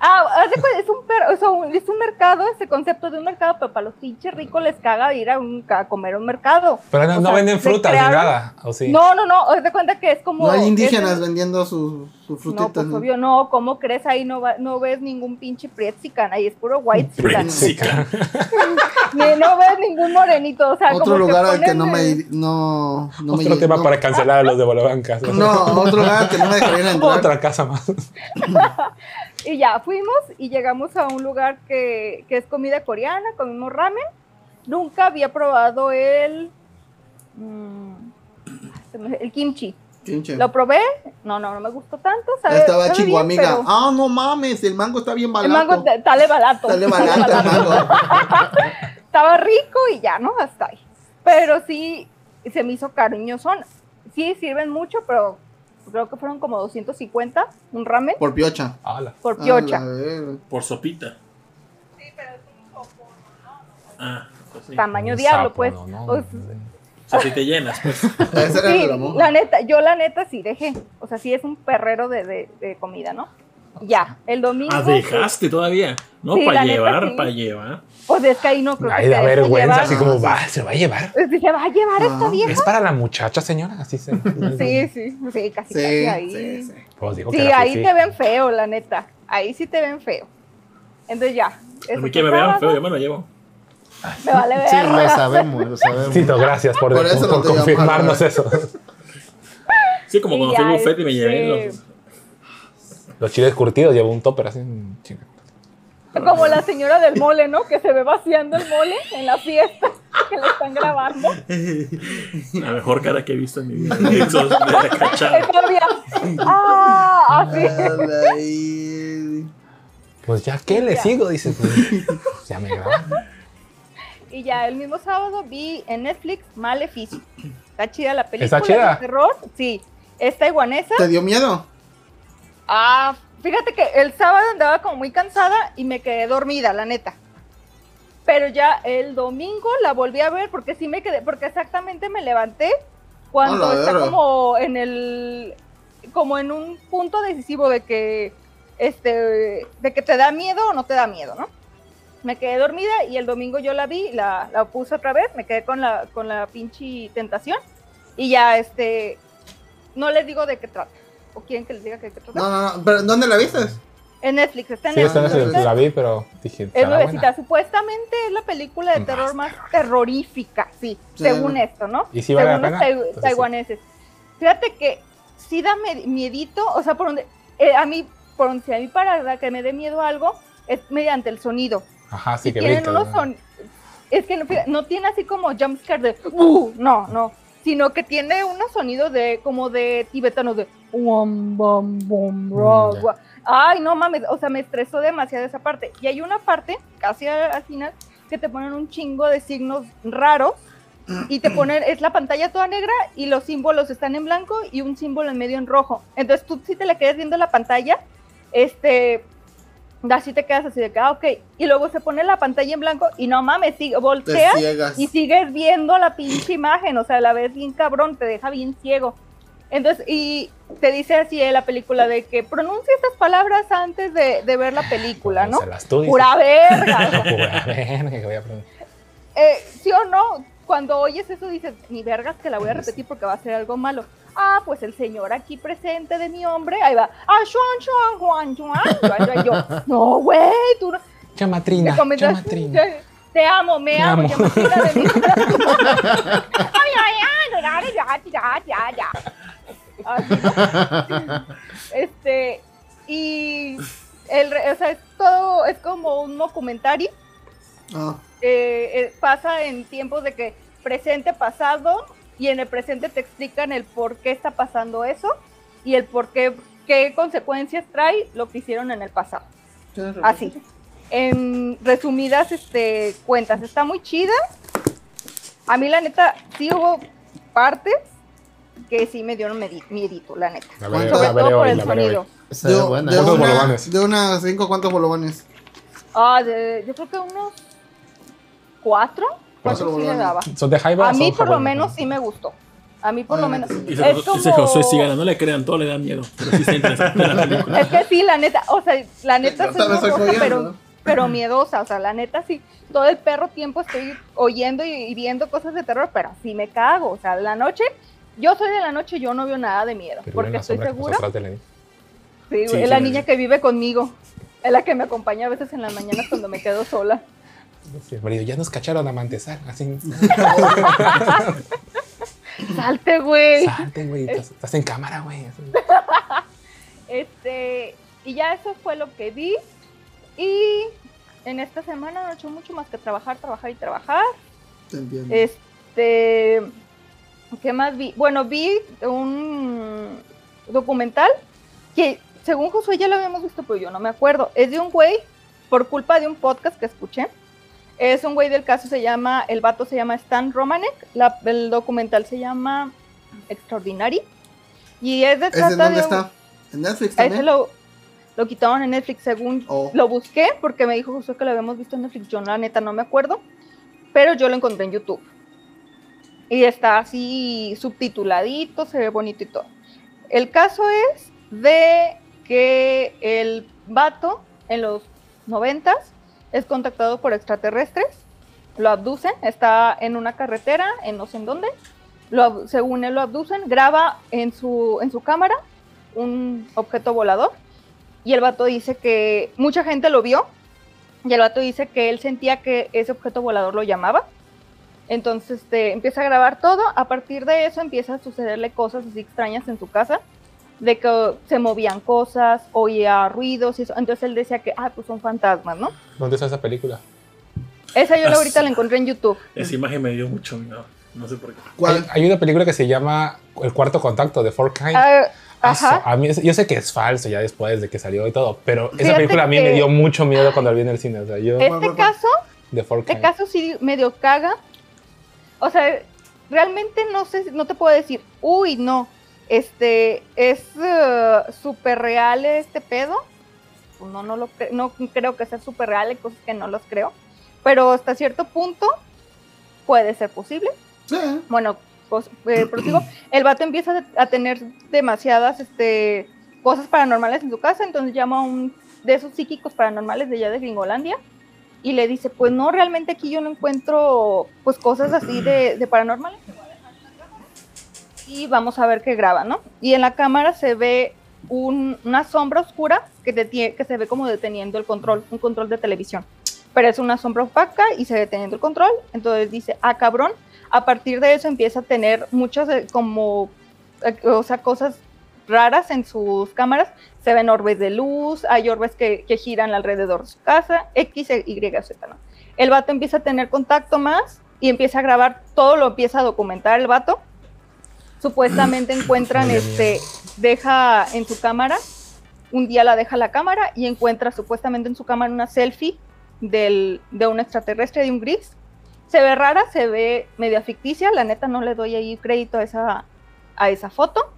Ah, haz de cuenta, es un, per- o sea, un- es un mercado, ese concepto de un mercado, pero para los pinches ricos les caga ir a, un, a comer a un mercado. Pero no, O no sea, venden frutas ni nada, ¿o sí? No, no, no, haz de cuenta que es como... No hay es- indígenas vendiendo sus sus No, frutitas. pues ¿no? obvio, no, ¿cómo crees? Ahí no, va, no ves ningún pinche prietzican, ahí es puro white Prietzican. No ves ningún morenito, o sea, Otro como que lugar al que no me no, Otro tema no- para cancelar a los de Bolabancas. No, otro lugar al que no me dejarían entrar. Otra casa más. Y ya fuimos y llegamos a un lugar que, que es comida coreana, comimos ramen. Nunca había probado el. mm, el kimchi. Lo probé, no, no, no me gustó tanto. Sabe, Estaba sabe bien, chiguamiga. pero Ah, no mames, el mango está bien el barato. mango te- sale barato. Sale barato el mango. Estaba rico y ya, ¿no? Hasta ahí. Pero sí, se me hizo cariñosón. Sí, sirven mucho, pero creo que fueron como 250 un ramen Por piocha. Hola. por A piocha. la verga. Por sopita. Ah, pues sí. Tamaño Un diablo, sapo, pues. no, no, Pues, O sea, si te llenas, pues. Sí, la neta, yo la neta sí dejé. O sea, sí es un perrero de, de- de comida, ¿no? Ya, el domingo. Ah, dejaste todavía. No, Sí, para llevar, sí. para llevar. Pues es que ahí no creo Ay, que da vergüenza, así como va, se va a llevar. ¿Se va a llevar esta Ah, vieja? Es para la muchacha, señora, así se. Sí, sí, sí, casi, Sí, casi ahí. sí, Sí, sí. Pues dijo que ahí te ven feo, la neta. Ahí sí te ven feo. Entonces ya. A mí que me vean feo, yo me lo llevo. Me vale ver. Sí, lo sabemos, lo sabemos. Tito, gracias por, Por eso por no a confirmarnos eso. Sí, como cuando fui al buffet y me llevé este, los. Los chiles curtidos, llevo un topper así. Como la señora del mole, ¿no? Que se ve vaciando el mole en la fiesta que le están grabando. La mejor cara que he visto en mi vida. Esos de. Es todavía. ¡Ah! Así. Pues ya, ¿qué le Ya. sigo? Dice, pues, ya me graban. Y ya el mismo sábado vi en Netflix Maleficio. Está chida la película. ¿Está chida? de terror. Sí. Esta iguanesa. ¿Te dio miedo? Ah, fíjate que el sábado andaba como muy cansada y me quedé dormida, la neta. Pero ya el domingo la volví a ver porque sí me quedé, porque exactamente me levanté cuando está como en el, como en un punto decisivo de que, este, de que te da miedo o no te da miedo, ¿no? Me quedé dormida y el domingo yo la vi, la, la puse otra vez, me quedé con la, con la pinche tentación y ya, este, no les digo de qué trata. ¿O quieren que les diga trata? No, no, no. ¿Pero dónde la viste? En Netflix, está en Sí, esta Netflix. vez ahorita. la vi, pero dije, Es ¿estará nuevecita. Supuestamente es la película de terror más terrorífica, sí, Sí. según esto, ¿no? ¿Y sí vale según los pena? tai- Entonces sí. taiwaneses. Fíjate que sí da miedito, o sea, por donde, eh, a mí, por donde, si a mí para que me dé miedo algo, es mediante el sonido. Ajá, sí y que tienen unos ¿no? son, es que no, fíjate, no tiene así como jumpscare de, "Uh", no, no, sino que tiene unos sonidos de, como de tibetanos de, "Wam, bam, bum, ra, Mm, ya. gua". ay, no mames, o sea, me estresó demasiado esa parte. Y hay una parte, casi al, al final, que te ponen un chingo de signos raros y te ponen, es la pantalla toda negra y los símbolos están en blanco y un símbolo en medio en rojo. Entonces tú si te la quedas viendo la pantalla, este, así te quedas así de que, ah, ok. Y luego se pone la pantalla en blanco y no mames, sigue, Te volteas y sigues viendo la pinche imagen, o sea, la ves bien cabrón, te deja bien ciego. Entonces, y te dice así en la película de que pronuncia estas palabras antes de, de ver la película, ¿no? Se las tú dices. Pura verga. Pura verga, que voy a aprender. Eh, ¿Sí o no? Cuando oyes eso dices, ni vergas que la voy a repetir porque va a ser algo malo. Ah, pues el señor aquí presente de mi hombre, ahí va. Ah, Juan, Juan, Juan, Juan. Juan, yo, no, güey, tú no. Chamatrina, chamatrina. Te, amo, me Te amo, amo. llamatrina de mi Ay, ay, ay, ya, ya, ya, ya, ya. Así, ¿no? Este, y el, re- o sea, es todo, es como un documentario Ah, eh, eh, pasa en tiempos de que presente, pasado, y en el presente te explican el por qué está pasando eso y el por qué, qué consecuencias trae lo que hicieron en el pasado. Así. En resumidas este, cuentas, está muy chida. A mí, la neta, sí hubo partes que sí me dieron miedito, la neta. La veré- Sobre la veré todo por hoy, el la veré sonido. De, ve buena. de ¿Cuántos una, bolovanes? de unas cinco, ¿cuántos bolovanes? Ah, de- yo creo que unos cuatro. Cuatro Cuatro sí le bolones. daba. ¿Son de Jaiba? A mí por lo menos sí me gustó. A mí por lo menos. Es como... Sigara, no le crean, todo le da miedo. Pero sí está interesante la película. Es que sí, la neta, o sea, la neta pero, ¿no? pero miedosa, o sea, la neta sí, todo el perro tiempo estoy oyendo y, y viendo cosas de terror, pero sí me cago, o sea, la noche, yo soy de la noche, yo no veo nada de miedo, Pero porque estoy segura, sí, Sí, es sí, la sí. niña que vive conmigo, es la que me acompaña a veces en las mañanas cuando me quedo sola. El marido, ya nos cacharon a Mantesal. Así, Salte, güey. salte, güey. Estás, estás en cámara, güey. Este, y ya eso fue lo que vi. Y en esta semana no he hecho mucho más que trabajar, trabajar y trabajar. Entiendo. Este, ¿qué más vi? Bueno, vi un documental que según Josué ya lo habíamos visto, pero yo no me acuerdo. Es de un güey, por culpa de un podcast que escuché. Es un güey del caso, se llama, el vato se llama Stan Romanek, la- el documental se llama Extraordinary. Y es de ¿Ese trata en dónde de un- está? ¿En Netflix también? lo, lo quitaron en Netflix según Oh. lo busqué porque me dijo Josué que lo habíamos visto en Netflix. Yo la neta no me acuerdo, pero yo lo encontré en YouTube. Y está así subtituladito, se ve bonito y todo. El caso es de que el vato en los noventas es contactado por extraterrestres, lo abducen, está en una carretera, en no sé en dónde, lo, según él lo abducen, graba en su, en su cámara un objeto volador y el vato dice que mucha gente lo vio y el vato dice que él sentía que ese objeto volador lo llamaba. Entonces este, empieza a grabar todo, a partir de eso empieza a sucederle cosas así extrañas en su casa, de que se movían cosas, oía ruidos y eso. Entonces él decía que, ah, pues son fantasmas, ¿no? ¿Dónde está esa película? Esa yo la Ah, ahorita la encontré en YouTube. Esa imagen me dio mucho miedo. No sé por qué. ¿Cuál? Hay, hay una película que se llama El cuarto contacto de Four Kind. Ah, ajá. A mí, yo sé que es falso ya después de que salió y todo, pero esa Fíjate película a mí que- me dio mucho miedo cuando la vi en el cine. O sea, yo, Este caso de Four Este Kind. caso sí medio caga. O sea, realmente no sé, no te puedo decir, uy, no, este, es eh, súper real este pedo. No, no, lo cre- no creo que sea súper real, hay cosas que no los creo. Pero hasta cierto punto puede ser posible. Sí. Bueno, pues, eh, prosigo. el vato empieza a tener demasiadas este, cosas paranormales en su casa, entonces llama a un de esos psíquicos paranormales de allá de Gringolandia y le dice, pues no, realmente aquí yo no encuentro pues cosas así de, de paranormales. Y vamos a ver qué graba, ¿no? Y en la cámara se ve un- una sombra oscura que, se ve como deteniendo el control, un control de televisión. Pero es una sombra opaca y se deteniendo el control. Entonces dice, ah, cabrón. A partir de eso empieza a tener muchas como, eh, cosas raras en sus cámaras. Se ven orbes de luz, hay orbes que, que giran alrededor de su casa, X, Y, Z, ¿no? El vato empieza a tener contacto más y empieza a grabar todo, lo empieza a documentar el vato. Supuestamente encuentran, este, deja en su cámara, un día la deja la cámara y encuentra supuestamente en su cámara una selfie del, de un extraterrestre, de un gris. Se ve rara, se ve media ficticia, la neta no le doy ahí crédito a esa, a esa foto.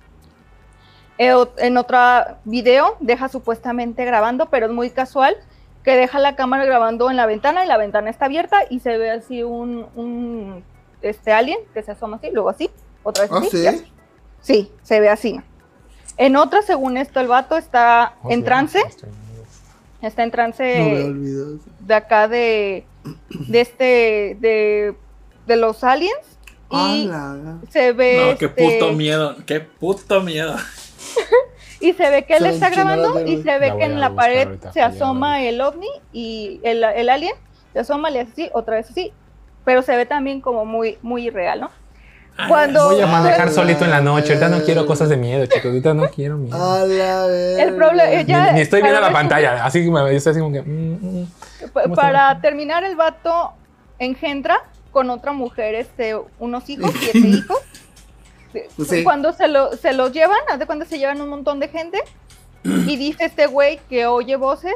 Eh, En otro video deja supuestamente grabando, pero es muy casual, que deja la cámara grabando en la ventana y la ventana está abierta y se ve así un, un este alien que se asoma así, luego así, otra vez ¿Ah, sí? se ve así. En otra, según esto, el vato está Oh, en trance, está en trance No me olvido. de acá de, de este, de, de los aliens. Y se ve. No, qué este, puto miedo. Qué puto miedo. Y se ve que él está grabando y se ve que en la pared ahorita, se asoma el ovni y el, el alien se asoma, le hace así, otra vez así. Pero se ve también como muy, muy irreal, ¿no? Cuando- Voy a manejar solito en la noche. Ahorita no quiero cosas de miedo, chicos. Ahorita no quiero miedo. A la. El problema- Ni, ya- ni estoy viendo para la pantalla. Así que me yo estoy así como que. mm, mm. Pa- ¿Cómo Para terminar, el vato engendra con otra mujer este, unos hijos, siete hijos. Pues sí. Cuando se, lo, se los llevan, haz de cuando se llevan un montón de gente, y dice este güey que oye voces,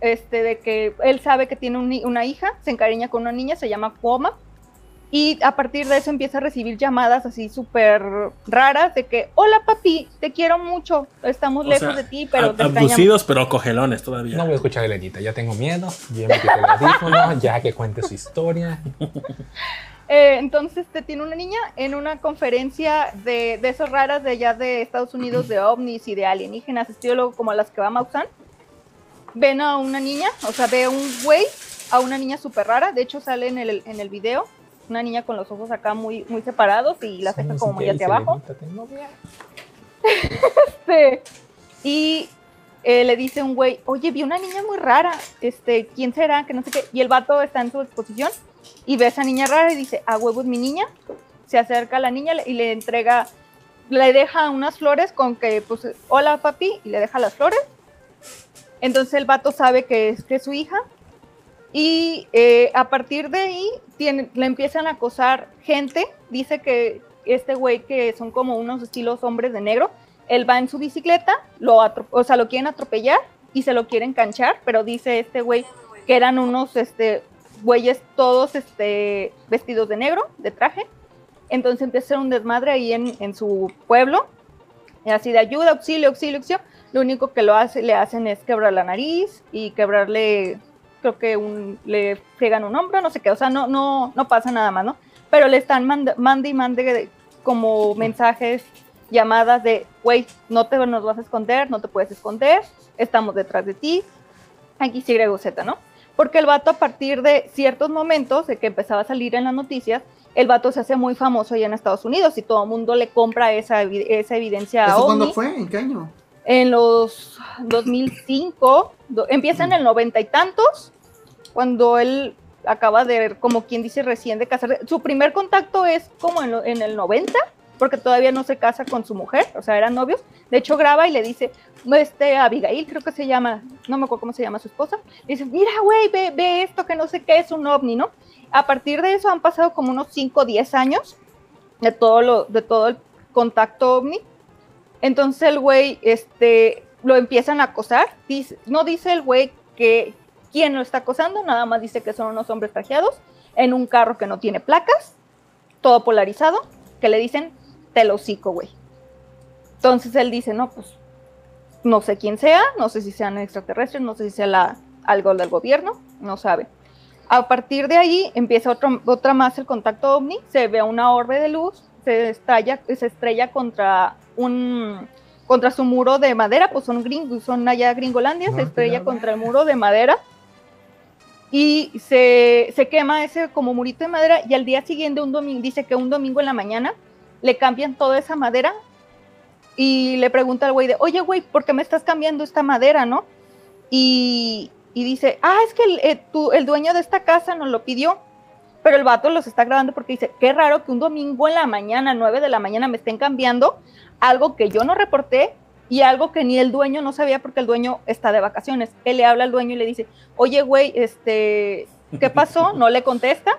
este, de que él sabe que tiene un ni- una hija, se encariña con una niña, se llama Cuoma, Y a partir de eso empieza a recibir llamadas así súper raras de que, hola papi, te quiero mucho, estamos O lejos sea, de ti, pero ab- te extrañamos. abducidos, pero cogelones todavía. No voy a escuchar a Elenita, ya tengo miedo, ya me quité el audífono, ya que cuente su historia. Eh, entonces te tiene una niña en una conferencia de, de esas raras de allá de Estados Unidos de ovnis y de alienígenas, estilo como las que va Maussan. Ven a una niña, o sea, ve a un güey, a una niña súper rara, de hecho sale en el, en el video, una niña con los ojos acá muy, muy separados y las cejas como muy hacia abajo. Este, y eh, le dice un güey, oye, vi una niña muy rara, este, ¿quién será? Que no sé qué. Y el vato está en su exposición y ve a esa niña rara y dice, a huevo es mi niña. Se acerca a la niña y le entrega, le deja unas flores con que, pues, hola papi, y le deja las flores. Entonces el vato sabe que es, que es su hija. Y eh, a partir de ahí tiene, le empiezan a acosar gente. Dice que este güey que son como unos estilos hombres de negro, él va en su bicicleta, lo o sea, lo quieren atropellar y se lo quieren canchar, pero dice este güey que eran unos este güeyes todos este vestidos de negro, de traje. Entonces empieza un desmadre ahí en, en su pueblo, y así de ayuda, auxilio, auxilio, auxilio. Lo único que lo hace, le hacen es quebrar la nariz y quebrarle, creo que un, le friegan un hombro, no sé qué, o sea, no, no, no pasa nada más, ¿no? Pero le están mand- mande y mande de- como mensajes, llamadas de, güey, no te nos vas a esconder, no te puedes esconder, estamos detrás de ti, Y, o Z, ¿no? Porque el vato a partir de ciertos momentos de que empezaba a salir en las noticias, el vato se hace muy famoso allá en Estados Unidos y todo el mundo le compra esa, esa evidencia ¿Eso ovni cuándo fue? ¿En qué año? en los 2005, do- empieza en el noventa y tantos, cuando él acaba de, como quien dice, recién de casarse. Su primer contacto es como en, lo- en el 90, porque todavía no se casa con su mujer, o sea, eran novios. De hecho, graba y le dice, este, Abigail, creo que se llama, no me acuerdo cómo se llama su esposa, dice, mira, güey, ve, ve esto que no sé qué es un ovni, ¿no? A partir de eso han pasado como unos 5 o 10 años de todo, lo, de todo el contacto ovni. Entonces el güey, este, lo empiezan a acosar. Dice- no dice el güey que quién lo está acosando, nada más dice que son unos hombres trajeados en un carro que no tiene placas, todo polarizado, que le dicen, te lo hocico, güey. Entonces él dice, no, pues, no sé quién sea, no sé si sean extraterrestres, no sé si sea la, algo del gobierno, no sabe. A partir de ahí empieza otro, otra más el contacto ovni, se ve una orbe de luz, se estalla, se estrella contra un contra su muro de madera, pues son gringos, son allá gringolandia, No, se estrella no, contra el muro de madera y se, se quema ese como murito de madera y al día siguiente un domingo, dice que un domingo en la mañana le cambian toda esa madera y le pregunta al güey de, oye güey, ¿por qué me estás cambiando esta madera, no? Y, y dice, ah, es que el, eh, tu- el dueño de esta casa nos lo pidió, pero el vato los está grabando porque dice, qué raro que un domingo en la mañana, 9 de la mañana, me estén cambiando algo que yo no reporté y algo que ni el dueño no sabía porque el dueño está de vacaciones. Él le habla al dueño y le dice, oye, güey, este, ¿qué pasó? No le contesta.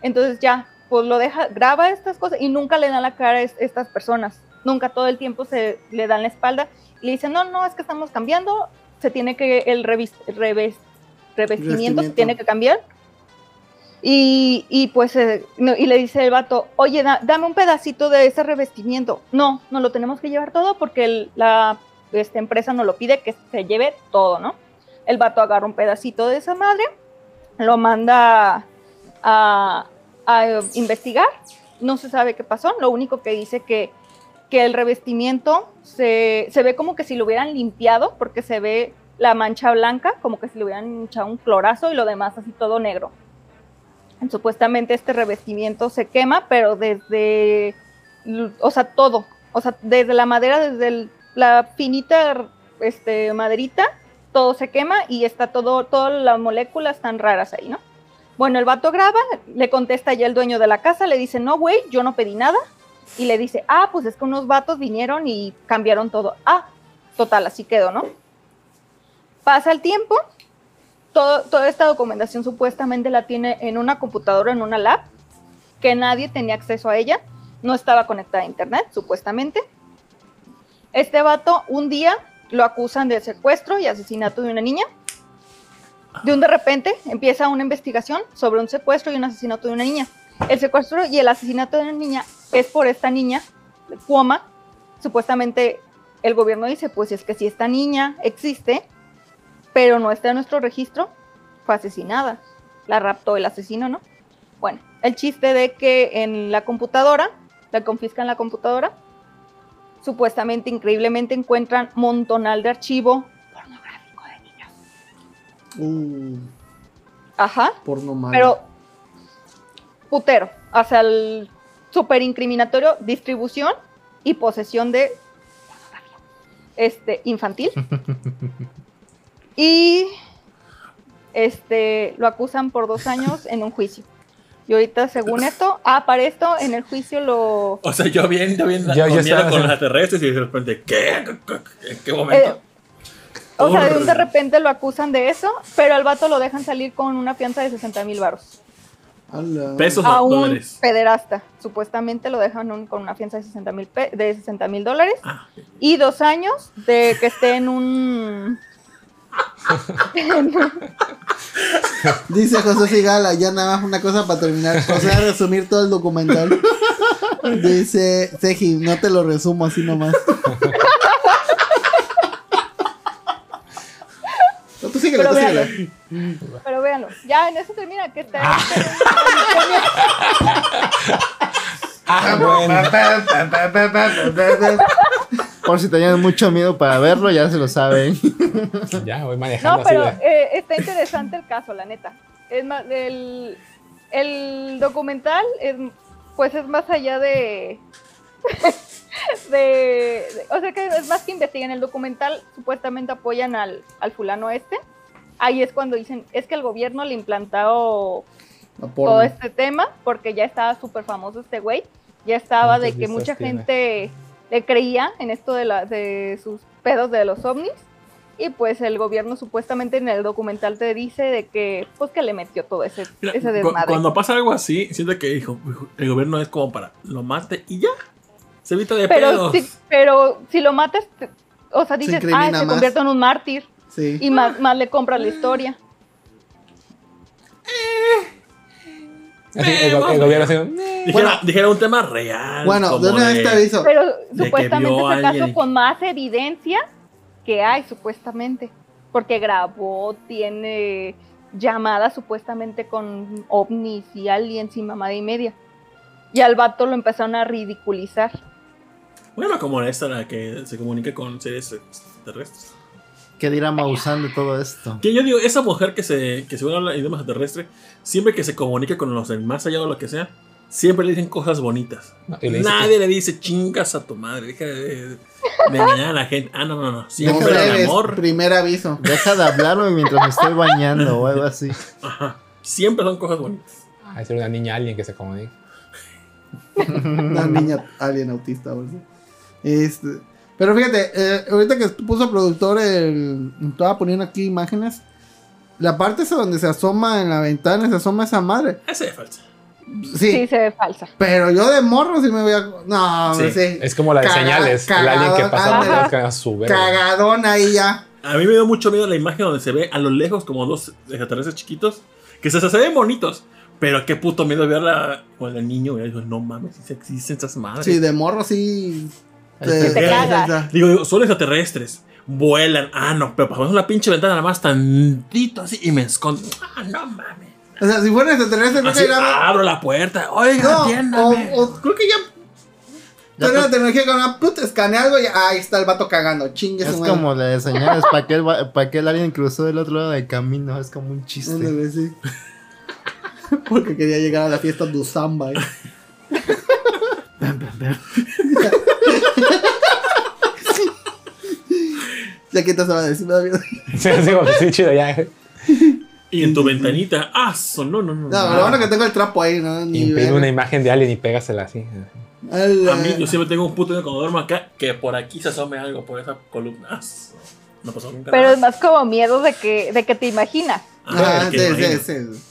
Entonces ya, pues lo deja, graba estas cosas y nunca le dan la cara a es- estas personas. Nunca todo el tiempo se le dan la espalda y le dicen, no, no, es que estamos cambiando, se tiene que, el revis- reves- revestimiento se Revestimiento. tiene que cambiar. Y, pues, eh, no, y le dice el vato, oye, da- dame un pedacito de ese revestimiento. No, no lo tenemos que llevar todo porque la esta empresa nos lo pide que se lleve todo, ¿no? El vato agarra un pedacito de esa madre, lo manda a, a investigar, no se sabe qué pasó, lo único que dice que, que el revestimiento se, se ve como que si lo hubieran limpiado, porque se ve la mancha blanca, como que si le hubieran echado un clorazo y lo demás así todo negro. Supuestamente este revestimiento se quema, pero desde, o sea, todo, o sea, desde la madera, desde la finita este, maderita, todo se quema y está todo, todas las moléculas tan raras ahí, ¿no? Bueno, el vato graba, le contesta ya el dueño de la casa, le dice, no, güey, yo no pedí nada. Y le dice, ah, pues es que unos vatos vinieron y cambiaron todo. Ah, total, así quedó, ¿no? Pasa el tiempo, toda esta documentación supuestamente la tiene en una computadora, en una lab, que nadie tenía acceso a ella, no estaba conectada a internet, supuestamente. Este vato un día lo acusan de secuestro y asesinato de una niña. De un de repente empieza una investigación sobre un secuestro y un asesinato de una niña. el secuestro y el asesinato de una niña es por esta niña, Cuoma. Supuestamente el gobierno dice, pues es que si esta niña existe, pero no está en nuestro registro, fue asesinada. La raptó el asesino, ¿no? Bueno, el chiste de que en la computadora, la confiscan la computadora, supuestamente, increíblemente encuentran montonal de archivo pornográfico de niños. Uh, Ajá. porno malo. Pero putero, o sea, el super incriminatorio, distribución y posesión de pornografía este, infantil. y este lo acusan por dos años en un juicio. Y ahorita, según esto, ah, para esto, en el juicio lo... O sea, yo bien, yo bien Ya- ya con miedo estaba con los extraterrestres y de repente, ¿qué? ¿En qué momento? eh, o sea, de, un de Por- repente lo acusan de eso, pero al vato lo dejan salir con una fianza de 60 mil baros. Ala. Pesos a o un dólares. pederasta. Supuestamente lo dejan un- con una fianza de 60 mil de 60 mil dólares Ah, ok. y dos años de que esté en un Dice José Figala, ya nada más una cosa para terminar. José va a resumir todo el documental. Dice Seji, no te lo resumo así nomás. No, tú síguele, Pero tú síguele. véanlo. Pero véanlo, ya en eso termina que está. Ah, bueno. Por si tenían mucho miedo para verlo, ya se lo saben. Ya, voy manejando No, así pero de. eh, está interesante el caso, la neta. Es más, el, el documental es, pues es más allá de, de, de- O sea que es más que investigan. El documental supuestamente apoyan al, al fulano este. Ahí es cuando dicen, es que el gobierno le implantó todo este tema porque ya estaba súper famoso este güey. Ya estaba de ¿Cuántas que mucha tiene? gente le creía en esto de, la, de sus pedos de los ovnis. Y pues el gobierno supuestamente en el documental te dice de que pues que le metió todo ese, Mira, ese cu- desmadre. cuando pasa algo así, siento que hijo, el gobierno es como para lo mate y ya. Se evita de pero, pedos. si, pero si lo matas, te- o sea, dices, ah, incrimina se más. convierte en un mártir. Sí. Y más, más le compras la historia. Así, el, go- el gobierno así. Dijera, Bueno. dijera un tema real. Bueno, como de una vez te aviso. Pero supuestamente a ese caso con más evidencia que hay, supuestamente. Porque grabó, tiene llamadas supuestamente con ovnis y aliens y mamada y media. Y al vato lo empezaron a ridiculizar. Bueno, como esta, la que se comunica con seres extraterrestres. ¿Qué dirá Maussan de todo esto? Que yo digo, esa mujer que se que según habla idioma extraterrestre, siempre que se comunica con los del más allá o lo que sea, siempre le dicen cosas bonitas. No, le Nadie le dice chingas a tu madre, deja de, de engañar a la gente. Ah, no, no, no. Siempre el breves, amor. primer aviso. Deja de hablarme mientras me estoy bañando o algo así. Ajá. Siempre son cosas bonitas. Ah, es una niña alguien que se comunica. Una niña alien autista. o sea. Este, pero fíjate, eh, ahorita que puso productor, el, estaba poniendo aquí imágenes. La parte esa donde se asoma en la ventana, se asoma esa madre. Esa es falsa. Sí, Sí, se ve falsa. pero yo de morro sí me voy a. No, Sí, sí. Es como la de Caga- señales. El alien que cagadón, pasa por las cagas su verga. Cagadón ahí ya. A mí me dio mucho miedo la imagen donde se ve a lo lejos como dos extraterrestres chiquitos que se, se ven bonitos. Pero qué puto miedo verla con el niño. güey. Digo, no mames, si existen esas madres. Sí, de morro sí. Te cagas. Digo, digo, son extraterrestres. Vuelan. Ah, no, pero pasamos la pinche ventana nada más tantito así y me escondo. Ah, no mames. O sea, si fuera extraterrestre, no caería. abro la puerta. Oiga, No, atiéndame. o, o creo que ya. Ya Tiene la tecnología que una puta escanea algo y ahí está el vato cagando. Chingue Es como la de señales, ¿para qué, pa' qué el alien cruzó del otro lado del camino? Es como un chiste. Ándale, sí. Porque quería llegar a la fiesta de Usamba. ¿eh? Ya que te se va a decir, me da miedo. Sí, sí, como que sí, chido, ya. Y en tu ventanita. Ah, son, no, no, no. No, pero lo bueno que tengo el trapo ahí, ¿no? Ni Imprime ver. una imagen de alguien y pégasela así. Ala. A mí, yo siempre tengo un puto miedo cuando duermo acá que por aquí se asome algo por esa columna. Ah, No pasó nunca. Pero nada. es más como miedo de que, de que te imaginas. Ah, es que sí, imagino. sí, sí.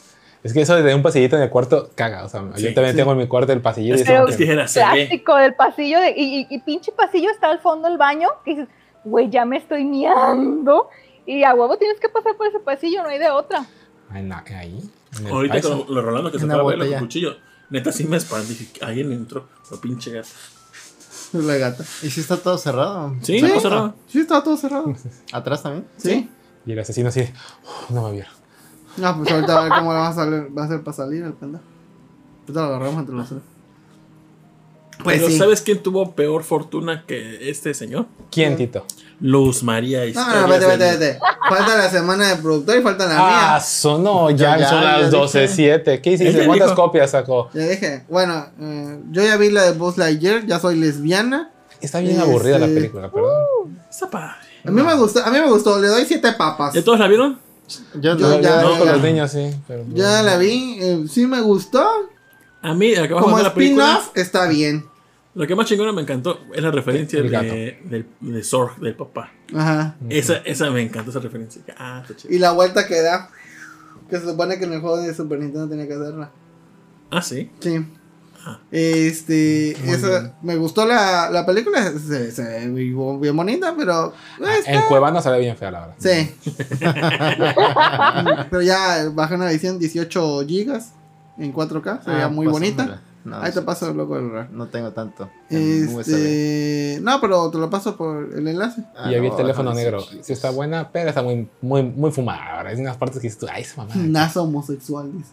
Es que eso de un pasillito en el cuarto caga. O sea, Sí, yo también sí. tengo en mi cuarto el pasillito. y Es eso que, Pero- es que dijera, se ve. Plástico del pasillo de- y, y- y pinche pasillo está al fondo del baño. Que dices, güey, ya me estoy miando. Y a huevo tienes que pasar por ese pasillo, no hay de otra. En la- ahí. en Ahorita con lo Rolando que se fue a con cuchillo. Neta, sí me espanté. Dije, alguien entró. Lo pinche gato. La gata. ¿Y si está todo cerrado? Sí, Sí. no cerrado. Sí, estaba todo cerrado. ¿Atrás también? Sí. Y el asesino así, "Uf, no me vieron. No, pues ahorita a ver cómo va a, salir, va a ser para salir el pendejo. Ahorita lo agarramos entre los tres. Pues Pero sí. ¿sabes quién tuvo peor fortuna que este señor? ¿Quién, Tito? Luz María No, Historias no, vete, vete, vete. Falta la semana de productor y falta la Ah, mía. sonó, ya, Ya, son ya las dije. 12.07. ¿Qué hiciste? ¿Cuántas dijo. copias sacó? Ya dije. Bueno, eh, yo ya vi la de Buzz Lightyear, ya soy lesbiana. Está bien Este- aburrida la película, perdón. Está padre. A mí me gustó, a mí me gustó, le doy siete papas. ¿Ya todos la vieron? Yo, ya- no, ya- con ya. los niños, sí. Pero, Ya la vi, eh, sí me gustó. A mí, Como spin-off está bien. lo que más chingona me encantó es la referencia de, del- de Zorg, del papá. Ajá. Esa, esa me encantó, esa referencia. Ah, está chido. Y la vuelta que da. Que se supone que en el juego de Super Nintendo tenía que hacerla. Ah, sí. Sí. Ah. Este, esa, me gustó la, la película, se, se ve bien, bien bonita, pero eh, En Cuevana se ve bien fea, la verdad. sí. pero ya bajé una edición 18 gigas en 4K, se veía Ah, muy bonita. No, Ahí te paso el loco del RAR. No tengo tanto. Este, no, pero te lo paso por el enlace. Ah, y había no, el teléfono negro. Sí está buena, pero está muy, muy, muy fumada. Ahora hay unas partes que dices tú, ay, esa mamá. NASA homosexual, dice.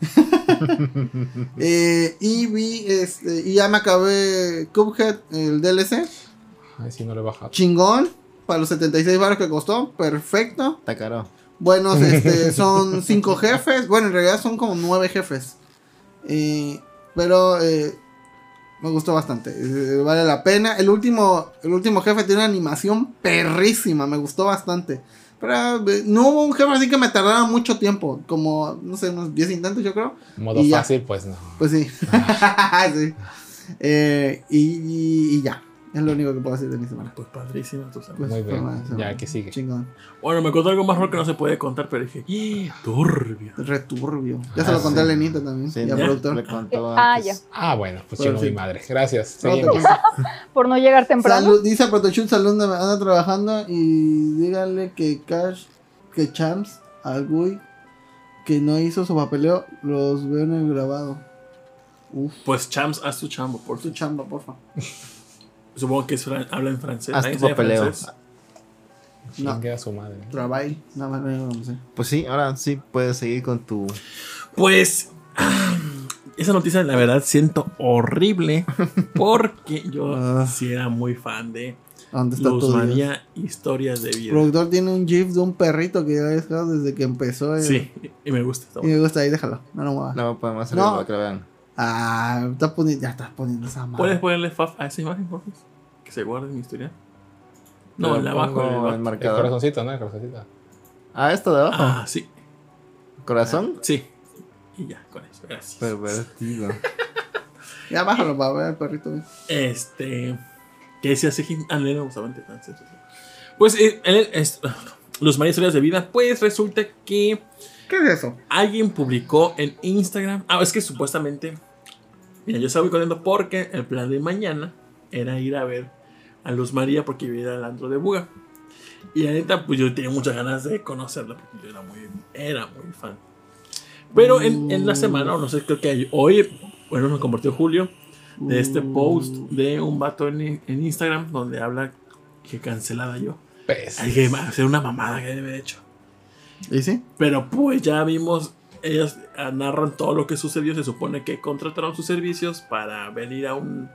Eh, y vi, este, y ya me acabé Cuphead, el DLC. Ay, sí, no lo he bajado. Chingón. Para los 76 baros que costó. Perfecto. Está caro. Buenos, este, son 5 jefes. Bueno, en realidad son como 9 jefes. Eh, pero eh, me gustó bastante. eh, vale la pena. El último, el último jefe tiene una animación perrísima. Me gustó bastante. Pero eh, no hubo un jefe así que me tardara mucho tiempo. Como, no sé, unos 10 intentos yo creo. Modo Y ya. fácil, pues no. Pues sí. Sí. Eh, y, y- y ya. Es lo único que puedo decir de mi semana. Pues padrísimo. tú sabes. Pues, Muy bien. Ya, ¿qué sigue? Chingón. Bueno, me contó algo más raro que no se puede contar, pero dije, ¡Ih, turbio. Returbio. Ya se Ah, lo conté a. Lenita también. Sí, ya productor. le contó Ah, antes. ya. Ah, bueno, pues chingo sí. mi madre. Gracias. Seguimos. Por no llegar temprano. Salud, dice Protochut Salud anda anda trabajando y díganle que Cash, que Champs, al Gui, que no hizo su papeleo, los veo en el grabado. Uf, Pues Chams, haz tu chambo, por tu tu chamba, porfa. Supongo que es fran- habla en francés. Haz ¿Nadie tu papeleo. francés? No. A su madre. Nada más. Pues sí, ahora sí puedes seguir con tu. Pues esa noticia la verdad siento horrible porque yo Ah. sí era muy fan de ¿Dónde está Luz? María Historias de El Vida. productor tiene un GIF de un perrito que ya he dejado desde que empezó. el- Sí, y me gusta. está Y me gusta ahí, déjalo. No, no muevas. No podemos hacerlo No. para que lo vean. Ah, poniendo, ya estás poniendo esa madre. ¿Puedes ponerle faf a esa imagen, por favor? Que se guarde en mi historia. No, Pero la abajo. el el bajo. El marcador. corazoncito, ¿no? El corazoncito. Ah, esto de abajo. Ah, sí. Corazón. Sí. Y ya, con eso. Gracias. Pervertido. Ya bájalo para ver el perrito. Este. ¿Qué decía así? Ah, no. Pues, eh, él es- Luz María Historias de Vida. Pues resulta que ¿Qué es eso? alguien publicó en Instagram. Ah, es que supuestamente. Mira, yo estaba muy contento porque el plan de mañana era ir a ver a Luz María porque iba a ir al antro de Buga. Y la neta, pues yo tenía muchas ganas de conocerla porque yo era muy, era muy fan. Pero en, en la semana, o no sé, creo que hoy, bueno, nos compartió Julio de este post de un vato en, en Instagram donde habla que cancelada yo. Hay que hacer una mamada que debe haber hecho. ¿Y sí? Pero pues ya vimos, ellas ah, narran todo lo que sucedió. Se supone que contrataron sus servicios para venir a un...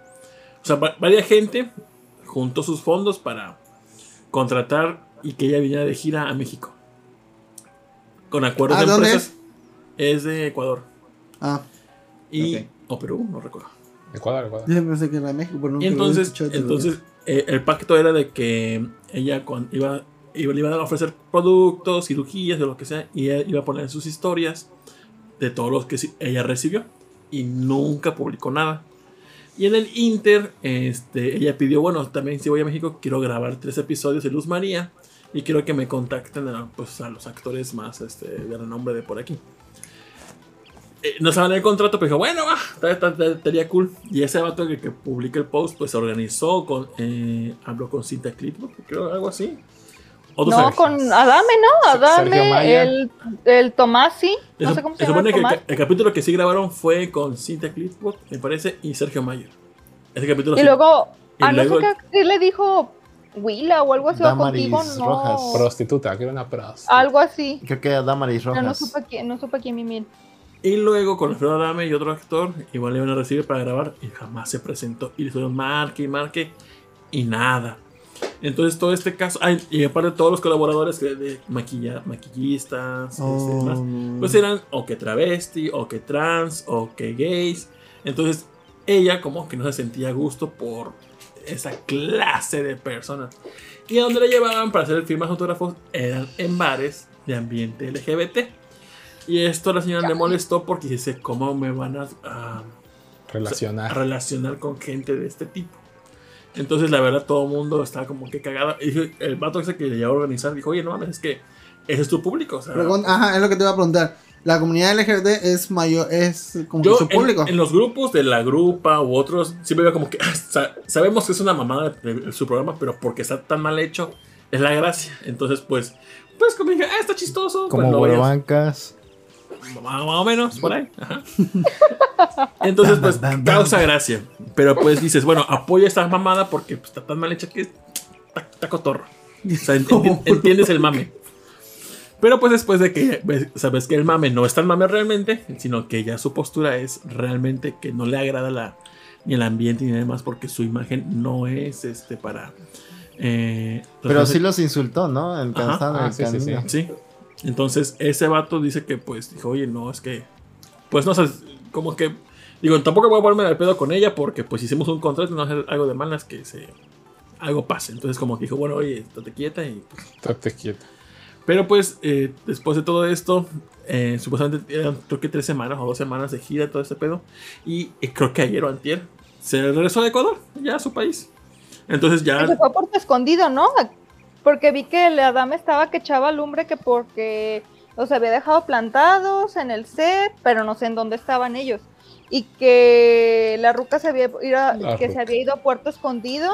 O sea, va- varias gente juntó sus fondos para contratar y que ella viniera de gira a México. Con acuerdos ¿A de dónde empresas. Es de Ecuador. Ah, Y... O Perú, no recuerdo. Ecuador, Ecuador. yo pensé que era México, pero nunca Y entonces, lo entonces eh, el pacto era de que ella iba, iba, le iban a ofrecer productos, cirugías, o lo que sea, y ella iba a poner en sus historias de todos los que ella recibió. Y nunca publicó nada. Y en el Inter, este, ella pidió, bueno, también si voy a México, quiero grabar tres episodios de Luz María. Y quiero que me contacten a, pues, a los actores más este, de renombre de por aquí. Eh, no saben el contrato, pero dijo, bueno, estaría cool. Y ese vato que, que publica el post, pues se organizó, con, eh, habló con Cinta Clip, creo, algo así. Otro No, con Adame, ¿no? Adame, el, el Tomasi. No Se- sé cómo se se llama. supone que el, ca- el capítulo que sí grabaron fue con Cynthia Clifford, me parece, y Sergio Mayer. Ese capítulo Y sí- luego, y a no luego- sé qué le dijo Willa o algo así, o contigo, no. Rojas. Prostituta, quiero una prostituta. Algo así. Creo que era Damaris Pero no Rojas. supe quién, no supe quién mi miel. Y luego con Alfredo Adame y otro actor, igual le iban a recibir para grabar y jamás se presentó. Y le estuvieron marque y marque y nada. Entonces todo este caso, ay, y aparte todos los colaboradores que de maquilla, maquillistas, este, Oh, demás, no. pues eran o que travesti, o que trans, o que gays. Entonces ella como que no se sentía a gusto por esa clase de personas. Y a donde la llevaban para hacer firmas autógrafos eran en bares de ambiente LGBT. Y esto a la señora le molestó porque dice, ¿cómo me van a, a- a Relacionar. relacionar con gente de este tipo? Entonces la verdad todo el mundo estaba como que cagado. Y el vato ese que le llevó a organizar dijo, oye, no mames, es que ese es tu público. O sea, Pregun- Ajá, es lo que te iba a preguntar. La comunidad LGBT es mayor, es como Yo su público. en, en los grupos de la grupa u otros siempre veo como que "Ah, sa- sabemos que es una mamada de, de su programa, pero porque está tan mal hecho es la gracia. Entonces pues pues como dije, ah, está chistoso, pues Como lo veías. Bancas. Más, más o menos por ahí. Ajá. Entonces pues causa gracia, pero pues dices, bueno, apoya esta mamada porque pues, está tan mal hecha que está, está cotorro. O sea, ent- enti- entiendes el mame. Pero pues después de que ves- sabes que el mame no es tan mame realmente, sino que ya su postura es realmente que no le agrada la, ni el ambiente ni demás porque su imagen no es este para... eh, Pero sí los insultó, ¿no? En Ajá. Ah, el sí, sí, sí. camino. Sí. Entonces ese vato dice que pues dijo, oye, no, es que... Pues no sé, como que... Digo, tampoco voy a ponerme al pedo con ella porque pues hicimos un contrato y no hacer algo de malas que se... Algo pase. Entonces como que dijo, bueno, oye, estate quieta y pues Estate quieto. pero pues eh, después de todo esto, eh, supuestamente eran creo que tres semanas o dos semanas de gira, todo este pedo. Y eh, creo que ayer o antier se regresó a Ecuador, ya a su país. Entonces Se ya... fue por escondido, ¿no? Porque vi que el Adame estaba que echaba lumbre que porque los había dejado plantados en el set, pero no sé en dónde estaban ellos. Y que la ruca se había, ido a- La que se había ido a Puerto Escondido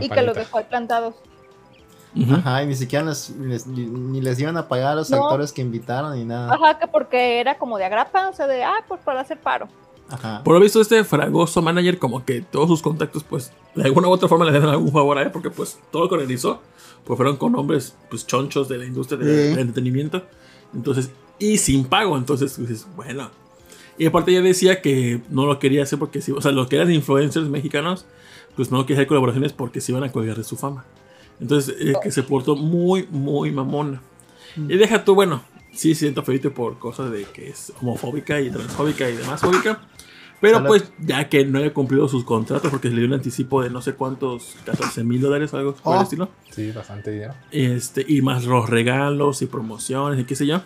y que los dejó ahí plantados. Ajá, y ni siquiera les- les- ni, ni les iban a pagar a los No. actores que invitaron ni nada. Ajá, que porque era como de agrapa, o sea, de, ah, pues para hacer paro. Ajá. Por lo visto este fragoso manager como que todos sus contactos pues de alguna u otra forma le dieron algún favor a él porque pues todo lo que organizó pues fueron con hombres pues chonchos de la industria de- del entretenimiento. Entonces, y sin pago, entonces dices, bueno. Y aparte ella decía que no lo quería hacer porque sí, o sea, los que eran influencers mexicanos pues no quería hacer colaboraciones porque se iban a colgar de su fama. Entonces, eh, que se portó muy, muy mamona. Y deja tú, bueno, sí siento feito por cosas de que es homofóbica y transfóbica y demás fóbica. Pero pues, ya que no haya cumplido sus contratos porque se le dio un anticipo de no sé cuántos, 14 mil dólares o algo por el Oh. estilo. Sí, bastante dinero. Este, y más los regalos y promociones y qué sé yo.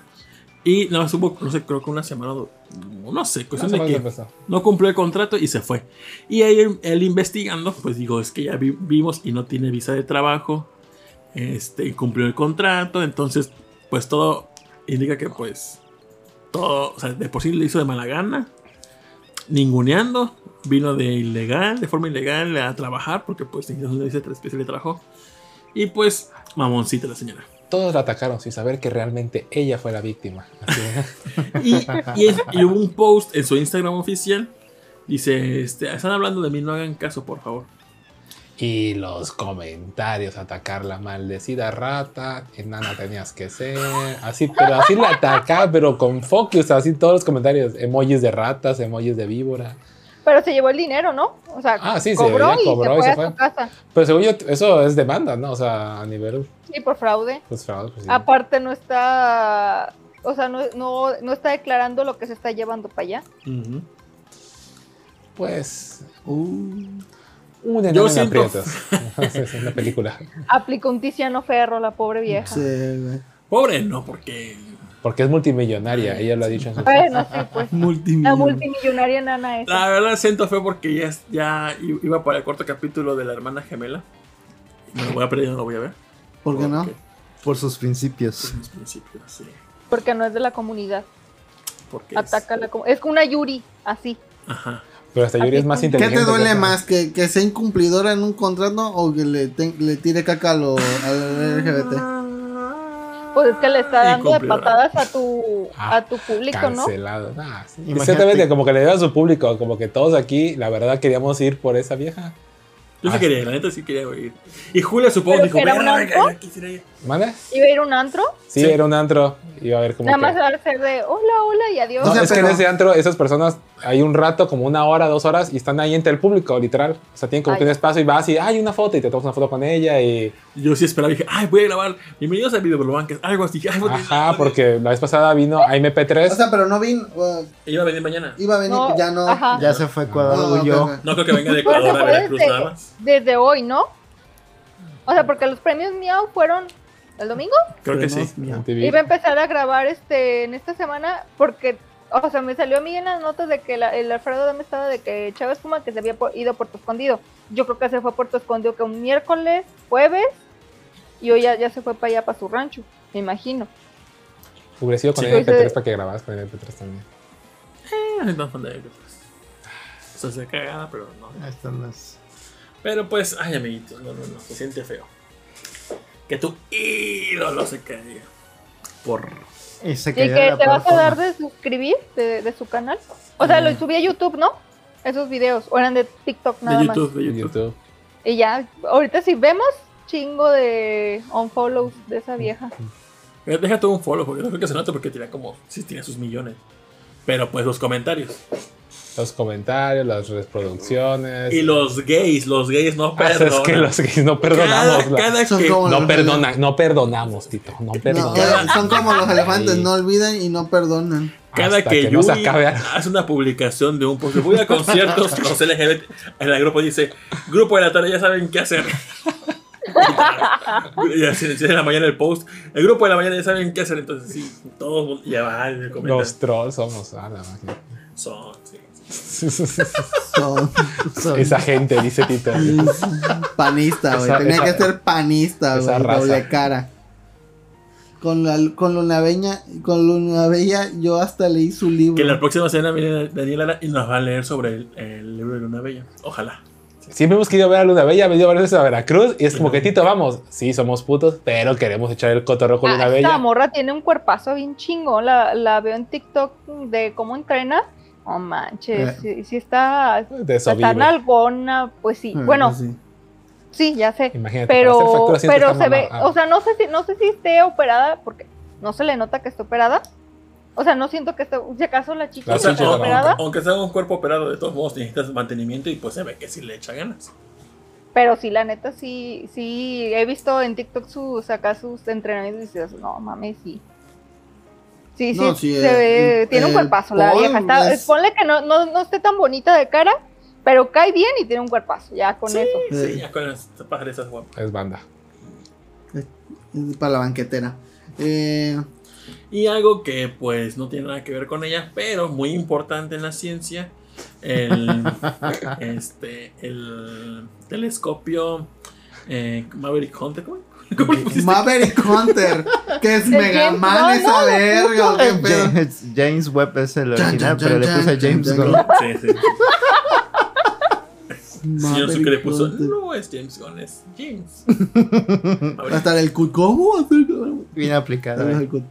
Y nada más hubo, no sé, creo que una semana, no sé, cuestión de que empezó. no cumplió el contrato y se fue. Y ahí él, él investigando, pues digo, es que ya vi- vimos y no tiene visa de trabajo. Este, cumplió el contrato. Entonces, pues todo indica que pues todo, o sea, de por sí le hizo de mala gana. Ninguneando. Vino de ilegal, de forma ilegal a trabajar, porque pues especial de trabajo. Y pues, mamoncita la señora. Todos la atacaron sin saber que realmente ella fue la víctima. Y, y, es- y hubo un post en su Instagram oficial. Dice, este, están hablando de mí, no hagan caso, por favor. Y los comentarios, atacar la maldecida rata, enana tenías que ser, así, pero así la atacaba, pero con focus, así todos los comentarios, emojis de ratas, emojis de víbora. Pero se llevó el dinero, ¿no? O sea, Ah, sí, se cobró, y cobró y se se fue a su casa. Pero según yo, eso es demanda, ¿no? O sea, a nivel, Sí, por fraude. pues, fraude, pues, sí. Aparte no está, o sea, no, no, no está declarando lo que se está llevando para allá. Pues, Uh, un enano Yo en siento- aprietos. es una película. Aplicó un Tiziano Ferro, la pobre vieja. sí, güey. Pobre, no, porque. Porque es multimillonaria, ella lo ha dicho en su... Bueno, sí, pues. La Multimillonario. multimillonaria nana esa. La verdad siento fue porque ya, es- ya iba para el cuarto capítulo de la hermana gemela. Me lo voy a perder, no lo voy a ver. ¿Por qué no? Porque, Por sus principios. En mis principios, sí. Porque no es de la comunidad. Porque es- Ataca la comunidad. Es una Yuri, así. Ajá. Pero hasta Yuri es más ¿Qué inteligente. te duele que- más? ¿Que, que sea incumplidora en un contrato o que le, te- le tire caca a lo, al LGBT? Pues es que le está dando de patadas a tu, Ah, a tu público, ¿no? Cancelado. Nah, sí. Imagínate. Exactamente, como que le dio a su público, como que todos aquí, la verdad, queríamos ir por esa vieja. Yo sí Ah. quería, la neta sí quería ir. Y Julia supongo ¿Pero dijo, que era un "Verga, antro? quisiera ir". ¿Vale? Iba a ir a un antro, Sí, Sí. era un antro. Iba a como nada que... más va a ser de hola, hola y adiós. O No, sea, es que en ese antro esas personas hay un rato, como una hora, dos horas, y están ahí entre el público, literal. O sea, tienen como Ay. que un espacio y vas y hay una foto y te tomas una foto con ella y... Yo sí esperaba, dije, ay, voy a grabar. Bienvenidos a Videoblobancas. Algo así. Ay, voy a- Ajá, porque la vez pasada vino a MP3. O sea, pero no vino. uh, Iba a venir mañana. iba a venir, No, ya no. ajá. Ya se fue a Ecuador. No creo que venga de Ecuador a Veracruz desde, nada más. desde hoy, ¿no? O sea, porque los premios Miau fueron el domingo. Creo que sí. Iba a empezar a grabar este en esta semana porque, o sea, me salió a mí en las notas de que la- el Alfredo me estaba de que Chávez Puma que se había ido a Puerto Escondido. Yo creo que se fue a Puerto Escondido que un miércoles, jueves, y hoy ya, ya se fue para allá, para su rancho, me imagino. Hubiera sido con Sí. el MP3 Pues, eh, para que grabas con el MP3 también. Eh, no de ellos, pues. Eso es de cagada, pero no. Ahí están las- Pero pues, ay, amiguitos, no, no, no. Se siente feo. Que tu ídolo se caiga. Por. Y se Y cayó de que te vas a dar de suscribir de, de su canal. O sea, lo subí a YouTube, ¿no? Esos videos, o eran de TikTok nada De más. YouTube, de YouTube. Y ya, ahorita si vemos, chingo de unfollows de esa vieja. Deja todo un follow, porque no creo que se note porque tiene como. Sí, tiene sus millones. Pero pues los comentarios. Los comentarios, las reproducciones. Y los gays, los gays no Ah, perdonan. es que los gays no perdonamos. Cada, la- cada Son que. como- No, los- perdona, no perdonamos, Tito. No perdonamos. son como los elefantes, no olvidan y no perdonan. Cada Hasta que, que Yuri acabe hace una publicación de un post, voy a conciertos, los LGBT, en el grupo dice, grupo de la tarde ya saben qué hacer. y así en la mañana el post, el grupo de la mañana ya saben qué hacer, entonces sí, todos ya van. Los trolls somos. Ah, la máquina. Son, sí. Son, son Esa gente, dice Tito. panista, güey. Tenía esa- que ser panista, güey. Doble cara. Con, la, con Luna Bella, con Luna Bella, yo hasta leí su libro. Que la próxima semana viene Daniela Lara y nos va a leer sobre el, el libro de Luna Bella. Ojalá. Siempre hemos querido ver a Luna Bella, venido varias veces a Veracruz y es como que Tito, vamos. Sí, somos putos, pero queremos echar el cotorreo con Luna Ah, esta Bella. morra tiene un cuerpazo bien chingón. La, la veo en TikTok de cómo entrena. Oh manches, Eh. sí, sí está. Vive. nalgona, pues sí. Ah, bueno, sí. sí, ya sé. Imagínate, Pero, pero se ve, o sea, no sé si, no sé si esté operada, porque no se le nota que esté operada. O sea, no siento que esté, si acaso la chica está aunque, operada, aunque sea un cuerpo operado, de todos modos necesitas mantenimiento y pues se ve que sí le echa ganas. pero sí, la neta, sí, sí, he visto en TikTok sus, acá sus entrenamientos y dices, no mames, sí. Sí, sí, No, sí, se eh, ve, tiene un cuerpazo la vieja. Está, es- Ponle que no, no, no esté tan bonita de cara, pero cae bien y tiene un cuerpazo, ya con eso. Sí, ya con pajaresas guapas. Es banda. Es Para la banquetera. Eh, Y algo que pues no tiene nada que ver con ella, pero muy importante en la ciencia, el, este, el telescopio eh, Maverick Hunter, ¿cómo? ¿Cómo le pusiste? Maverick Hunter, que es Mega James Man esa ¿no? verga, ¿o qué pedo? James, James Webb es el Chan, original, chan, pero le chan, puse chan, James chan, Gunn. Sí, sí. Señor Sucre le puso, Hunter. no es James Gunn, es James. Va a estar el cut. ¿Cómo va a ser? Bien aplicado. El eh. cut.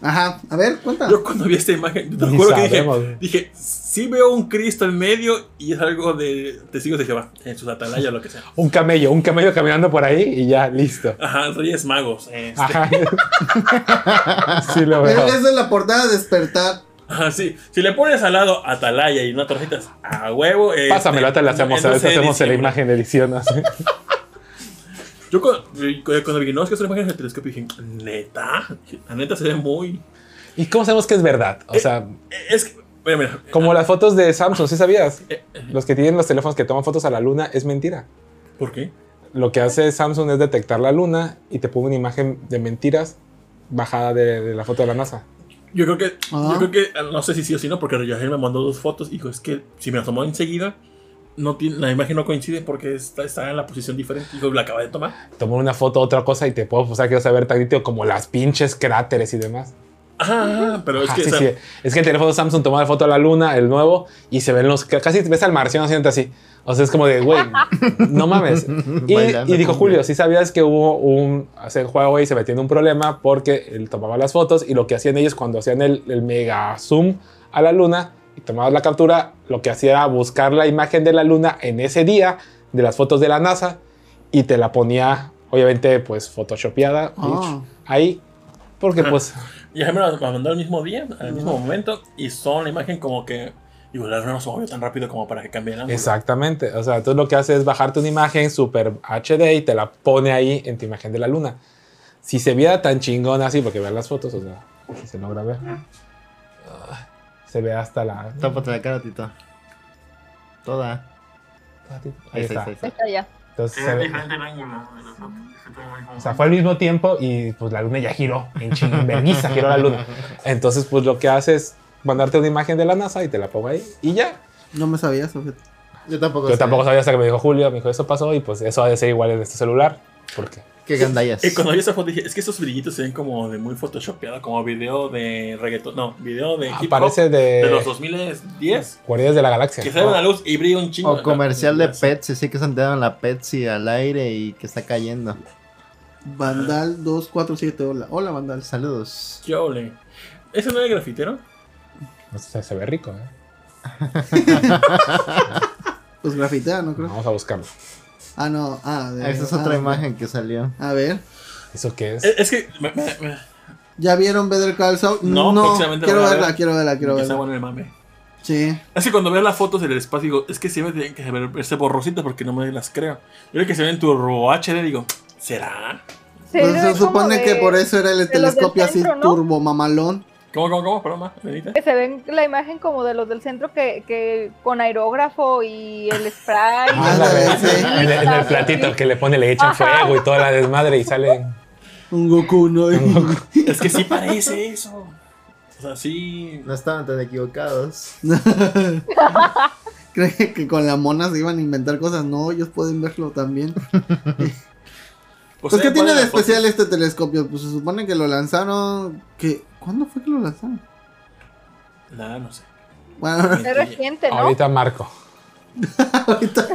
Ajá, a ver, cuenta. Yo cuando vi esta imagen, te Ni juro que dije, sabemos. dije, sí veo un Cristo en medio y es algo de testigos de Jehová, en sus atalayas o lo que sea. Un camello, un camello caminando por ahí y ya, listo. Ajá, Reyes Magos. este. Ajá. sí lo veo. Esa es la portada de despertar. Ajá, sí. Si le pones al lado Atalaya y unas torcitas a huevo. este, Pásamelo, ahorita le hacemos, a entonces hacemos la imagen de edición así. Yo cuando, cuando vi, no, es que son imágenes del telescopio, dije, neta, la neta se ve muy. ¿Y cómo sabemos que es verdad? O sea, Es que, mira, mira. como las fotos de Samsung, ¿sí sabías? Eh, eh, Los que tienen los teléfonos que toman fotos a la luna es mentira. ¿Por qué? Lo que hace Samsung es detectar la luna y te pone una imagen de mentiras bajada de, de la foto de la NASA. Yo creo que, Ah. yo creo que, no sé si sí o si no, porque Yael me mandó dos fotos y dijo, es que si me la tomó enseguida, no tiene, la imagen no coincide porque está, está en la posición diferente. Dijo, la acaba de tomar. Tomó una foto, otra cosa y te puedo, o sea, quiero saber tan nítido como las pinches cráteres y demás. Ah, pero es Ah, que. sí, o sea, sí. Es que el teléfono Samsung tomaba foto a la luna, el nuevo, y se ven los. Casi ves al marciano haciendo así. O sea, es como de, güey, no mames. Y, y dijo Julio, sí sabías que hubo un. Hace Huawei se metió en un problema porque él tomaba las fotos y lo que hacían ellos cuando hacían el, el mega zoom a la luna y tomabas la captura, lo que hacía era buscar la imagen de la luna en ese día de las fotos de la NASA y te la ponía, obviamente, pues photoshopeada Ah. ahí. Porque pues Y ya me lo mandó el mismo día, al mismo momento, y son la imagen como que. La luna no se movió tan rápido como para que cambie el ángulo. Exactamente. O sea, tú lo que haces es bajarte una imagen super HD y te la pone ahí en tu imagen de la luna. Si se viera tan chingón así, porque vean las fotos, o sea, si se logra ver. ah, se ve hasta la. Tápate la cara, Tito. Toda. Ahí está. ahí Ahí está ya. Entonces se ve- O sea, fue al mismo tiempo y pues la luna ya giró. En chinguiza giró la luna. Entonces, pues lo que hace es mandarte una imagen de la NASA y te la pongo ahí y ya. No me sabía eso. fíjate. Yo tampoco Yo tampoco sabía hasta que me dijo Julio, me dijo eso pasó y pues eso ha de ser igual en este celular. Porque Qué gandallas. Y cuando vi esa foto dije, es que esos brillitos se ven como de muy photoshopeado, como video de reggaeton, no, video de hip hop de, de los 2010, Guardianes de la Galaxia. que sale una luz y brilla un chingo. O comercial de. Pepsi, sí que se han dado la Pepsi al aire y que está cayendo. Vandal 247. Hola. Hola, Vandal. Saludos. ¿Qué ole? ¿Ese no era grafitero? O sea, se ve rico, ¿eh? Pues grafitea, ¿no creo? Vamos a buscarlo. Ah, no. Ah, de- Esa es ah, otra imagen que salió. A ver. ¿Eso qué es? Es, es que me, me, me- ¿Ya vieron Better Call Saul? No, próximamente quiero verla, ver. quiero verla, quiero verla. bueno el mame. Sí. Es que cuando veo las fotos del espacio digo, es que siempre tienen que ver- verse borrositas porque no me las creo. Yo creo que se ven turbo HD digo, ¿será? Pues ve se supone de- que por eso era el telescopio así ¿no? turbo mamalón. ¿Cómo, cómo, cómo? Perdón, más, Benita. Que se ven la imagen como de los del centro que, que con aerógrafo y el spray. Ah, y la vez, sí. el, en el platito que le pone, le echan Ajá. fuego y toda la desmadre y sale. Un Goku, ¿no? Es que sí parece eso. O sea, sí. No estaban tan equivocados. Cree que con la mona se iban a inventar cosas. No, ellos pueden verlo también. Pues, sí, ¿qué tiene de especial este telescopio? Pues se supone que lo lanzaron. que ¿Cuándo fue que lo lanzaron? Nada, no sé. Bueno, Es reciente, ¿no? Ahorita Marco. ahorita.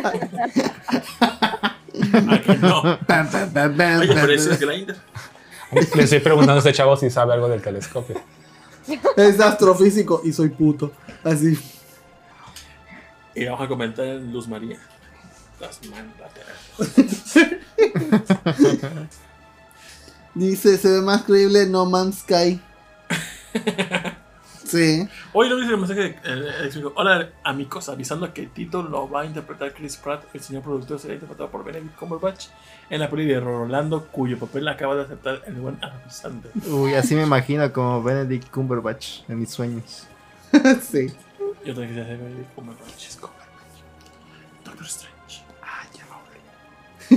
Ah, que no. Oye, pero ese es Grindr. Le estoy preguntando a este chavo si sabe algo del telescopio. Es astrofísico y soy puto. Así. Y vamos a comentar en Luz María. Las mandateras. Dice, se ve más creíble No Man's Sky. Sí. Hoy lo dice el mensaje de eh, dijo, Hola amigos, avisando que Tito lo va a interpretar Chris Pratt, el señor productor será interpretado por Benedict Cumberbatch en la peli de Rolando, cuyo papel acaba de aceptar el buen Sandler. Uy, así me imagino como Benedict Cumberbatch en mis sueños. sí. Yo también quisiera ser Benedict Cumberbatch. Es Cumberbatch. Doctor Strange.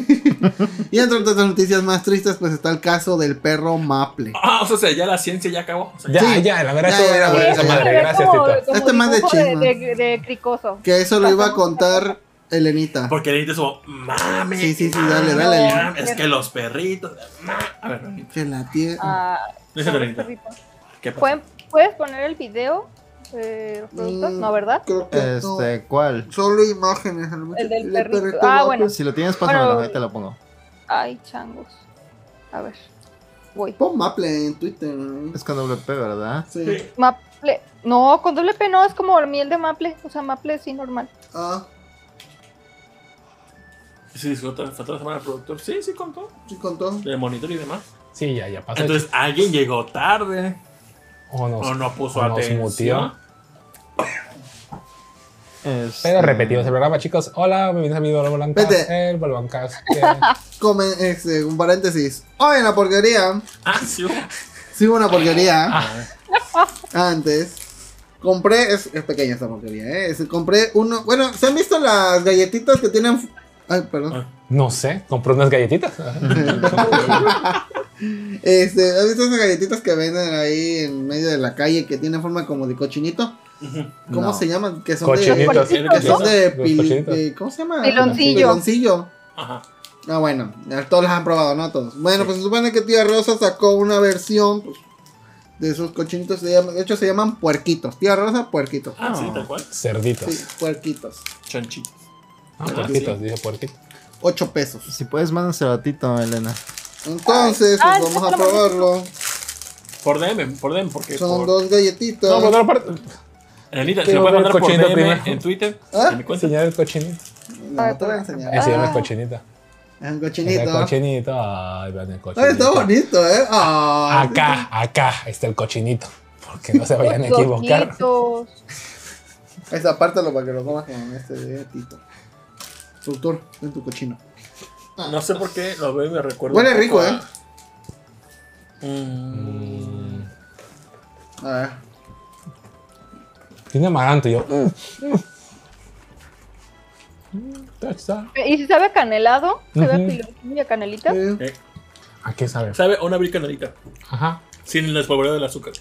Y entre otras noticias más tristes, pues está el caso del perro Maple. Ah, o sea, ya la ciencia ya acabó. O sea, Ya, Sí. ya, la verdad, Ya, esto ya, esa madre. Gracias, como- Tito. como Este más de chisme. de, de- de cricoso. Que eso lo iba a contar Elenita. Porque le dices como, mami. Sí, sí, sí, dale, dale. Es que los perritos. ma-". A ver. Que la tía. Ah. ¿Qué pasa? ¿Pueden- ¿Puedes poner el video? Eh, los productos? Mm, No, ¿verdad? Creo que no. Este, ¿cuál? Solo imágenes. mucho. El del El perrito. perrito Ah, bueno. Si lo tienes, pásamelo, Bueno. ahí te lo pongo. Ay, changos. A ver. Voy. Pon Maple en Twitter. Es con WP, ¿verdad? Sí. Sí. Maple. No, con doble P no, es como miel de maple. O sea, maple sí, normal. Ah, Sí, falta la semana al productor. Sí, sí, contó. sí contó. De monitor y demás. Sí, ya, ya pasó. Entonces, alguien llegó tarde. O nos, O no puso o nos muteó. Este, Pero repetimos el programa, chicos. Hola, bienvenidos a mi Volvancast. Vete. El Volvancast. Come, este, un paréntesis. Hoy en la porquería. Ah, sí. hubo. Sí, hubo una porquería. Ah, Antes. Compré. Es, es pequeña esta porquería, ¿eh? Es- compré uno. Bueno, ¿se han visto las galletitas que tienen. Ay, perdón. Ah. No sé, compré unas galletitas. Este, ¿has visto esas galletitas que venden ahí en medio de la calle que tienen forma como de cochinito? ¿Cómo No. se llaman? Que son Cochinitos. de. Que son de. De- ¿Cómo se llama? Piloncillo. Piloncillo. Ajá. Ah, bueno, todos las han probado, ¿no? Todos. Bueno, pues se supone que Tía Rosa sacó una versión pues, De esos cochinitos, de hecho se llaman puerquitos. Tía Rosa, puerquitos. Ah, sí, tal cual. Cerditos. Sí, puerquitos. Chanchitos. Ah, Ah, puerquitos, sí. dije puerquitos. 8 pesos. Si puedes, manda un cebatito, Elena. Entonces, Ah, pues vamos a lo probarlo. Por DM, por DM, porque Son por... dos galletitas. No, pero aparte. Elenita, si me puedes mandar por cochinito DM primero. en Twitter, ¿Ah? en mi cuenta. Enseñar el cochinito. No, no te voy a enseñar. Ese se llama Ah. cochinito. Es un El cochinito. cochinito. Ay, vean el Ay, cochinito. está bonito, ¿eh? Ah, Acá, acá está el cochinito. Porque no se vayan a equivocar. Esa parte lo para que lo comas con este gatito. Productor, en tu cochino. No sé por qué lo veo y me recuerda. Huele rico, ¿eh? a- Mm, A ver. Tiene amaranto y yo. mm. ¿Y si sabe a canelado? ¿Sabe a piloncillo y a canelita? Sí. eh, ¿A qué sabe? Sabe a una bricanadita. Ajá. Sin el espolvoreo del azúcar.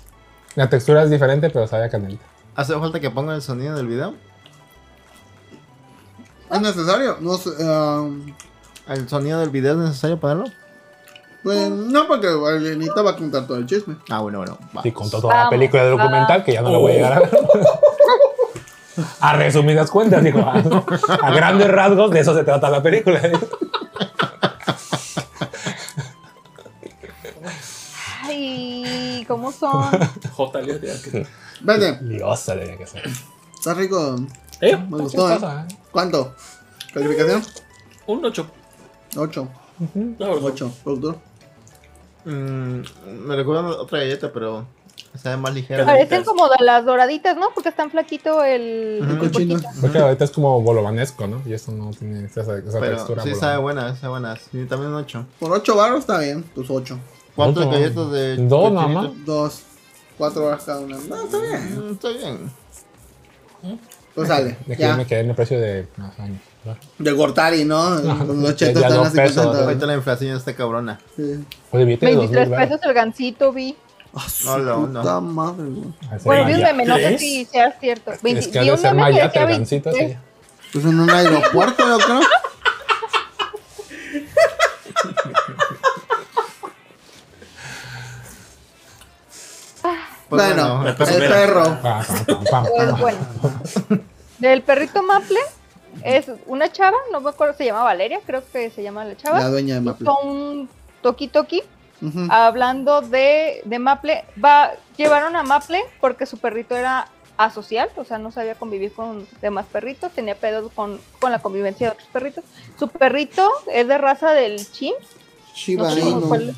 La textura es diferente, pero sabe a canelita. ¿Hace falta que ponga el sonido del video? ¿Es necesario? No sé. um, ¿El sonido del video es necesario ponerlo? pues, no, porque Elenita va a contar todo el chisme. Ah, bueno, bueno. va. Y contó toda la Vamos, película de documental que ya no lo voy a llegar a ver. A resumidas cuentas, digo. A, a grandes rasgos, de eso se trata la película. Ay, ¿cómo son? J. Leo, tía, que- Vete, Liosa tenía que ser. está rico. ¿Eh? Me gustó, ¿eh? Chistosa, ¿eh? ¿Cuánto? ¿Calificación? Un 8. 8. No, 8. Productor. Mm, me recuerda a otra galleta, pero sabe más ligera. Parecen como de las doraditas, ¿no? Porque están flaquito el, Ujú. el Cochino. poquito. Porque ahorita es como bolovanesco, ¿no? Y esto no tiene esa, esa Pero textura. sí sabe buena, sabe buena. Sí, también un 8. Por 8 baros está bien. Pues 8. ¿Cuántas Ocho. galletas de Dos nada más. 2. 4 baros cada una. No, está bien. Mm, está bien. Pues sale. De que yo Ya. me quedé en el precio de más años. ¿verdad? De Gortari, ¿no? Los chetos están dos a 50 pesos, centavos. Ahorita la inflación está cabrona. Sí. Oye, billete de 23 2000, ¿verdad? pesos el gancito, vi. Ah, su No, no, no. puta madre, güey. Así Bueno, vi un meme, no sé si sea cierto. Es 20 que ha vi de un ser meme que mayate decía el gancito. 23. sí. Pues en un aeropuerto, yo creo. Pues bueno, bueno, el perro. Pues bueno. Del perrito Maple es una chava, no me acuerdo, se llama Valeria, creo que se llama la chava. La dueña de Maple. Hizo un toki toki hablando de, de Maple. Va, llevaron a Maple porque su perrito era asocial, o sea, no sabía convivir con demás perritos, tenía pedos con, con la convivencia de otros perritos. Su perrito es de raza del chimp, Shiba no Inu.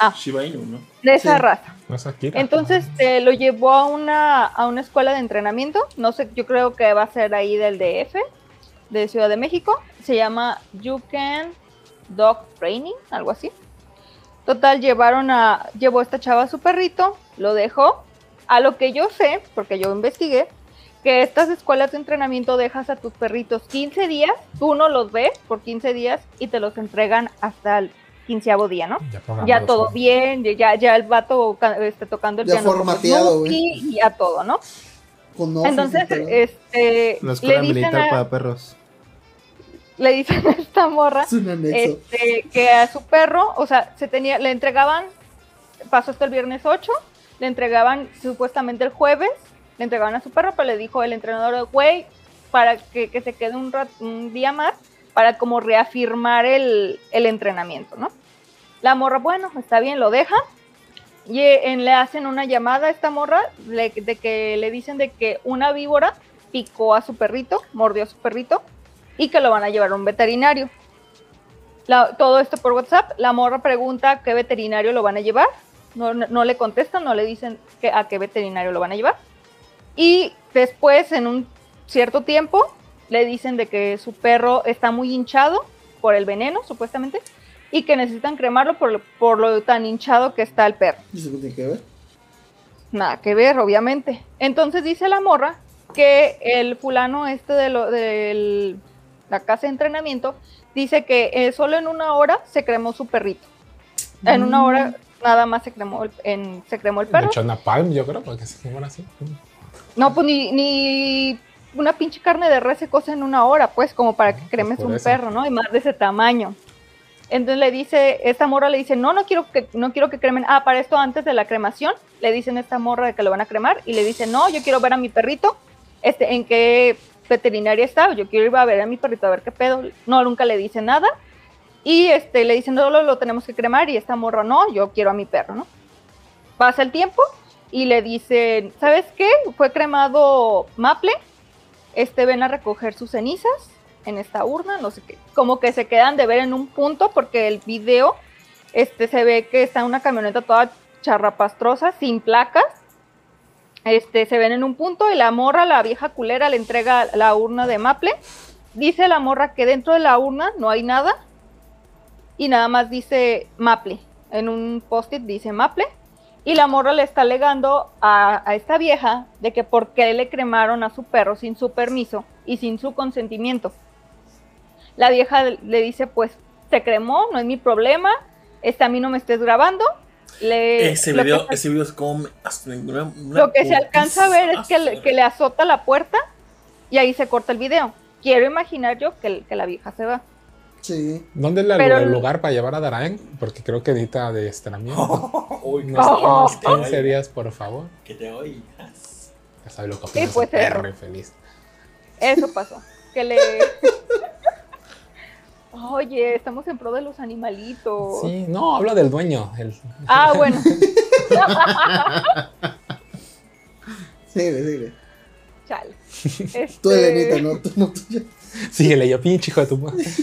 ah, Shiba Inu, ¿no? de esa Sí. raza. No es Akira. Entonces eh, lo llevó a una, a una escuela de entrenamiento. No sé, yo creo que va a ser ahí del DF, de Ciudad de México. Se llama You Can Dog Training, algo así. Total, llevaron a, llevó esta chava a su perrito, lo dejó. A lo que yo sé, porque yo investigué, que estas escuelas de entrenamiento dejas a tus perritos 15 días, tú no los ves por 15 días y te los entregan hasta el quinceavo día, ¿no? Ya, ya todo bien, ya, ya el vato este, tocando el Ya piano formateado, y ya todo, ¿no? Entonces, este, La le escuela dicen, militar a, para perros. le dicen a esta morra Es este, que a su perro, o sea, se tenía, le entregaban, pasó hasta el viernes 8, le entregaban supuestamente el jueves, le entregaban a su perro, pero le dijo el entrenador, güey, para que, que se quede un, rat- un día más, para como reafirmar el, el entrenamiento, ¿no? La morra, bueno, está bien, lo deja. Y eh, le hacen una llamada a esta morra le- de que le dicen de que una víbora picó a su perrito, mordió a su perrito y que lo van a llevar a un veterinario. Todo esto por WhatsApp. La morra pregunta qué veterinario lo van a llevar. No, no- no le contestan, no le dicen que, a qué veterinario lo van a llevar. Y después, en un cierto tiempo, le dicen de que su perro está muy hinchado por el veneno, supuestamente, y que necesitan cremarlo por lo, por lo tan hinchado que está el perro. ¿Y eso tiene que ver? Nada que ver, obviamente. Entonces dice la morra que el fulano este de lo, del- la casa de entrenamiento dice que eh, solo en una hora se cremó su perrito. En una hora nada más se cremó el, en, se cremó el De perro. hecho, napalm, yo creo, porque se quemó así. No, pues ni, ni una pinche carne de res se cose en una hora, pues, como para que cremes por un eso. perro, ¿no? Y más de ese tamaño. Entonces le dice, esta morra le dice, no, no quiero que, no quiero que cremen. Ah, para esto antes de la cremación, le dicen a esta morra de que lo van a cremar y le dice, no, yo quiero ver a mi perrito, este, en qué veterinaria está, yo quiero ir a ver a mi perrito a ver qué pedo. No, nunca le dice nada. Y este, le dicen, no, lo, lo tenemos que cremar y esta morra, no, yo quiero a mi perro, ¿no? Pasa el tiempo y le dicen, ¿sabes qué? Fue cremado Maple, este, ven a recoger sus cenizas en esta urna, no sé qué. Como que se quedan de ver en un punto porque el video este, se ve que está una camioneta toda charrapastrosa, sin placas. Este, se ven en un punto y la morra, la vieja culera, le entrega la urna de Maple. Dice la morra que dentro de la urna no hay nada y nada más dice Maple. En un post-it dice Maple. Y la morra le está alegando a, a esta vieja de que por qué le cremaron a su perro sin su permiso y sin su consentimiento. La vieja le dice, pues, se cremó, no es mi problema, este, a mí no me estés grabando. Le, Ese video, ese video es como. una- una lo que se alcanza a ver es que le, que le azota la puerta y ahí se corta el video. Quiero imaginar yo que, que la vieja se va. Sí. ¿Dónde es la- Pero- el lugar para llevar a Daraen? Porque creo que necesita de estiramiento. Uy, Unos, Oh. unos 15 días, por favor. Que te oigas. Ya sabe lo que Sí, pues, perro eso. infeliz. Eso pasó. Que le. Oye, estamos en pro de los animalitos. Sí, no, hablo del dueño. el- Ah, bueno. Síguele, síguele. Chale. Tú, Este, Elenita, no, tú no tuya. Síguele yo, pinche hijo de tu madre.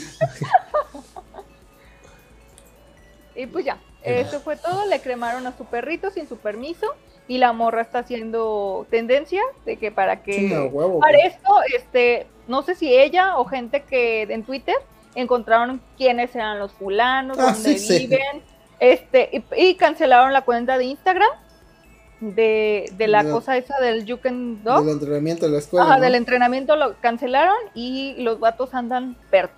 Y pues ya, eso fue todo. Le cremaron a su perrito sin su permiso. Y la morra está haciendo tendencia de que para que. Huevo. Para güey. esto, este, no sé si ella o gente que en Twitter encontraron quiénes eran los fulanos, Ah, dónde sí, sí. viven, este, y, y cancelaron la cuenta de Instagram de, de la cosa esa del You Can Dog. Del entrenamiento de la escuela. Ajá, ¿no? del entrenamiento lo cancelaron y los vatos andan pertos.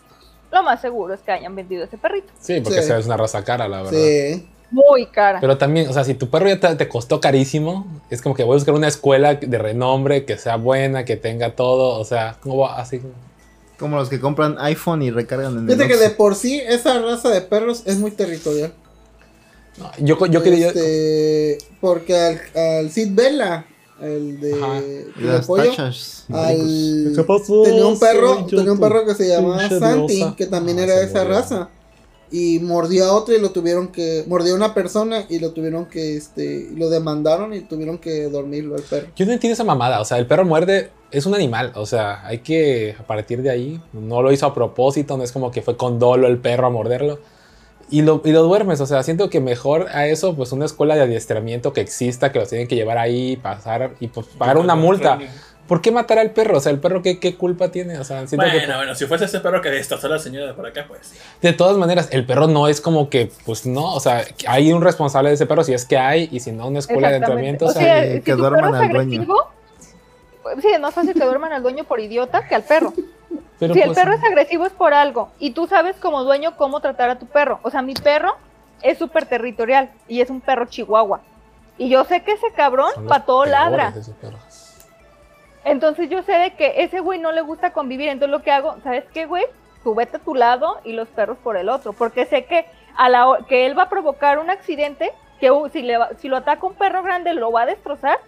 Lo más seguro es que hayan vendido ese perrito. Sí, porque Sí. esa es una raza cara, la verdad. Sí. Muy cara. Pero también, o sea, si tu perro ya te, te costó carísimo, es como que voy a buscar una escuela de renombre, que sea buena, que tenga todo, o sea, ¿cómo va? Así. Como los que compran iPhone y recargan en el Fíjate que de por sí esa raza de perros es muy territorial. No, yo, yo quería. Este, porque al, al Sid Vela, el de, el de las pollo, tachas. al, ¿Qué pasó? tenía un perro, tenía un perro que se llamaba Santi, que también Ah, era de esa murió. raza. Y mordió a otro y lo tuvieron que, mordió a una persona y lo tuvieron que, este, lo demandaron y tuvieron que dormirlo al perro. Yo no entiendo esa mamada. O sea, el perro muerde, es un animal. O sea, hay que, a partir de ahí, no lo hizo a propósito, no es como que fue con dolo el perro a morderlo. Y lo, y lo duermes, o sea, siento que mejor a eso, pues una escuela de adiestramiento que exista, que los tienen que llevar ahí, pasar y pues pagar una multa. ¿Por qué matar al perro? O sea, el perro, ¿qué, qué culpa tiene? O sea, siento que Bueno, bueno, si fuese ese perro que destrozó a la señora de por acá, pues de todas maneras, el perro no es como que, pues no, o sea, hay un responsable de ese perro si es que hay, y si no, una escuela de entrenamiento. O O sea, que si duerman al dueño. pues, sí, es más fácil que duerman al dueño por idiota que al perro. Pero si el pues, perro es agresivo es por algo y tú sabes como dueño cómo tratar a tu perro. O sea, mi perro es súper territorial y es un perro chihuahua. Y yo sé que ese cabrón para todo ladra. Entonces yo sé de que ese güey no le gusta convivir. Entonces lo que hago, ¿sabes qué, güey? Tú vete a tu lado y los perros por el otro. Porque sé que, a la, que él va a provocar un accidente, que uh, si, le va- si lo ataca un perro grande lo va a destrozar.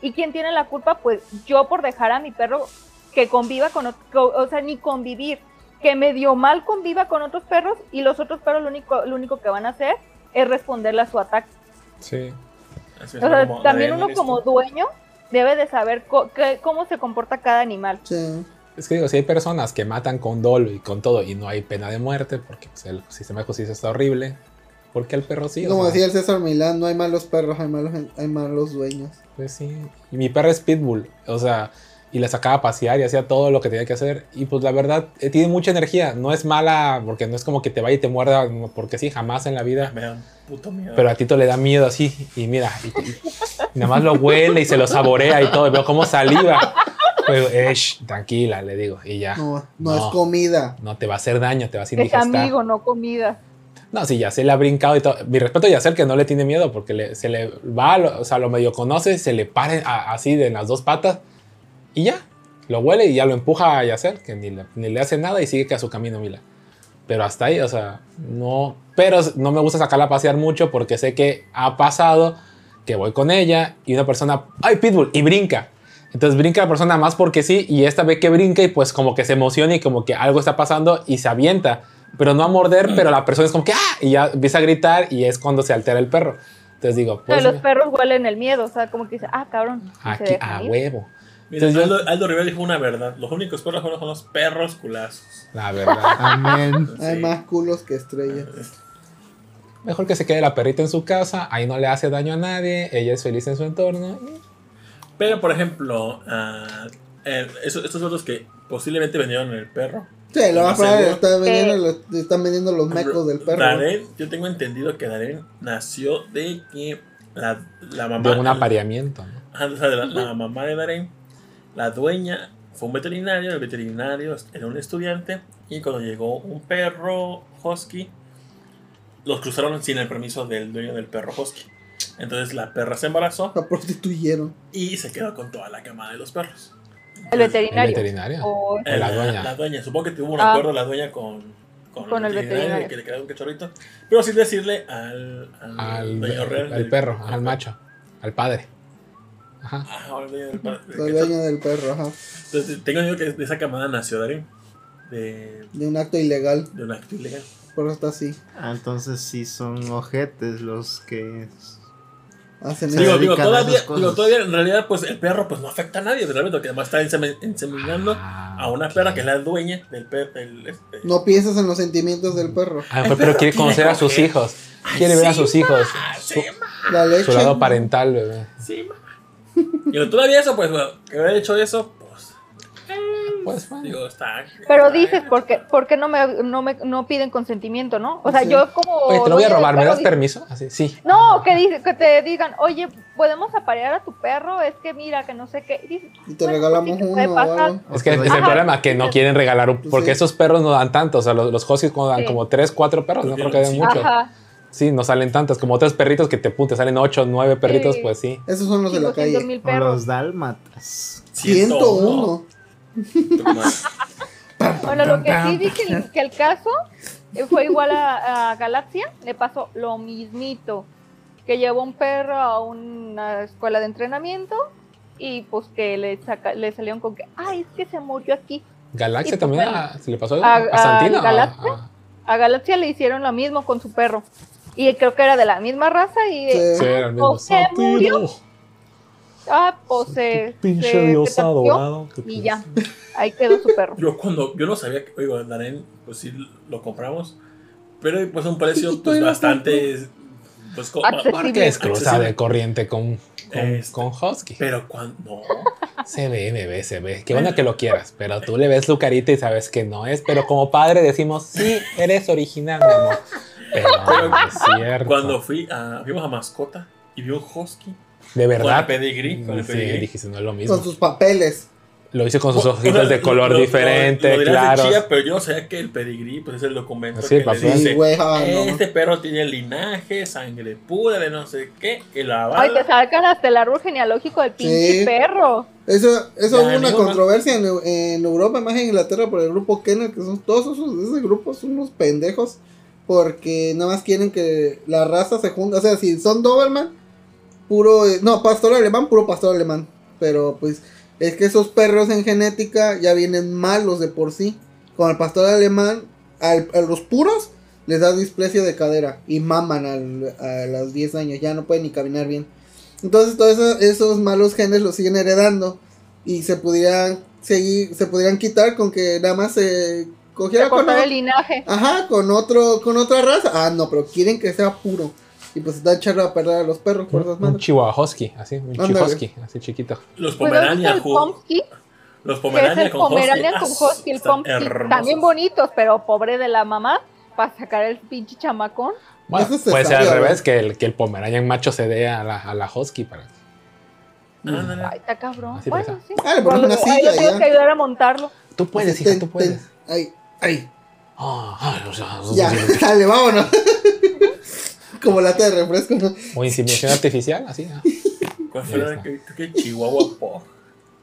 ¿Y quién tiene la culpa? Pues yo por dejar a mi perro que conviva con otro, o sea, ni convivir, que medio mal conviva con otros perros y los otros perros lo único, lo único que van a hacer es responderle a su ataque. Sí. Así es O sea, también uno listo. como dueño debe de saber qué- cómo se comporta cada animal. Sí. Es que digo, si hay personas que matan con dolo y con todo y no hay pena de muerte, porque pues, el sistema de justicia está horrible, ¿por qué el perro sí? O Como sea, decía el César Milán, no hay malos perros, hay malos, hay malos dueños. Pues sí. Y mi perro es pitbull, o sea, y la sacaba a pasear y hacía todo lo que tenía que hacer. Y pues la verdad, eh, tiene mucha energía. No es mala, porque no es como que te vaya y te muerda, porque sí, jamás en la vida. Me da puto miedo. Pero a Tito le da miedo así, y mira, y, y- y nada más lo huele y se lo saborea y todo, y veo como saliva. Pero, eh, shh, tranquila, le digo, y ya. No, no, No. es comida. No te va a hacer daño, te vas a Es indigestar. amigo, no comida. No, sí, Yacel le ha brincado y todo. Mi respeto a Yacel que no le tiene miedo porque le- se le va, lo- o sea, lo medio conoce, se le para a- así de las dos patas y ya. Lo huele y ya lo empuja a Yacel, que ni le, ni le hace nada y sigue que a su camino, mira. Pero hasta ahí, o sea, no. Pero no me gusta sacarla a pasear mucho porque sé que ha pasado que voy con ella y una persona, ¡ay, Pitbull! Y brinca. Entonces brinca la persona más porque sí, y esta ve que brinca y pues como que se emociona y como que algo está pasando y se avienta. Pero no a morder, pero la persona es como que ¡ah! Y ya empieza a gritar y es cuando se altera el perro. Entonces digo, Pero pues los perros huelen el miedo, o sea, como que dice, ah, cabrón. aquí a ir. huevo. Mira, Entonces yo- Aldo, Aldo Rivera dijo una verdad. Los únicos perros buenos son los perros culazos. La verdad. Amén. Hay más culos que estrellas. Mejor que se quede la perrita en su casa, ahí no le hace daño a nadie, ella es feliz en su entorno. Pero, por ejemplo, eh, esos- estos otros que posiblemente vendieron el perro. Sí, lo más probable están vendiendo, Eh. los, están vendiendo los mecos del perro. Darren, yo tengo entendido que Darren nació de que la, la mamá. De un apareamiento. ¿no? Ajá, o sea, de la, la mamá de Darren, la dueña, fue un veterinario. El veterinario era un estudiante. Y cuando llegó un perro husky, los cruzaron sin el permiso del dueño del perro husky. Entonces la perra se embarazó La prostituyeron. y se quedó con toda la camada de los perros. El Entonces, El veterinario. veterinario. O- la dueña. La dueña. Supongo que tuvo un Ah. acuerdo la dueña con, Con el veterinario. Que le quedaba un cachorrito. Pero sin decirle al, al, Al, dueño real al del- perro, al macho, al padre. Ajá. Ah, dueño del La cachorro. dueña del perro, ajá. Entonces, tengo entendido que de esa camada nació Darín. De, De un acto ilegal. de un acto ilegal. Por eso está así. Ah, entonces sí son ojetes los que... Hacen eso. Digo, digo, todavía, digo, todavía en realidad, pues el perro pues no afecta a nadie, realmente, porque además está ensemi- inseminando Ah, a una perra que es la dueña del perro. Este, No piensas en los sentimientos del perro. Ah, pero quiere tiene conocer a sus hijos. Quiere ver a sus hijos. Ah, Su, sí, ma, La leche. su lado parental, bebé. sí, ma. Digo, todavía eso, pues, bueno, que haber hecho eso, pues, Pues bueno. digo, está. Pero dices, ¿por qué, por qué no, me, no, me, no piden consentimiento, no? O sea, Sí. yo como... Oye, te lo voy a robar, ¿me das permiso? Así, sí. No, que, dice, que te digan, oye, podemos aparear a tu perro, es que mira, que no sé qué. Y dices, Y te bueno, regalamos pues sí, uno algo. Es que es el Ajá. problema, que no quieren regalar un... Porque Sí. esos perros no dan tanto. O sea, los, los huskies como dan Sí. como 3, 4 perros, no creo que den mucho. Ajá. Sí, no salen tantos. Como otros perritos que te, pum, te salen 8, 9 perritos, Sí. pues sí. Esos son los de la 500 calle. mil O perros. los dálmatas. 101. Bueno, lo que sí vi que, que el caso fue igual a, a Galaxia, le pasó lo mismito, que llevó un perro a una escuela de entrenamiento y pues que le, saca, le salieron con que, ay, es que se murió aquí. Galaxia Y también pues, a- se le pasó a- a, a Santino. a Galaxia. a- A Galaxia le hicieron lo mismo con su perro. Y creo que era de la misma raza y Sí. Sí, era el mismo. ¿O se murió? ah, pues se, Pinche se- dios adorado. y pues- ya, ahí quedó su perro. Yo cuando, yo no sabía que, oigo, Darén, pues sí lo compramos, pero pues un precio pues bastante, pues co- Accesible. Porque es cruza Accesible. de corriente con, con, Este. con Husky. pero cuando, no, Se ve, bebé, se ve. Qué bueno que lo quieras, pero tú le ves su carita y sabes que no es. Pero como padre decimos, sí, eres original, mi amor. Pero no es cierto. cuando fui a, fuimos a mascota y vi un husky De con verdad. el pedigrí, con el Sí, pedigrí. dijiste, no es lo mismo. Con sus papeles. Lo hice con sus O- ojitos o de color lo- lo- diferente, lo claro. chía, pero yo no sabía que el pedigrí pues es el documento Sí, que papá. le dice Sí, ah, no. este perro tiene linaje, sangre pura de no sé qué, y la Ay, te sacan hasta el árbol genealógico del pinche Sí. perro. Eso, eso hubo una controversia en, en Europa, más en Inglaterra, por el grupo Kennel, que son todos esos, ese grupo son unos pendejos, porque nada más quieren que la raza se junte, o sea, si son Doberman, puro, eh, no, pastor alemán, puro pastor alemán, pero pues es que esos perros en genética ya vienen malos de por sí, con el pastor alemán, al- a los puros les da displasia de cadera y maman al- a los 10 años, ya no pueden ni caminar bien. Entonces todos esos, esos malos genes los siguen heredando y se pudieran seguir, se pudieran quitar con que nada más se cogiera con, el linaje. ajá, con otro, con otra raza. Ah, no, pero quieren que sea puro. Y pues está echando a perder a los perros por esas Un madres. chihuahua husky, así, un chihuahusky, así chiquito. Los Pues, ¿dónde está Pomerania, los Pomerania el con husky, Pomeranian ah, con Husky, el. También bonitos, pero pobre de la mamá para sacar el pinche chamacón. Bueno, Eso puede ser al revés, que el, que el Pomeranian macho se dé a la, a la husky para... Ándale. Ay, está cabrón. Así bueno, pasa. sí. Ah, le una ahí silla le tengo ya. que ayudar a montarlo. Tú puedes, hija, tú ten- puedes. Ay, ay. Ah, ay, o sea, Ya, dale, vámonos. Como lata de refresco, ¿no? O inseminación artificial, así. ah. ¿Cuál fue la que, Chihuahua po?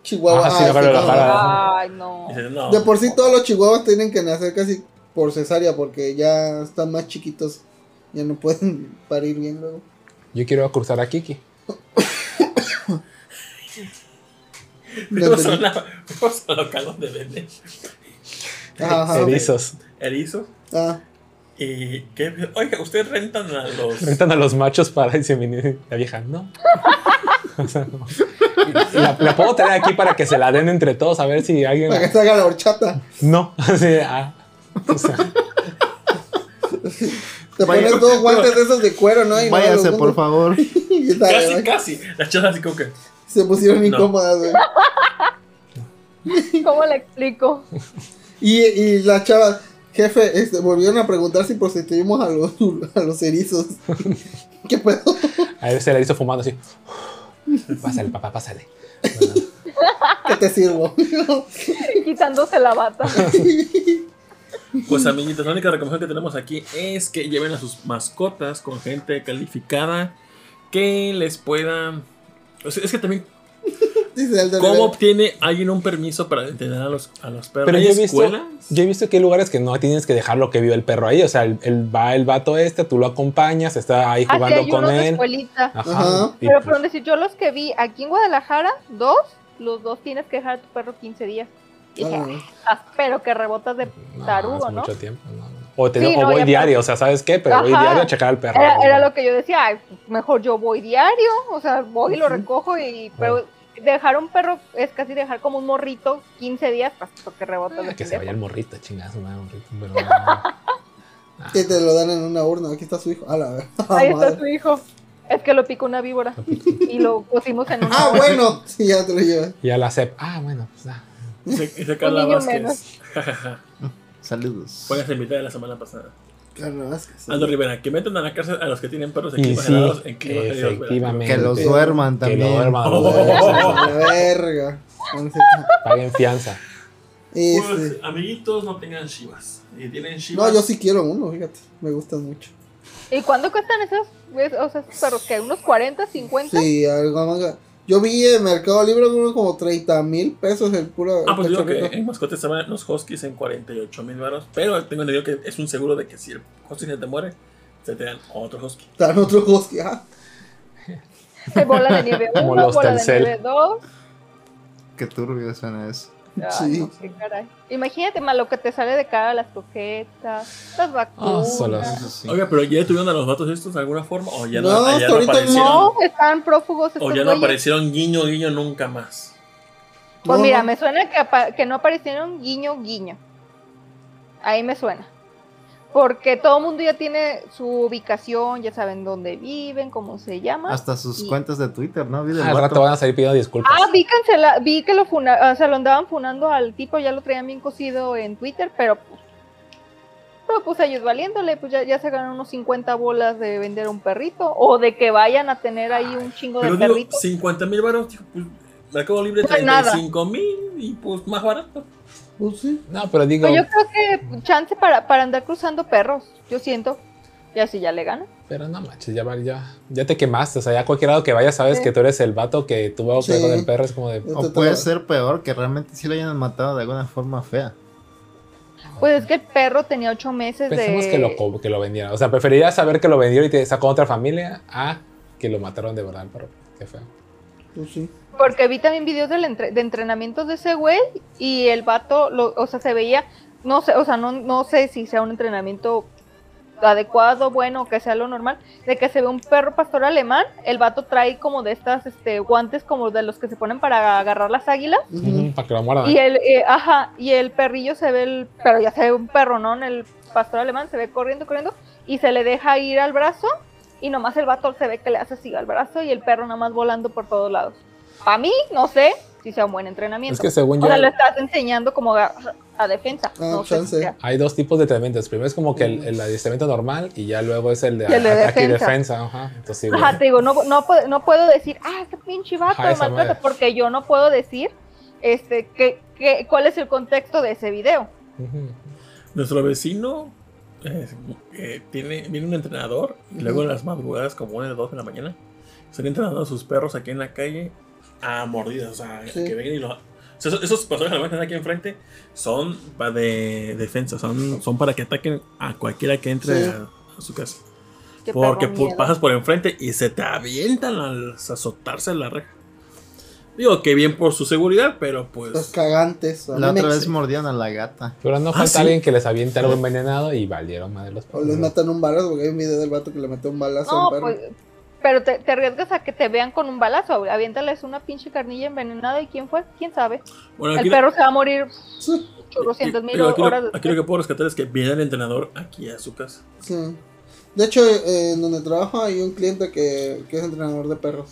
Chihuahua. Ah, sí, ah, la. Ay, no. No. De por sí todos los chihuahuas tienen que nacer casi por cesárea porque ya están más chiquitos. Ya no pueden parir bien luego. Yo quiero cruzar a Kiki. No a a local donde venden Ajá. Erizos. erizos. Ah, Y que, oiga, ustedes rentan a los. Rentan a los machos para inseminar. La vieja, no. O sea, no. La, la puedo traer aquí para que se la den entre todos a ver si alguien. para que se haga la horchata. No. Así, ah. O sea, Te Vaya- pones dos guantes de esos de cuero, ¿no? Y Váyase, por favor. Y está, Casi, casi. Las chavas así como que. Se pusieron No. incómodas, güey. ¿Cómo le explico? Y, y la chava, jefe, este, volvieron a preguntar si prostituimos a los, a los erizos. ¿Qué pedo? a ver se la hizo fumando así. Pásale, papá, pásale. Bueno, ¿Qué te sirvo? Quitándose la bata. Pues amiguitos, la única recomendación que tenemos aquí es que lleven a sus mascotas con gente calificada que les puedan. O sea, es que también, Dice ¿cómo obtiene alguien un permiso para entrenar a los, a los perros? Pero ¿Hay yo he, visto, yo he visto que hay lugares que no tienes que dejar lo que vio el perro ahí. O sea, el, el- va el vato este, tú lo acompañas, está ahí Así jugando hay con él. escuelita. Ajá. Ajá. y Pero pues, por decir, yo los que vi aquí en Guadalajara, dos, los dos tienes que dejar a tu perro 15 días. Y dije, Ah, "Ah, pero que rebotas de tarugo, ¿no? mucho tiempo. no. O, te, Sí, o no, voy diario, o sea, ¿sabes qué? Pero voy diario a checar al perro. Era, lo que yo decía, "Ay, pues, mejor yo voy diario, o sea, voy y lo recojo y... Pero dejar un perro es casi dejar como un morrito 15 días para que rebotas Ah, que se vaya pendejo. el morrito, chingazo, madre, morrito. Pero no. que te lo dan en una urna. Aquí está su hijo. A la ver. Ahí está madre. su hijo. Es que lo picó una víbora y lo pusimos en una... Ah, bueno. Sí, ya te lo llevas. Y a la CEP. Ah, bueno, pues ah. Dice, dice Carla Un Vázquez. Saludos. Póngase invitada de la semana pasada. Claro, Vázquez. Aldo Rivera, que metan a la cárcel a los que tienen perros sí, helados en efectivamente. Que los duerman Que lo también. duerman, Oh, lo duerman. la verga. Paguen fianza. Pues, Este. amiguitos, no tengan shivas. Y tienen shivas. No, yo sí quiero uno, fíjate. Me gustan mucho. ¿Y cuánto cuestan esos, es- o sea, esos perros? ¿Qué? ¿Unos 40, 50? Sí, algo más. Yo vi en Mercado Libre como 30 mil pesos el puro. Ah, pues digo que en mascotas estaban los huskies en 48 mil baros. Pero tengo entendido que es un seguro de que si el husky se te muere, se te dan otro husky. Están otros husky. Ah, Hay bola de nieve Como 1, los bola de nieve 2. Qué turbio suena eso. Ay, Sí. no, qué caray. Imagínate más lo que te sale de cara las croquetas, las vacunas. Eso sí. Oiga, pero ya tuvieron a los vatos estos de alguna forma. O ya no, No, ya hasta no ahorita aparecieron. no, están prófugos estos o ya no güeyes. aparecieron guiño, guiño nunca más. Pues No, mira, no. me suena que, apa- que no aparecieron guiño, guiño. Ahí me suena. Porque todo el mundo ya tiene su ubicación, ya saben dónde viven, cómo se llama. Hasta sus Y- cuentas de Twitter, ¿no? Al vato. rato van a salir pidiendo disculpas. Ah, vi, cancela, vi que lo, funa, o sea, lo andaban funando al tipo, ya lo traían bien cocido en Twitter, pero pues, pero pues ellos valiéndole, pues ya, ya se ganan unos 50 bolas de vender un perrito, o de que vayan a tener ahí un chingo Pero de perritos. 50 mil baros, pues Mercado Libre No es nada. 35 mil y pues más barato. Pues sí. No, pero digo, Pues yo creo que chance para, para andar cruzando perros, yo siento, y así ya le ganan. pero no manches, ya, va- ya, ya te quemaste. O sea, ya a cualquier lado que vayas sabes Sí. que tú eres el vato que tuvo que Sí. con el perro. Es como de. O puede ser peor, que realmente sí lo hayan matado de alguna forma fea. Pues es que el perro tenía ocho meses Pensemos de... que lo, que lo vendieran. O sea, preferiría saber que lo vendieron y te sacó otra familia a que lo mataron de verdad al perro. Qué feo. Pues sí. Porque vi también videos del entre- de entrenamientos de ese güey y el vato, lo- o sea, se veía, no sé, o sea, no, no sé si sea un entrenamiento adecuado, bueno, que sea lo normal, de que se ve un perro pastor alemán, el vato trae como de estas este, guantes como de los que se ponen para agarrar las águilas Para que lo muerdan. y el, eh, ajá, y el perrillo se ve el, pero ya se ve un perro, ¿no? En el pastor alemán se ve corriendo, corriendo y se le deja ir al brazo y nomás el vato se ve que le hace así al brazo y el perro nada más volando por todos lados. Para mí, no sé si sea un buen entrenamiento. Es que según o yo, sea, le estás enseñando como a, a defensa. Ah, no sé chance. si sea. hay dos tipos de entrenamientos. Primero es como que el, el adiestramiento normal y ya luego es el de el de ataque y defensa. defensa. Ajá. Entonces, sí, güey. Ajá, te digo, no, no, puedo, no puedo decir, ah, este pinche vato Ajá, me esa maltrata", madre. porque yo no puedo decir este, que, que- cuál es el contexto de ese video. Nuestro vecino eh, eh, tiene, viene un entrenador y luego en las madrugadas, como una de dos de la mañana, están entrenando a sus perros aquí en la calle a mordidas. O sea, Sí. que vengan y lo. O sea, esos, esos personajes que están aquí enfrente son pa- de defensa, son, son para que ataquen a cualquiera que entre Sí. a, a su casa. Qué Porque pasas por enfrente y se te avientan al azotarse en la reja. Digo que bien por su seguridad, pero pues. Los cagantes. a La otra vez mordían a la gata. Pero no Ah, falta sí. alguien que les aviente algo envenenado y valieron madre los O les matan un balazo, porque hay un video del vato que le metió un balazo a No, un perro. pues, pero te, te arriesgas a que te vean con un balazo. Aviéntales una pinche carnilla envenenada y quién fue, quién sabe. Bueno, El perro se va a morir Sí, chorrocientos mil digo, aquí lo- horas aquí lo que puedo rescatar es que viene el entrenador aquí a su casa. sí. De hecho, eh, en donde trabajo hay un cliente que, que es entrenador de perros.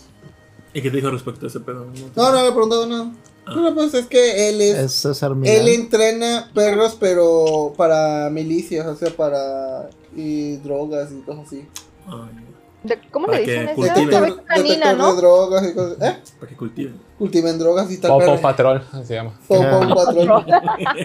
¿Y qué te dijo respecto a ese pedo? No, no le he preguntado nada. Ah. No, pues es que él es... Es César. Él entrena perros, pero para milicias, o sea, para y drogas y cosas así. Ay, De- ¿Cómo Para le dicen eso? Detector, canina, ¿no? de drogas y cosas. ¿Eh? para que cultiven. Cultiven drogas y tal. Popo perro. Patrol se llama. Popo patrón.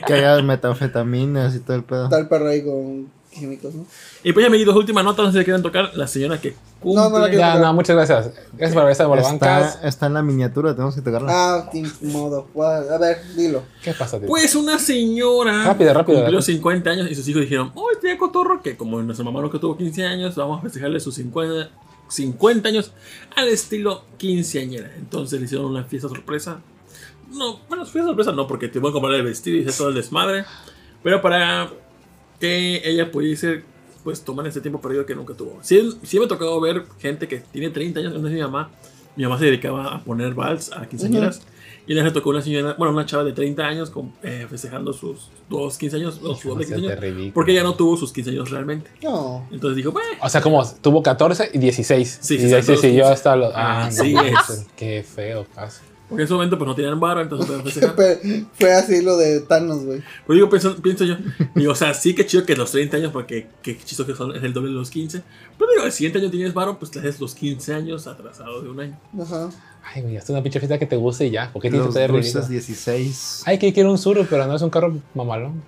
Que haya metanfetaminas y todo el pedo. Tal perro ahí con químicos, ¿no? Y pues ya me di dos últimas notas, no sé si quieren tocar. La señora que cumple. No, no la quiero. Ya, no, muchas gracias. Gracias por haber estado por. Está, está en la miniatura, tenemos que tocarla. Ah, modo. A ver, dilo. ¿Qué pasa, tío? Pues una señora Rápido, rápido, cumplió rápido. 50 años y sus hijos dijeron, oh, este cotorro, que como nuestra mamá no que tuvo 15 años, vamos a festejarle sus 50, 50 años al estilo quinceañera. Entonces le hicieron una fiesta sorpresa. No, bueno, fiesta sorpresa no, porque te voy a comprar el vestido y hacer todo el desmadre. Pero para que ella pudiese, pues, tomar ese tiempo perdido que nunca tuvo. Sí, sí me ha tocado ver gente que tiene 30 años, no es mi mamá. Mi mamá se dedicaba a poner vals a quinceañeras. Y le tocó una señora, bueno, una chava de 30 años con, eh, festejando sus dos 15 años, o sus doble 15 Hacerte años, ridículo. porque ella no tuvo sus 15 años realmente. No. Entonces dijo, bueno, O sea, como tuvo 14 y 16. Sí, y sí, de ahí se todos siguió 15. hasta los. Ah, sí no, es. Qué feo caso. Porque en ese momento pues no tenían varo, entonces. Fue, fue así lo de Thanos, güey. Pues digo, pienso, pienso yo, digo, o sea, sí que chido que los 30 años, porque qué chido que son, es el doble de los 15. Pero digo, el siguiente año tienes varo, pues te haces los 15 años atrasado de un año. Ajá. Ay, güey, haz una pinche fiesta que te guste y ya. ¿Por qué tienes que ridículo? 16. Ay, que quiero un suru, pero no es un carro mamalón.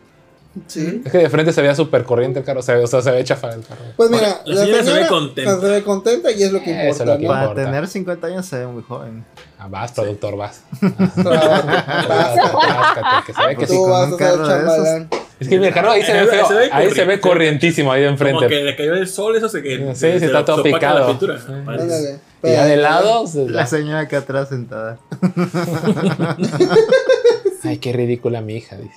Sí. Es que de frente se veía súper corriente el carro. O sea, o sea, se ve chafa el carro. Pues mira, La señora se ve contenta. Se ve contenta y es lo que Eso importa, es lo que ¿no? importa. Para tener 50 años se ve muy joven. Ah, vas, productor, vas. Trabaja, Ráscate, que se ve que sí. Tú vas a ser. Es que mi carro ahí se ve feo. se ve Ahí se ve corrientísimo ahí de Como que enfrente. le cayó el sol, eso se que Sí, se- sí, se está todo picado. Sí. Y ya de lado. se- La señora acá atrás sentada. Ay, qué ridícula mi hija, dice.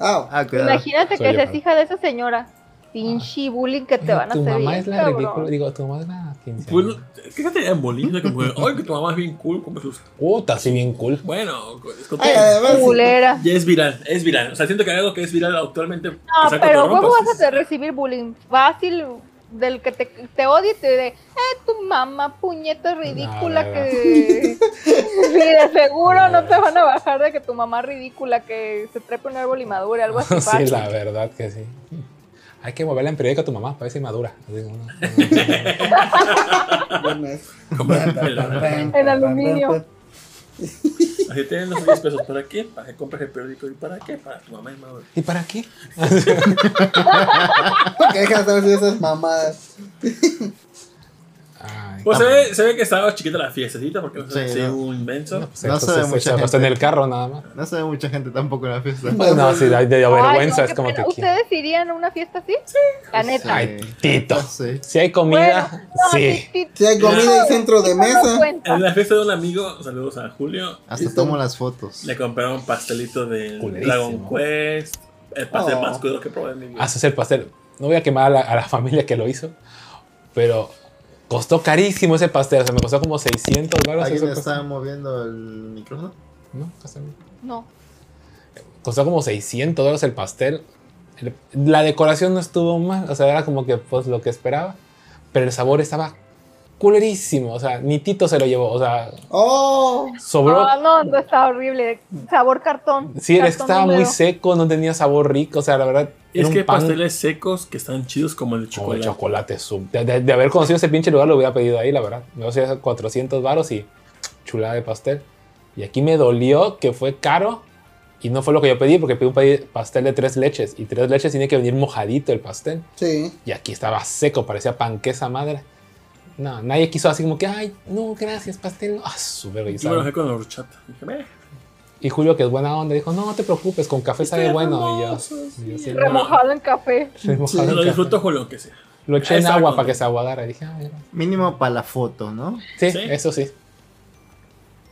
Ah, Ah. Imagínate Soy que seas hija de esa señora. Pinche bullying que te van a tu hacer. mamá bien, es la cabrón. ridícula. Digo, tu mamá es la quinceañera. Bueno, fíjate en Bolivia, como que, ay, que tu mamá es bien cool, como sus. Puta, sí, bien cool. Bueno, es con ay, además, Culera. Ya es viral, es viral. O sea, siento que hay algo que es viral actualmente. No, pero ¿cómo pues, vas a recibir bullying? Fácil, del que te, te odia y te de, eh, tu mamá puñeta ridícula No, que... Sí, de seguro no te van a bajar de que tu mamá ridícula que se trepe un árbol y madure, algo así sí, fácil. la verdad que sí. Hay que moverla en periódico a tu mamá para ver si madura. En aluminio. Así tienen los 10 pesos. ¿Para qué? Para que compres el periódico. ¿Y para qué? Para tu mamá y madre. ¿Y para qué? Que dejas de decir esas mamadas. Ay, Pues se no, ve, se ve que estaba chiquita la fiestecita porque no Sí, sé si no. un inmenso. pues, no eso se ve se- mucha se gente. en el carro nada más. No se ve mucha gente tampoco en la fiesta. Pues no, sí, de, de Ay, vergüenza no, es como que. ¿Ustedes irían a una fiesta así? Sí. La neta. Ay, Tito. Sí. Si hay comida, Bueno, no, sí. sí, Si hay comida y centro de no mesa. En la fiesta de un amigo, saludos a Julio, Hasta tomo las fotos. le compraron pastelito de. Dragon Quest. El pastel Oh. más crudo que probé en mi vida. Haces el pastel. No voy a quemar a la, a la familia que lo hizo, pero costó carísimo ese pastel. O sea, me costó como 600 dólares. ¿Alguien está pastel. moviendo el micrófono? No, costó- No. costó como 600 dólares el pastel. El- La decoración no estuvo mal, o sea, era como que pues lo que esperaba, pero el sabor estaba culerísimo, o sea, ni Tito se lo llevó, o sea, Oh, sobró. Ah, no, no está horrible. Sabor cartón. sí, era- Cartón estaba muy seco, no tenía sabor rico, o sea, la verdad, Es que hay pan pasteles secos que están chidos como el de como de chocolate. chocolate. sub- De, de- de haber conocido ese pinche lugar lo hubiera pedido ahí, la verdad. Me hacía 400 varos y chulada de pastel. Y aquí me dolió que fue caro y no fue lo que yo pedí porque pedí un pastel de tres leches y tres leches tiene que venir mojadito el pastel. sí. Y aquí estaba seco, parecía panquesa madre. No, nadie quiso así como que, ay, no, gracias, pastel. no". Ah, y Yo me lo dejé con la horchata. Dije, "Meh". Y Julio, que es buena onda, dijo, no, no te preocupes, con café sabe bueno. Y yo, y yo, sí, Remojado en café. remojado en Lo café. disfruto con lo que sea. Lo eché en agua para que se aguadara. Y dije, ah, mira. Mínimo para la foto, ¿no? Sí, Sí. eso sí.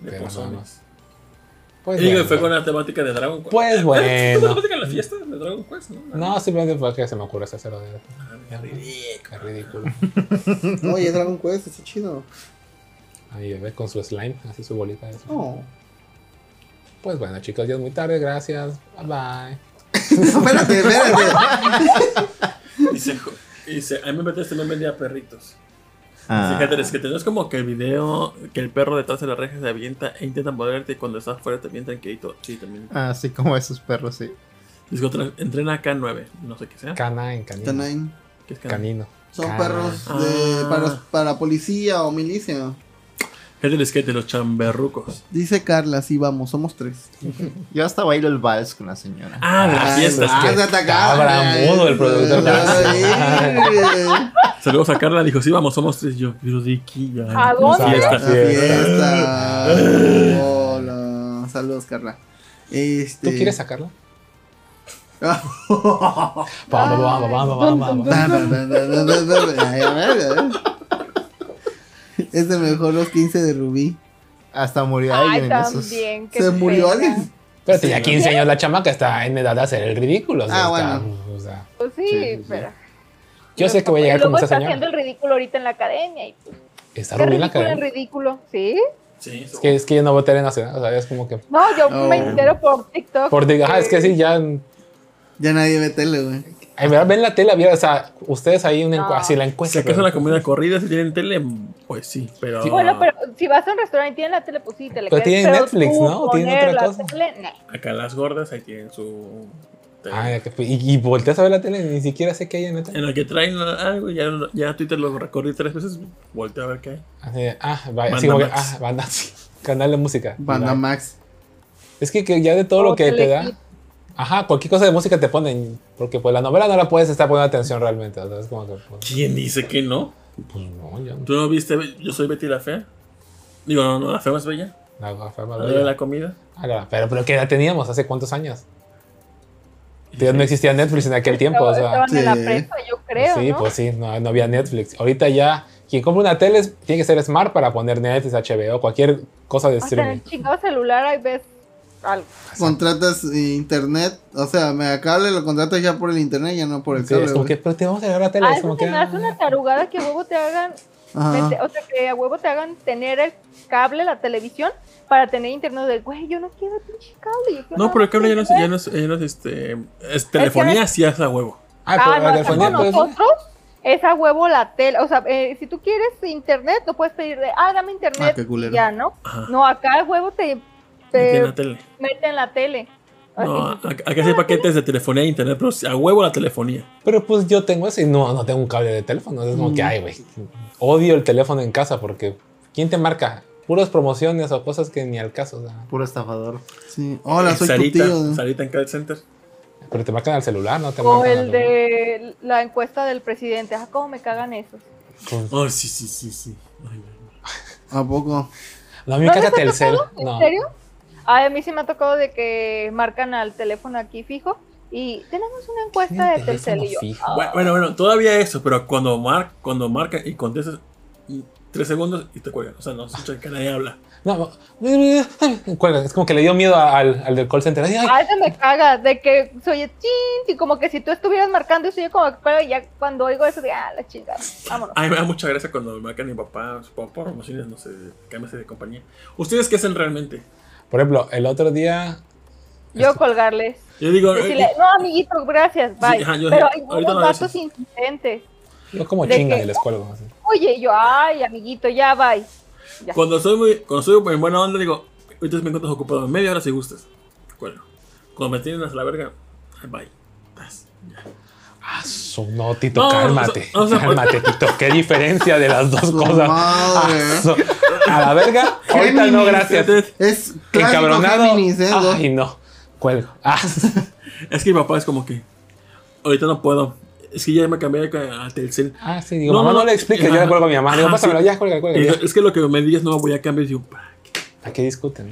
De Pero. Pues Y digo, bueno. fue con la temática de Dragon Quest. Pues ¿Fue la bueno. temática de la fiesta de Dragon Quest? No, No, simplemente fue que se me ocurrió ese cero de... Ah, ridículo. Qué ridículo. Oye, Dragon Quest, está chido. Ahí ve con su slime, así su bolita. de slime. Oh. Pues bueno, chicos, ya es muy tarde, gracias. Bye bye. espérate, espérate. Dice, dice, a mí me metiste me vendía perritos. Ah, Fíjate, es que tenés como que el video que el perro detrás de la reja se avienta e intenta morderte y cuando estás fuera te avientan que Sí, también. Así como esos perros, sí. Dice otra, entrena K9, no sé qué sea. Cana en canino. Canine. ¿Qué es K9? Canino. Son perros de, Ah. para, para policía o milicia. Es que de los chamberrucos. Dice Carla, sí, vamos, somos tres. Yo hasta bailo el vals con la señora. Ah, de las fiestas. Ah, mudo el productor. Ay, Saludos a Carla, dijo, sí, vamos, somos tres. Yo, pero de aquí ya. ¿A dónde? Fiesta. La fiesta. Hola. Saludos, Carla. Este... ¿Tú quieres sacarla? Es el mejor los 15 de Rubí. Hasta murió Ay, alguien en esos. también. qué ¿Se murió pena. alguien? Pero tenía 15 años la chamaca, está en edad de hacer el ridículo. o sea, Ah, está- bueno. o sea, Pues sí, Sí, sí, sí. pero. yo sé que voy a llegar como luego esa está haciendo señora. el ridículo ahorita en la academia. Y pues, Está qué Rubí en la ridículo en cadena. ridículo. ¿Sí? Sí, Es que, es que yo no voy a Tele Nacional, o sea, es como que... No, yo Oh. me entero por TikTok. Por diga, ah, es que sí, ya... Ya nadie ve tele, güey. Ay, mira, ven la tele, o sea, ustedes ahí una encu- No. así la Si encuesta. acaso pero- una comida corrida, si tienen tele, pues sí, pero. Bueno, pero si vas a un restaurante y tienen la tele, pues sí, te le Pero tienen Netflix, ¿no? Tienen otra la cosa. tele. Acá las gordas, ahí tienen su. tele. Ah, que y, y volteas a ver la tele, ni siquiera sé qué hay en la tele. En la que traen algo, ya, ya Twitter lo recorrí tres veces, volteo a ver qué hay. Así ah, vaya, así Banda como que, Max. ah, banda, sí, canal de música. Banda. Max. Es que, que ya de todo O lo que te da. Ajá, cualquier cosa de música te ponen, porque pues la novela no la puedes estar poniendo atención realmente, o sea, es como que, pues, ¿Quién dice que no? pues no, ya no. ¿Tú no viste Yo soy Betty la Fea? Digo, no, no, la fea más bella. La, la fama La de de la comida. Ah, pero, pero que ya teníamos, ¿hace cuántos años? Ya no existía Netflix en aquel tiempo, o sea. Estaban en la Sí. prepa, yo creo, sí, ¿no? pues sí, no, no había Netflix. Ahorita ya, quien compra una tele tiene que ser smart para poner Netflix, HBO, cualquier cosa de Hasta en streaming. el chingado celular ahí ves algo. Contratas internet. O sea, me cable lo contratas ya por el internet, ya no por el Sí, cable. es como que, pero te vamos a llevar la tele. Ah, eso que, me hace ah, una tarugada que a huevo te hagan, mete- o sea, que a huevo te hagan tener el cable, la televisión, para tener internet de, güey, yo no quiero pinche cable. yo quiero No, pero el cable ya no es, internet". ya no es, ya no es este. Es telefonía, sí es a huevo. Ah, Ah, pero no, la acá telefonía, pues, nosotros es a huevo la tele. O sea, eh, si tú quieres internet, no puedes pedir de, ah, dame internet. Ah, qué culero. ya, ¿no? Ajá. No, acá a huevo te, Te la tele. mete en la tele. No, acá hay paquetes de telefonía e internet, pero a huevo la telefonía. pero pues yo tengo eso y no, no tengo un cable de teléfono. Es como Mm. que, ay, güey, odio el teléfono en casa porque ¿quién te marca? Puras promociones o cosas que ni al caso. o sea, Puro estafador. Sí. Hola, soy Sarita, tu tío. ¿no? Sarita en call center. pero te marcan al celular, no te O marcan el de la encuesta del presidente. Ah, cómo me cagan esos. Pues, Oh, sí, sí, sí, sí. Ay, ¿A poco? No, a mí me ¿No caga Telcel. ¿En No. serio? Ay, a mí sí me ha tocado de que marcan al teléfono aquí fijo y tenemos una encuesta de Telcel y yo. ah, Bueno, bueno, bueno, todavía eso, pero cuando, mar, cuando marca y contestas y tres segundos y te cuelgan. O sea, no se escucha que nadie habla. No, cuelga, es como que le dio miedo al, al del call center. Ay, ay, Ah, eso me caga, de que se oye chin, y como que si tú estuvieras marcando eso, yo como que pero ya cuando oigo eso, de ah, la chingada, vámonos. A mí me da mucha gracia cuando me marcan mi papá por por promociones, no sé, cámbiase de compañía. ¿Ustedes qué hacen realmente? Por ejemplo, el otro día. Yo colgarles. Yo digo, Decirle, eh, no, amiguito, gracias, bye. ajá, yo- Pero hay ahorita unos no datos haces. insistentes. Yo como ¿De chinga y les cuelgo. así. Oye, yo, ay, amiguito, ya, bye. Ya. cuando soy muy, cuando soy en buena onda, digo, ahorita me encuentras ocupado, media hora si gustas. Cuelgo. Cuando me tienen hasta la verga, bye. Ah, no, Tito, No, cálmate. o sea, o sea, cálmate, Tito. Qué diferencia de las dos cosas. Ah, a la verga. Ahorita no, gracias. Es Encabronado. Géminis, ¿eh? Ay, no. Cuelgo. Ah, Es que mi papá es como que, ahorita no puedo. Es que ya me cambié a Telcel. ah, sí, digo, No, mamá, no, no le expliques. ajá. Yo le cuelgo a mi mamá. Digo, Ajá, pásamelo sí. ya, cuelga, cuelga. Ya. es que lo que me digas no voy a cambiar. Y yo, "¿Para qué?". ¿A qué discuten?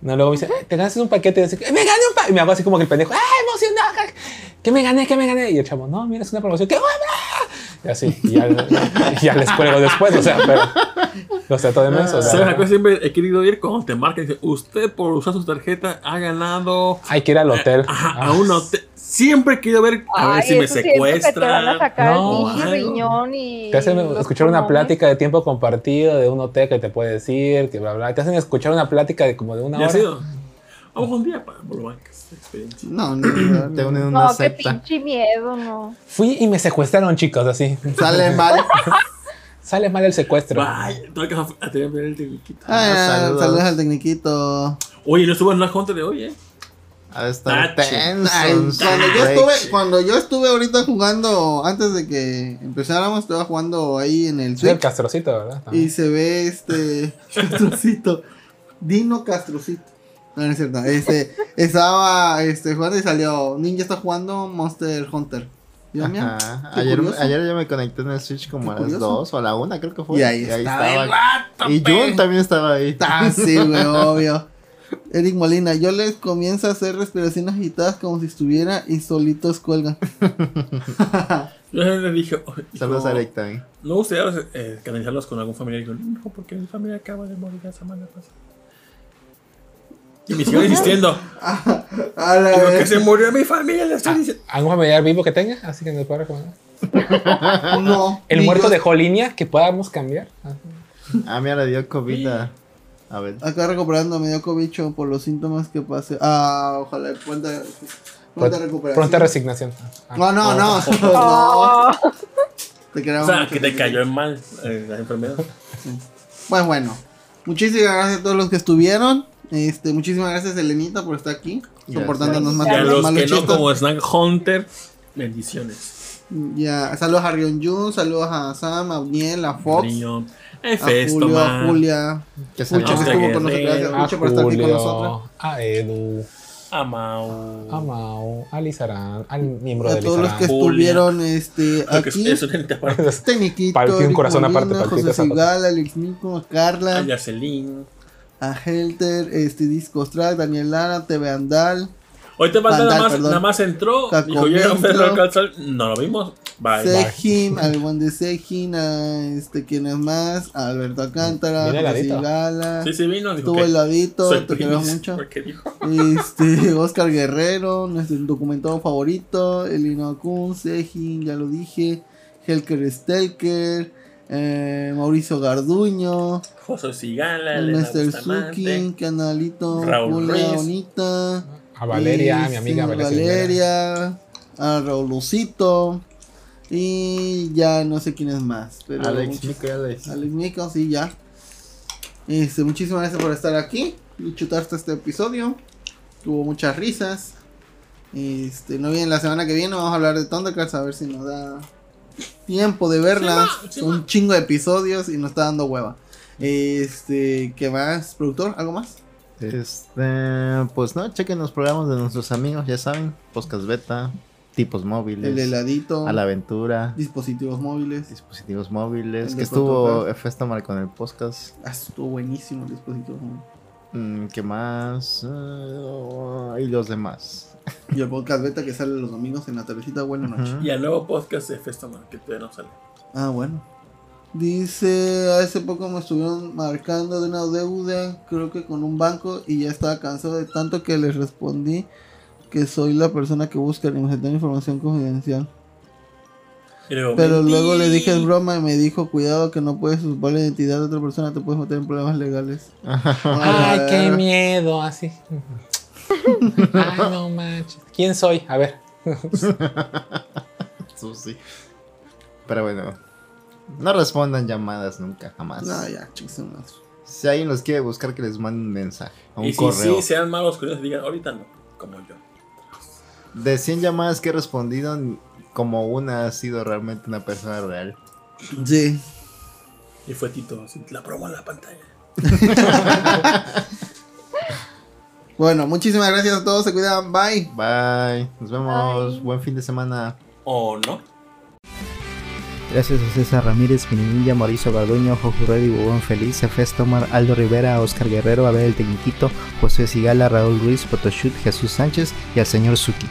No, luego me dice, "Eh, te ganaste un paquete. Y yo así, "Eh, me gané un paquete. Y me hago así como que el pendejo, ¡ah, emocionado! ¿Qué me gané? ¿Qué me gané? Y el chavo, no, mira, es una promoción. ¡Qué! Y así, y ya, les cuelgo después, o sea, pero. O sea, todo de mes, o ¿Sabes sea. la cosa? Siempre he querido ir cuando te marcan y dice, usted por usar su tarjeta ha ganado Hay que ir al hotel. ajá, Ah, a un hotel. Siempre he querido ver a ver Ay, si me te secuestran. sacar No, el riñón y. Te hacen escuchar una plática de tiempo compartido de un hotel que te puede decir, que bla, bla. Te hacen escuchar una plática de como de una ¿Ya hora. has ido? Vamos un día para. Experiencia. No, no, no, Te unen no. una No, qué secta. pinche miedo, no. Fui y me secuestraron, chicos, así. Sale mal. Sale mal el secuestro. Vaya, tengo que a tener ver el tecniquito. Ah, saludos. saludos al tecniquito. Oye, no estuvo en la junta de hoy, ¿eh? Ha de estar tenso. Cuando yo estuve, cuando yo estuve ahorita jugando, antes de que empezáramos, estaba jugando ahí en el Soy el Switch castrocito, ¿verdad? y se ve este Castrocito, Dino Castrocito. No, no es cierto. Este, estaba este, jugando y salió. Ninja está jugando Monster Hunter. Yo, Ayer, ayer yo me conecté en el Switch como a las curioso. 2 o a la 1, creo que fue. Y ahí estaba el Y Jun también estaba ahí. Ah, sí, güey, obvio. Eric Molina, yo les comienzo a hacer respiraciones agitadas como si estuviera y solitos cuelgan. Yo le dije, oh, Saludos a Eric también. No me gustaría eh, canalizarlos con algún familiar. Y digo, no, porque mi familia acaba de morir la semana pasada. Y me siguen insistiendo. A la Digo, que vez. se murió mi familia, le estoy diciendo. ¿Algún familiar vivo que tenga? Así que nos pueda recomendar. No. ¿El muerto yo- dejó línea que podamos cambiar? Ah. Ah, mira, le dio COVID a, a ver. Acá recuperando, me dio cobicho por los síntomas que pasé. Ah, ojalá pronta, pronta recuperación. Pronta resignación. Ah. No, no, no. no. Oh, Te O sea, que te cayó en mal eh, la enfermedad. Pues bueno. Muchísimas gracias a todos los que estuvieron. Este, muchísimas gracias, Elenita, por estar aquí. Gracias. Soportándonos más Y a los que no, como Snack Hunter, bendiciones. Ya, saludos a Rion Jun, saludos a Sam, a Uniel, a Fox, Brillo, a Julio, a man. Julia, Que Mucho que Oscar estuvo con nosotros. Gracias A mucho por estar aquí con nosotros. a Edu, a Mau. a Mau, a Lizarán, al miembro A de todos los que Lizarán. Julia. estuvieron este, que aquí. es aparte. Tecniquito, Para ti un corazón aparte, José. Sigal, Alex Mico, a Carla, A Yacelin. a Helter, este Disco Track, Daniel Lara, TV Andal, Hoy te falta nada más, perdón. nada más entró. Dijo, llega. No lo vimos. Bye. Sejim, al buen de Sejim, a este, ¿quién es más? A Alberto Alcántara. Sigala, Sí, sí, vino. Dijo que heladito, soy te queremos primis, mucho. dijo. Este, Oscar Guerrero, nuestro documentado favorito, Elina Kun, Sejin, ya lo dije, Helker Stelker, eh, Mauricio Garduño, José Sigala, Mr. Bustamante. Suki, Canalito, Raúl. Bonita, A Valeria, mi amiga Valeria. Valeria, a Raulucito, y ya no sé quién es más, pero Alex, muchos- Mico Alex. Alex Mico, sí, ya. Este, muchísimas gracias por estar aquí y chutarte este episodio. Tuvo muchas risas. Este, no viene la semana que viene, vamos a hablar de Thundercats a ver si nos da tiempo de verlas. Sí, va, sí, Son un chingo de episodios y nos está dando hueva. Este, ¿qué más? ¿Productor? ¿Algo más? Este, pues no, chequen los programas de nuestros amigos, ya saben. Podcast Beta, tipos móviles. El heladito, A la aventura. dispositivos móviles. Dispositivos móviles. Que estuvo Protocol. Festamar con el podcast. Ah, estuvo buenísimo el dispositivo móvil. Mm, ¿Qué más? Ah, y los demás. Y el podcast beta que sale los domingos en la tardecita, buena noche. Y el nuevo podcast de Festaman, que todavía no sale. Ah, bueno. Dice, hace poco me estuvieron marcando de una deuda, creo que con un banco, y ya estaba cansado de tanto que les respondí que soy la persona que busca y me tener información confidencial. Pero luego le dije es broma y me dijo, cuidado que no puedes usurpar la identidad de otra persona, te puedes meter en problemas legales. Ay, qué miedo, así. Ay, no manches. ¿Quién soy? A ver. Sí. Pero bueno. No respondan llamadas nunca, jamás. No, ya, chicos. Si alguien los quiere buscar, que les manden un mensaje. O un Y si correo. sí, sean malos con ellos, digan, ahorita no, como yo. De 100 llamadas que he respondido, como una ha sido realmente una persona real. Sí. Y fue Tito, la promo en la pantalla. Bueno, muchísimas gracias a todos, se cuidan, bye. Bye. Nos vemos. Bye. Buen fin de semana. ¿O no? Gracias a César Ramírez, Minimilla, Mauricio Garduño, Jojo Reddy, Bubón Feliz, Efes Tomar, Aldo Rivera, Oscar Guerrero, Abel el José Sigala, Raúl Ruiz, Photoshoot, Jesús Sánchez y al señor Suki.